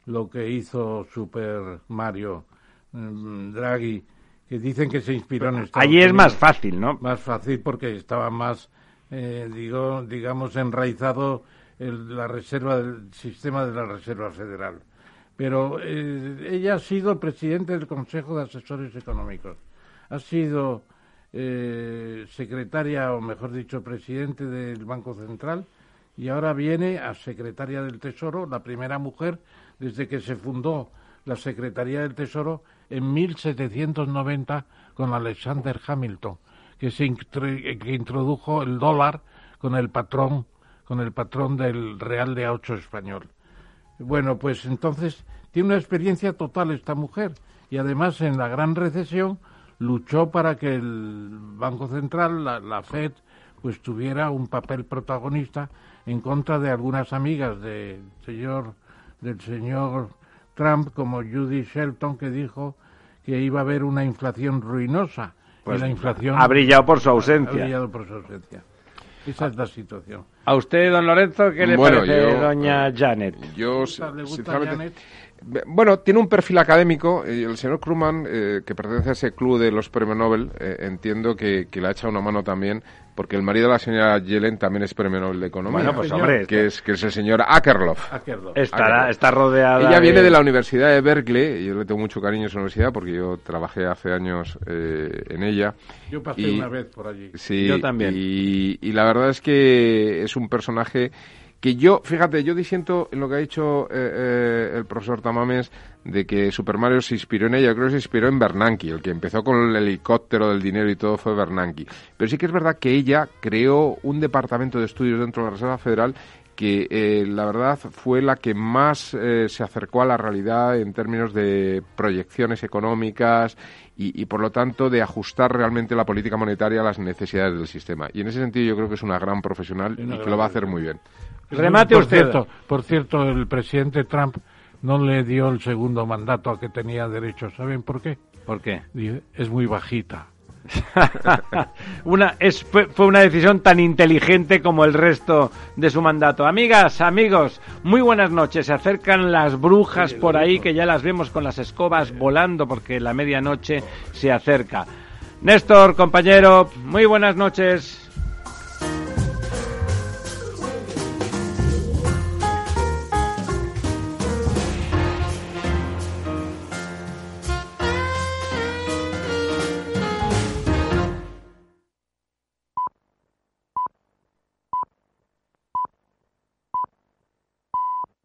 lo que hizo Super Mario mm, Draghi, que dicen que se inspiró en Estados Allí es más fácil, ¿no? Más fácil porque estaba más, eh, digo, digamos, enraizado el- la reserva del sistema de la Reserva Federal. Pero eh, ella ha sido presidente del Consejo de Asesores Económicos. Ha sido eh, secretaria, o mejor dicho, presidente del Banco Central y ahora viene a secretaria del Tesoro, la primera mujer desde que se fundó la Secretaría del Tesoro en 1790 con Alexander Hamilton, que se que introdujo el dólar con el patrón con el patrón del Real de A8 español. Bueno, pues entonces tiene una experiencia total esta mujer y además en la gran recesión luchó para que el Banco Central, la, la Fed, pues tuviera un papel protagonista en contra de algunas amigas del señor del señor Trump como Judy Shelton que dijo que iba a haber una inflación ruinosa Pues y la inflación ha brillado por su ha ausencia. brillado por su ausencia. Esa es la situación. ¿A usted, don Lorenzo, qué le Bueno, parece yo- doña Janet? Yo, ¿Le gusta sinceramente, Janet? Bueno, tiene un perfil académico y el señor Krugman, eh, que pertenece a ese club de los premios Nobel, eh, entiendo que, que le ha echado una mano también, porque el marido de la señora Yellen también es premio Nobel de Economía. Bueno, pues, señor. hombre, que es, que es el señor Akerlof. Estará, está rodeada. Ella viene de la Universidad de Berkeley, y yo le tengo mucho cariño a esa universidad porque yo trabajé hace años eh, en ella. Yo pasé Y- una vez por allí. Sí, Yo también. Y, y la verdad es que es un personaje que yo, fíjate, yo disiento en lo que ha dicho eh, eh, el profesor Tamames de que Super Mario se inspiró en ella. Yo creo que se inspiró en Bernanke. El que empezó con el helicóptero del dinero y todo fue Bernanke. Pero sí que es verdad que ella creó un departamento de estudios dentro de la Reserva Federal que eh, la verdad fue la que más eh, se acercó a la realidad en términos de proyecciones económicas y, y, por lo tanto de ajustar realmente la política monetaria a las necesidades del sistema. Y en ese sentido yo creo que es una gran profesional Una y que lo va a hacer muy bien. Remate por usted. Cierto, por cierto, el presidente Trump no le dio el segundo mandato a que tenía derecho. ¿Saben por qué? ¿Por qué? Es muy bajita. una, es, fue, fue una decisión tan inteligente como el resto de su mandato. Amigas, amigos, muy buenas noches. Se acercan las brujas por ahí que ya las vemos con las escobas volando porque la medianoche se acerca. Néstor, compañero, muy buenas noches.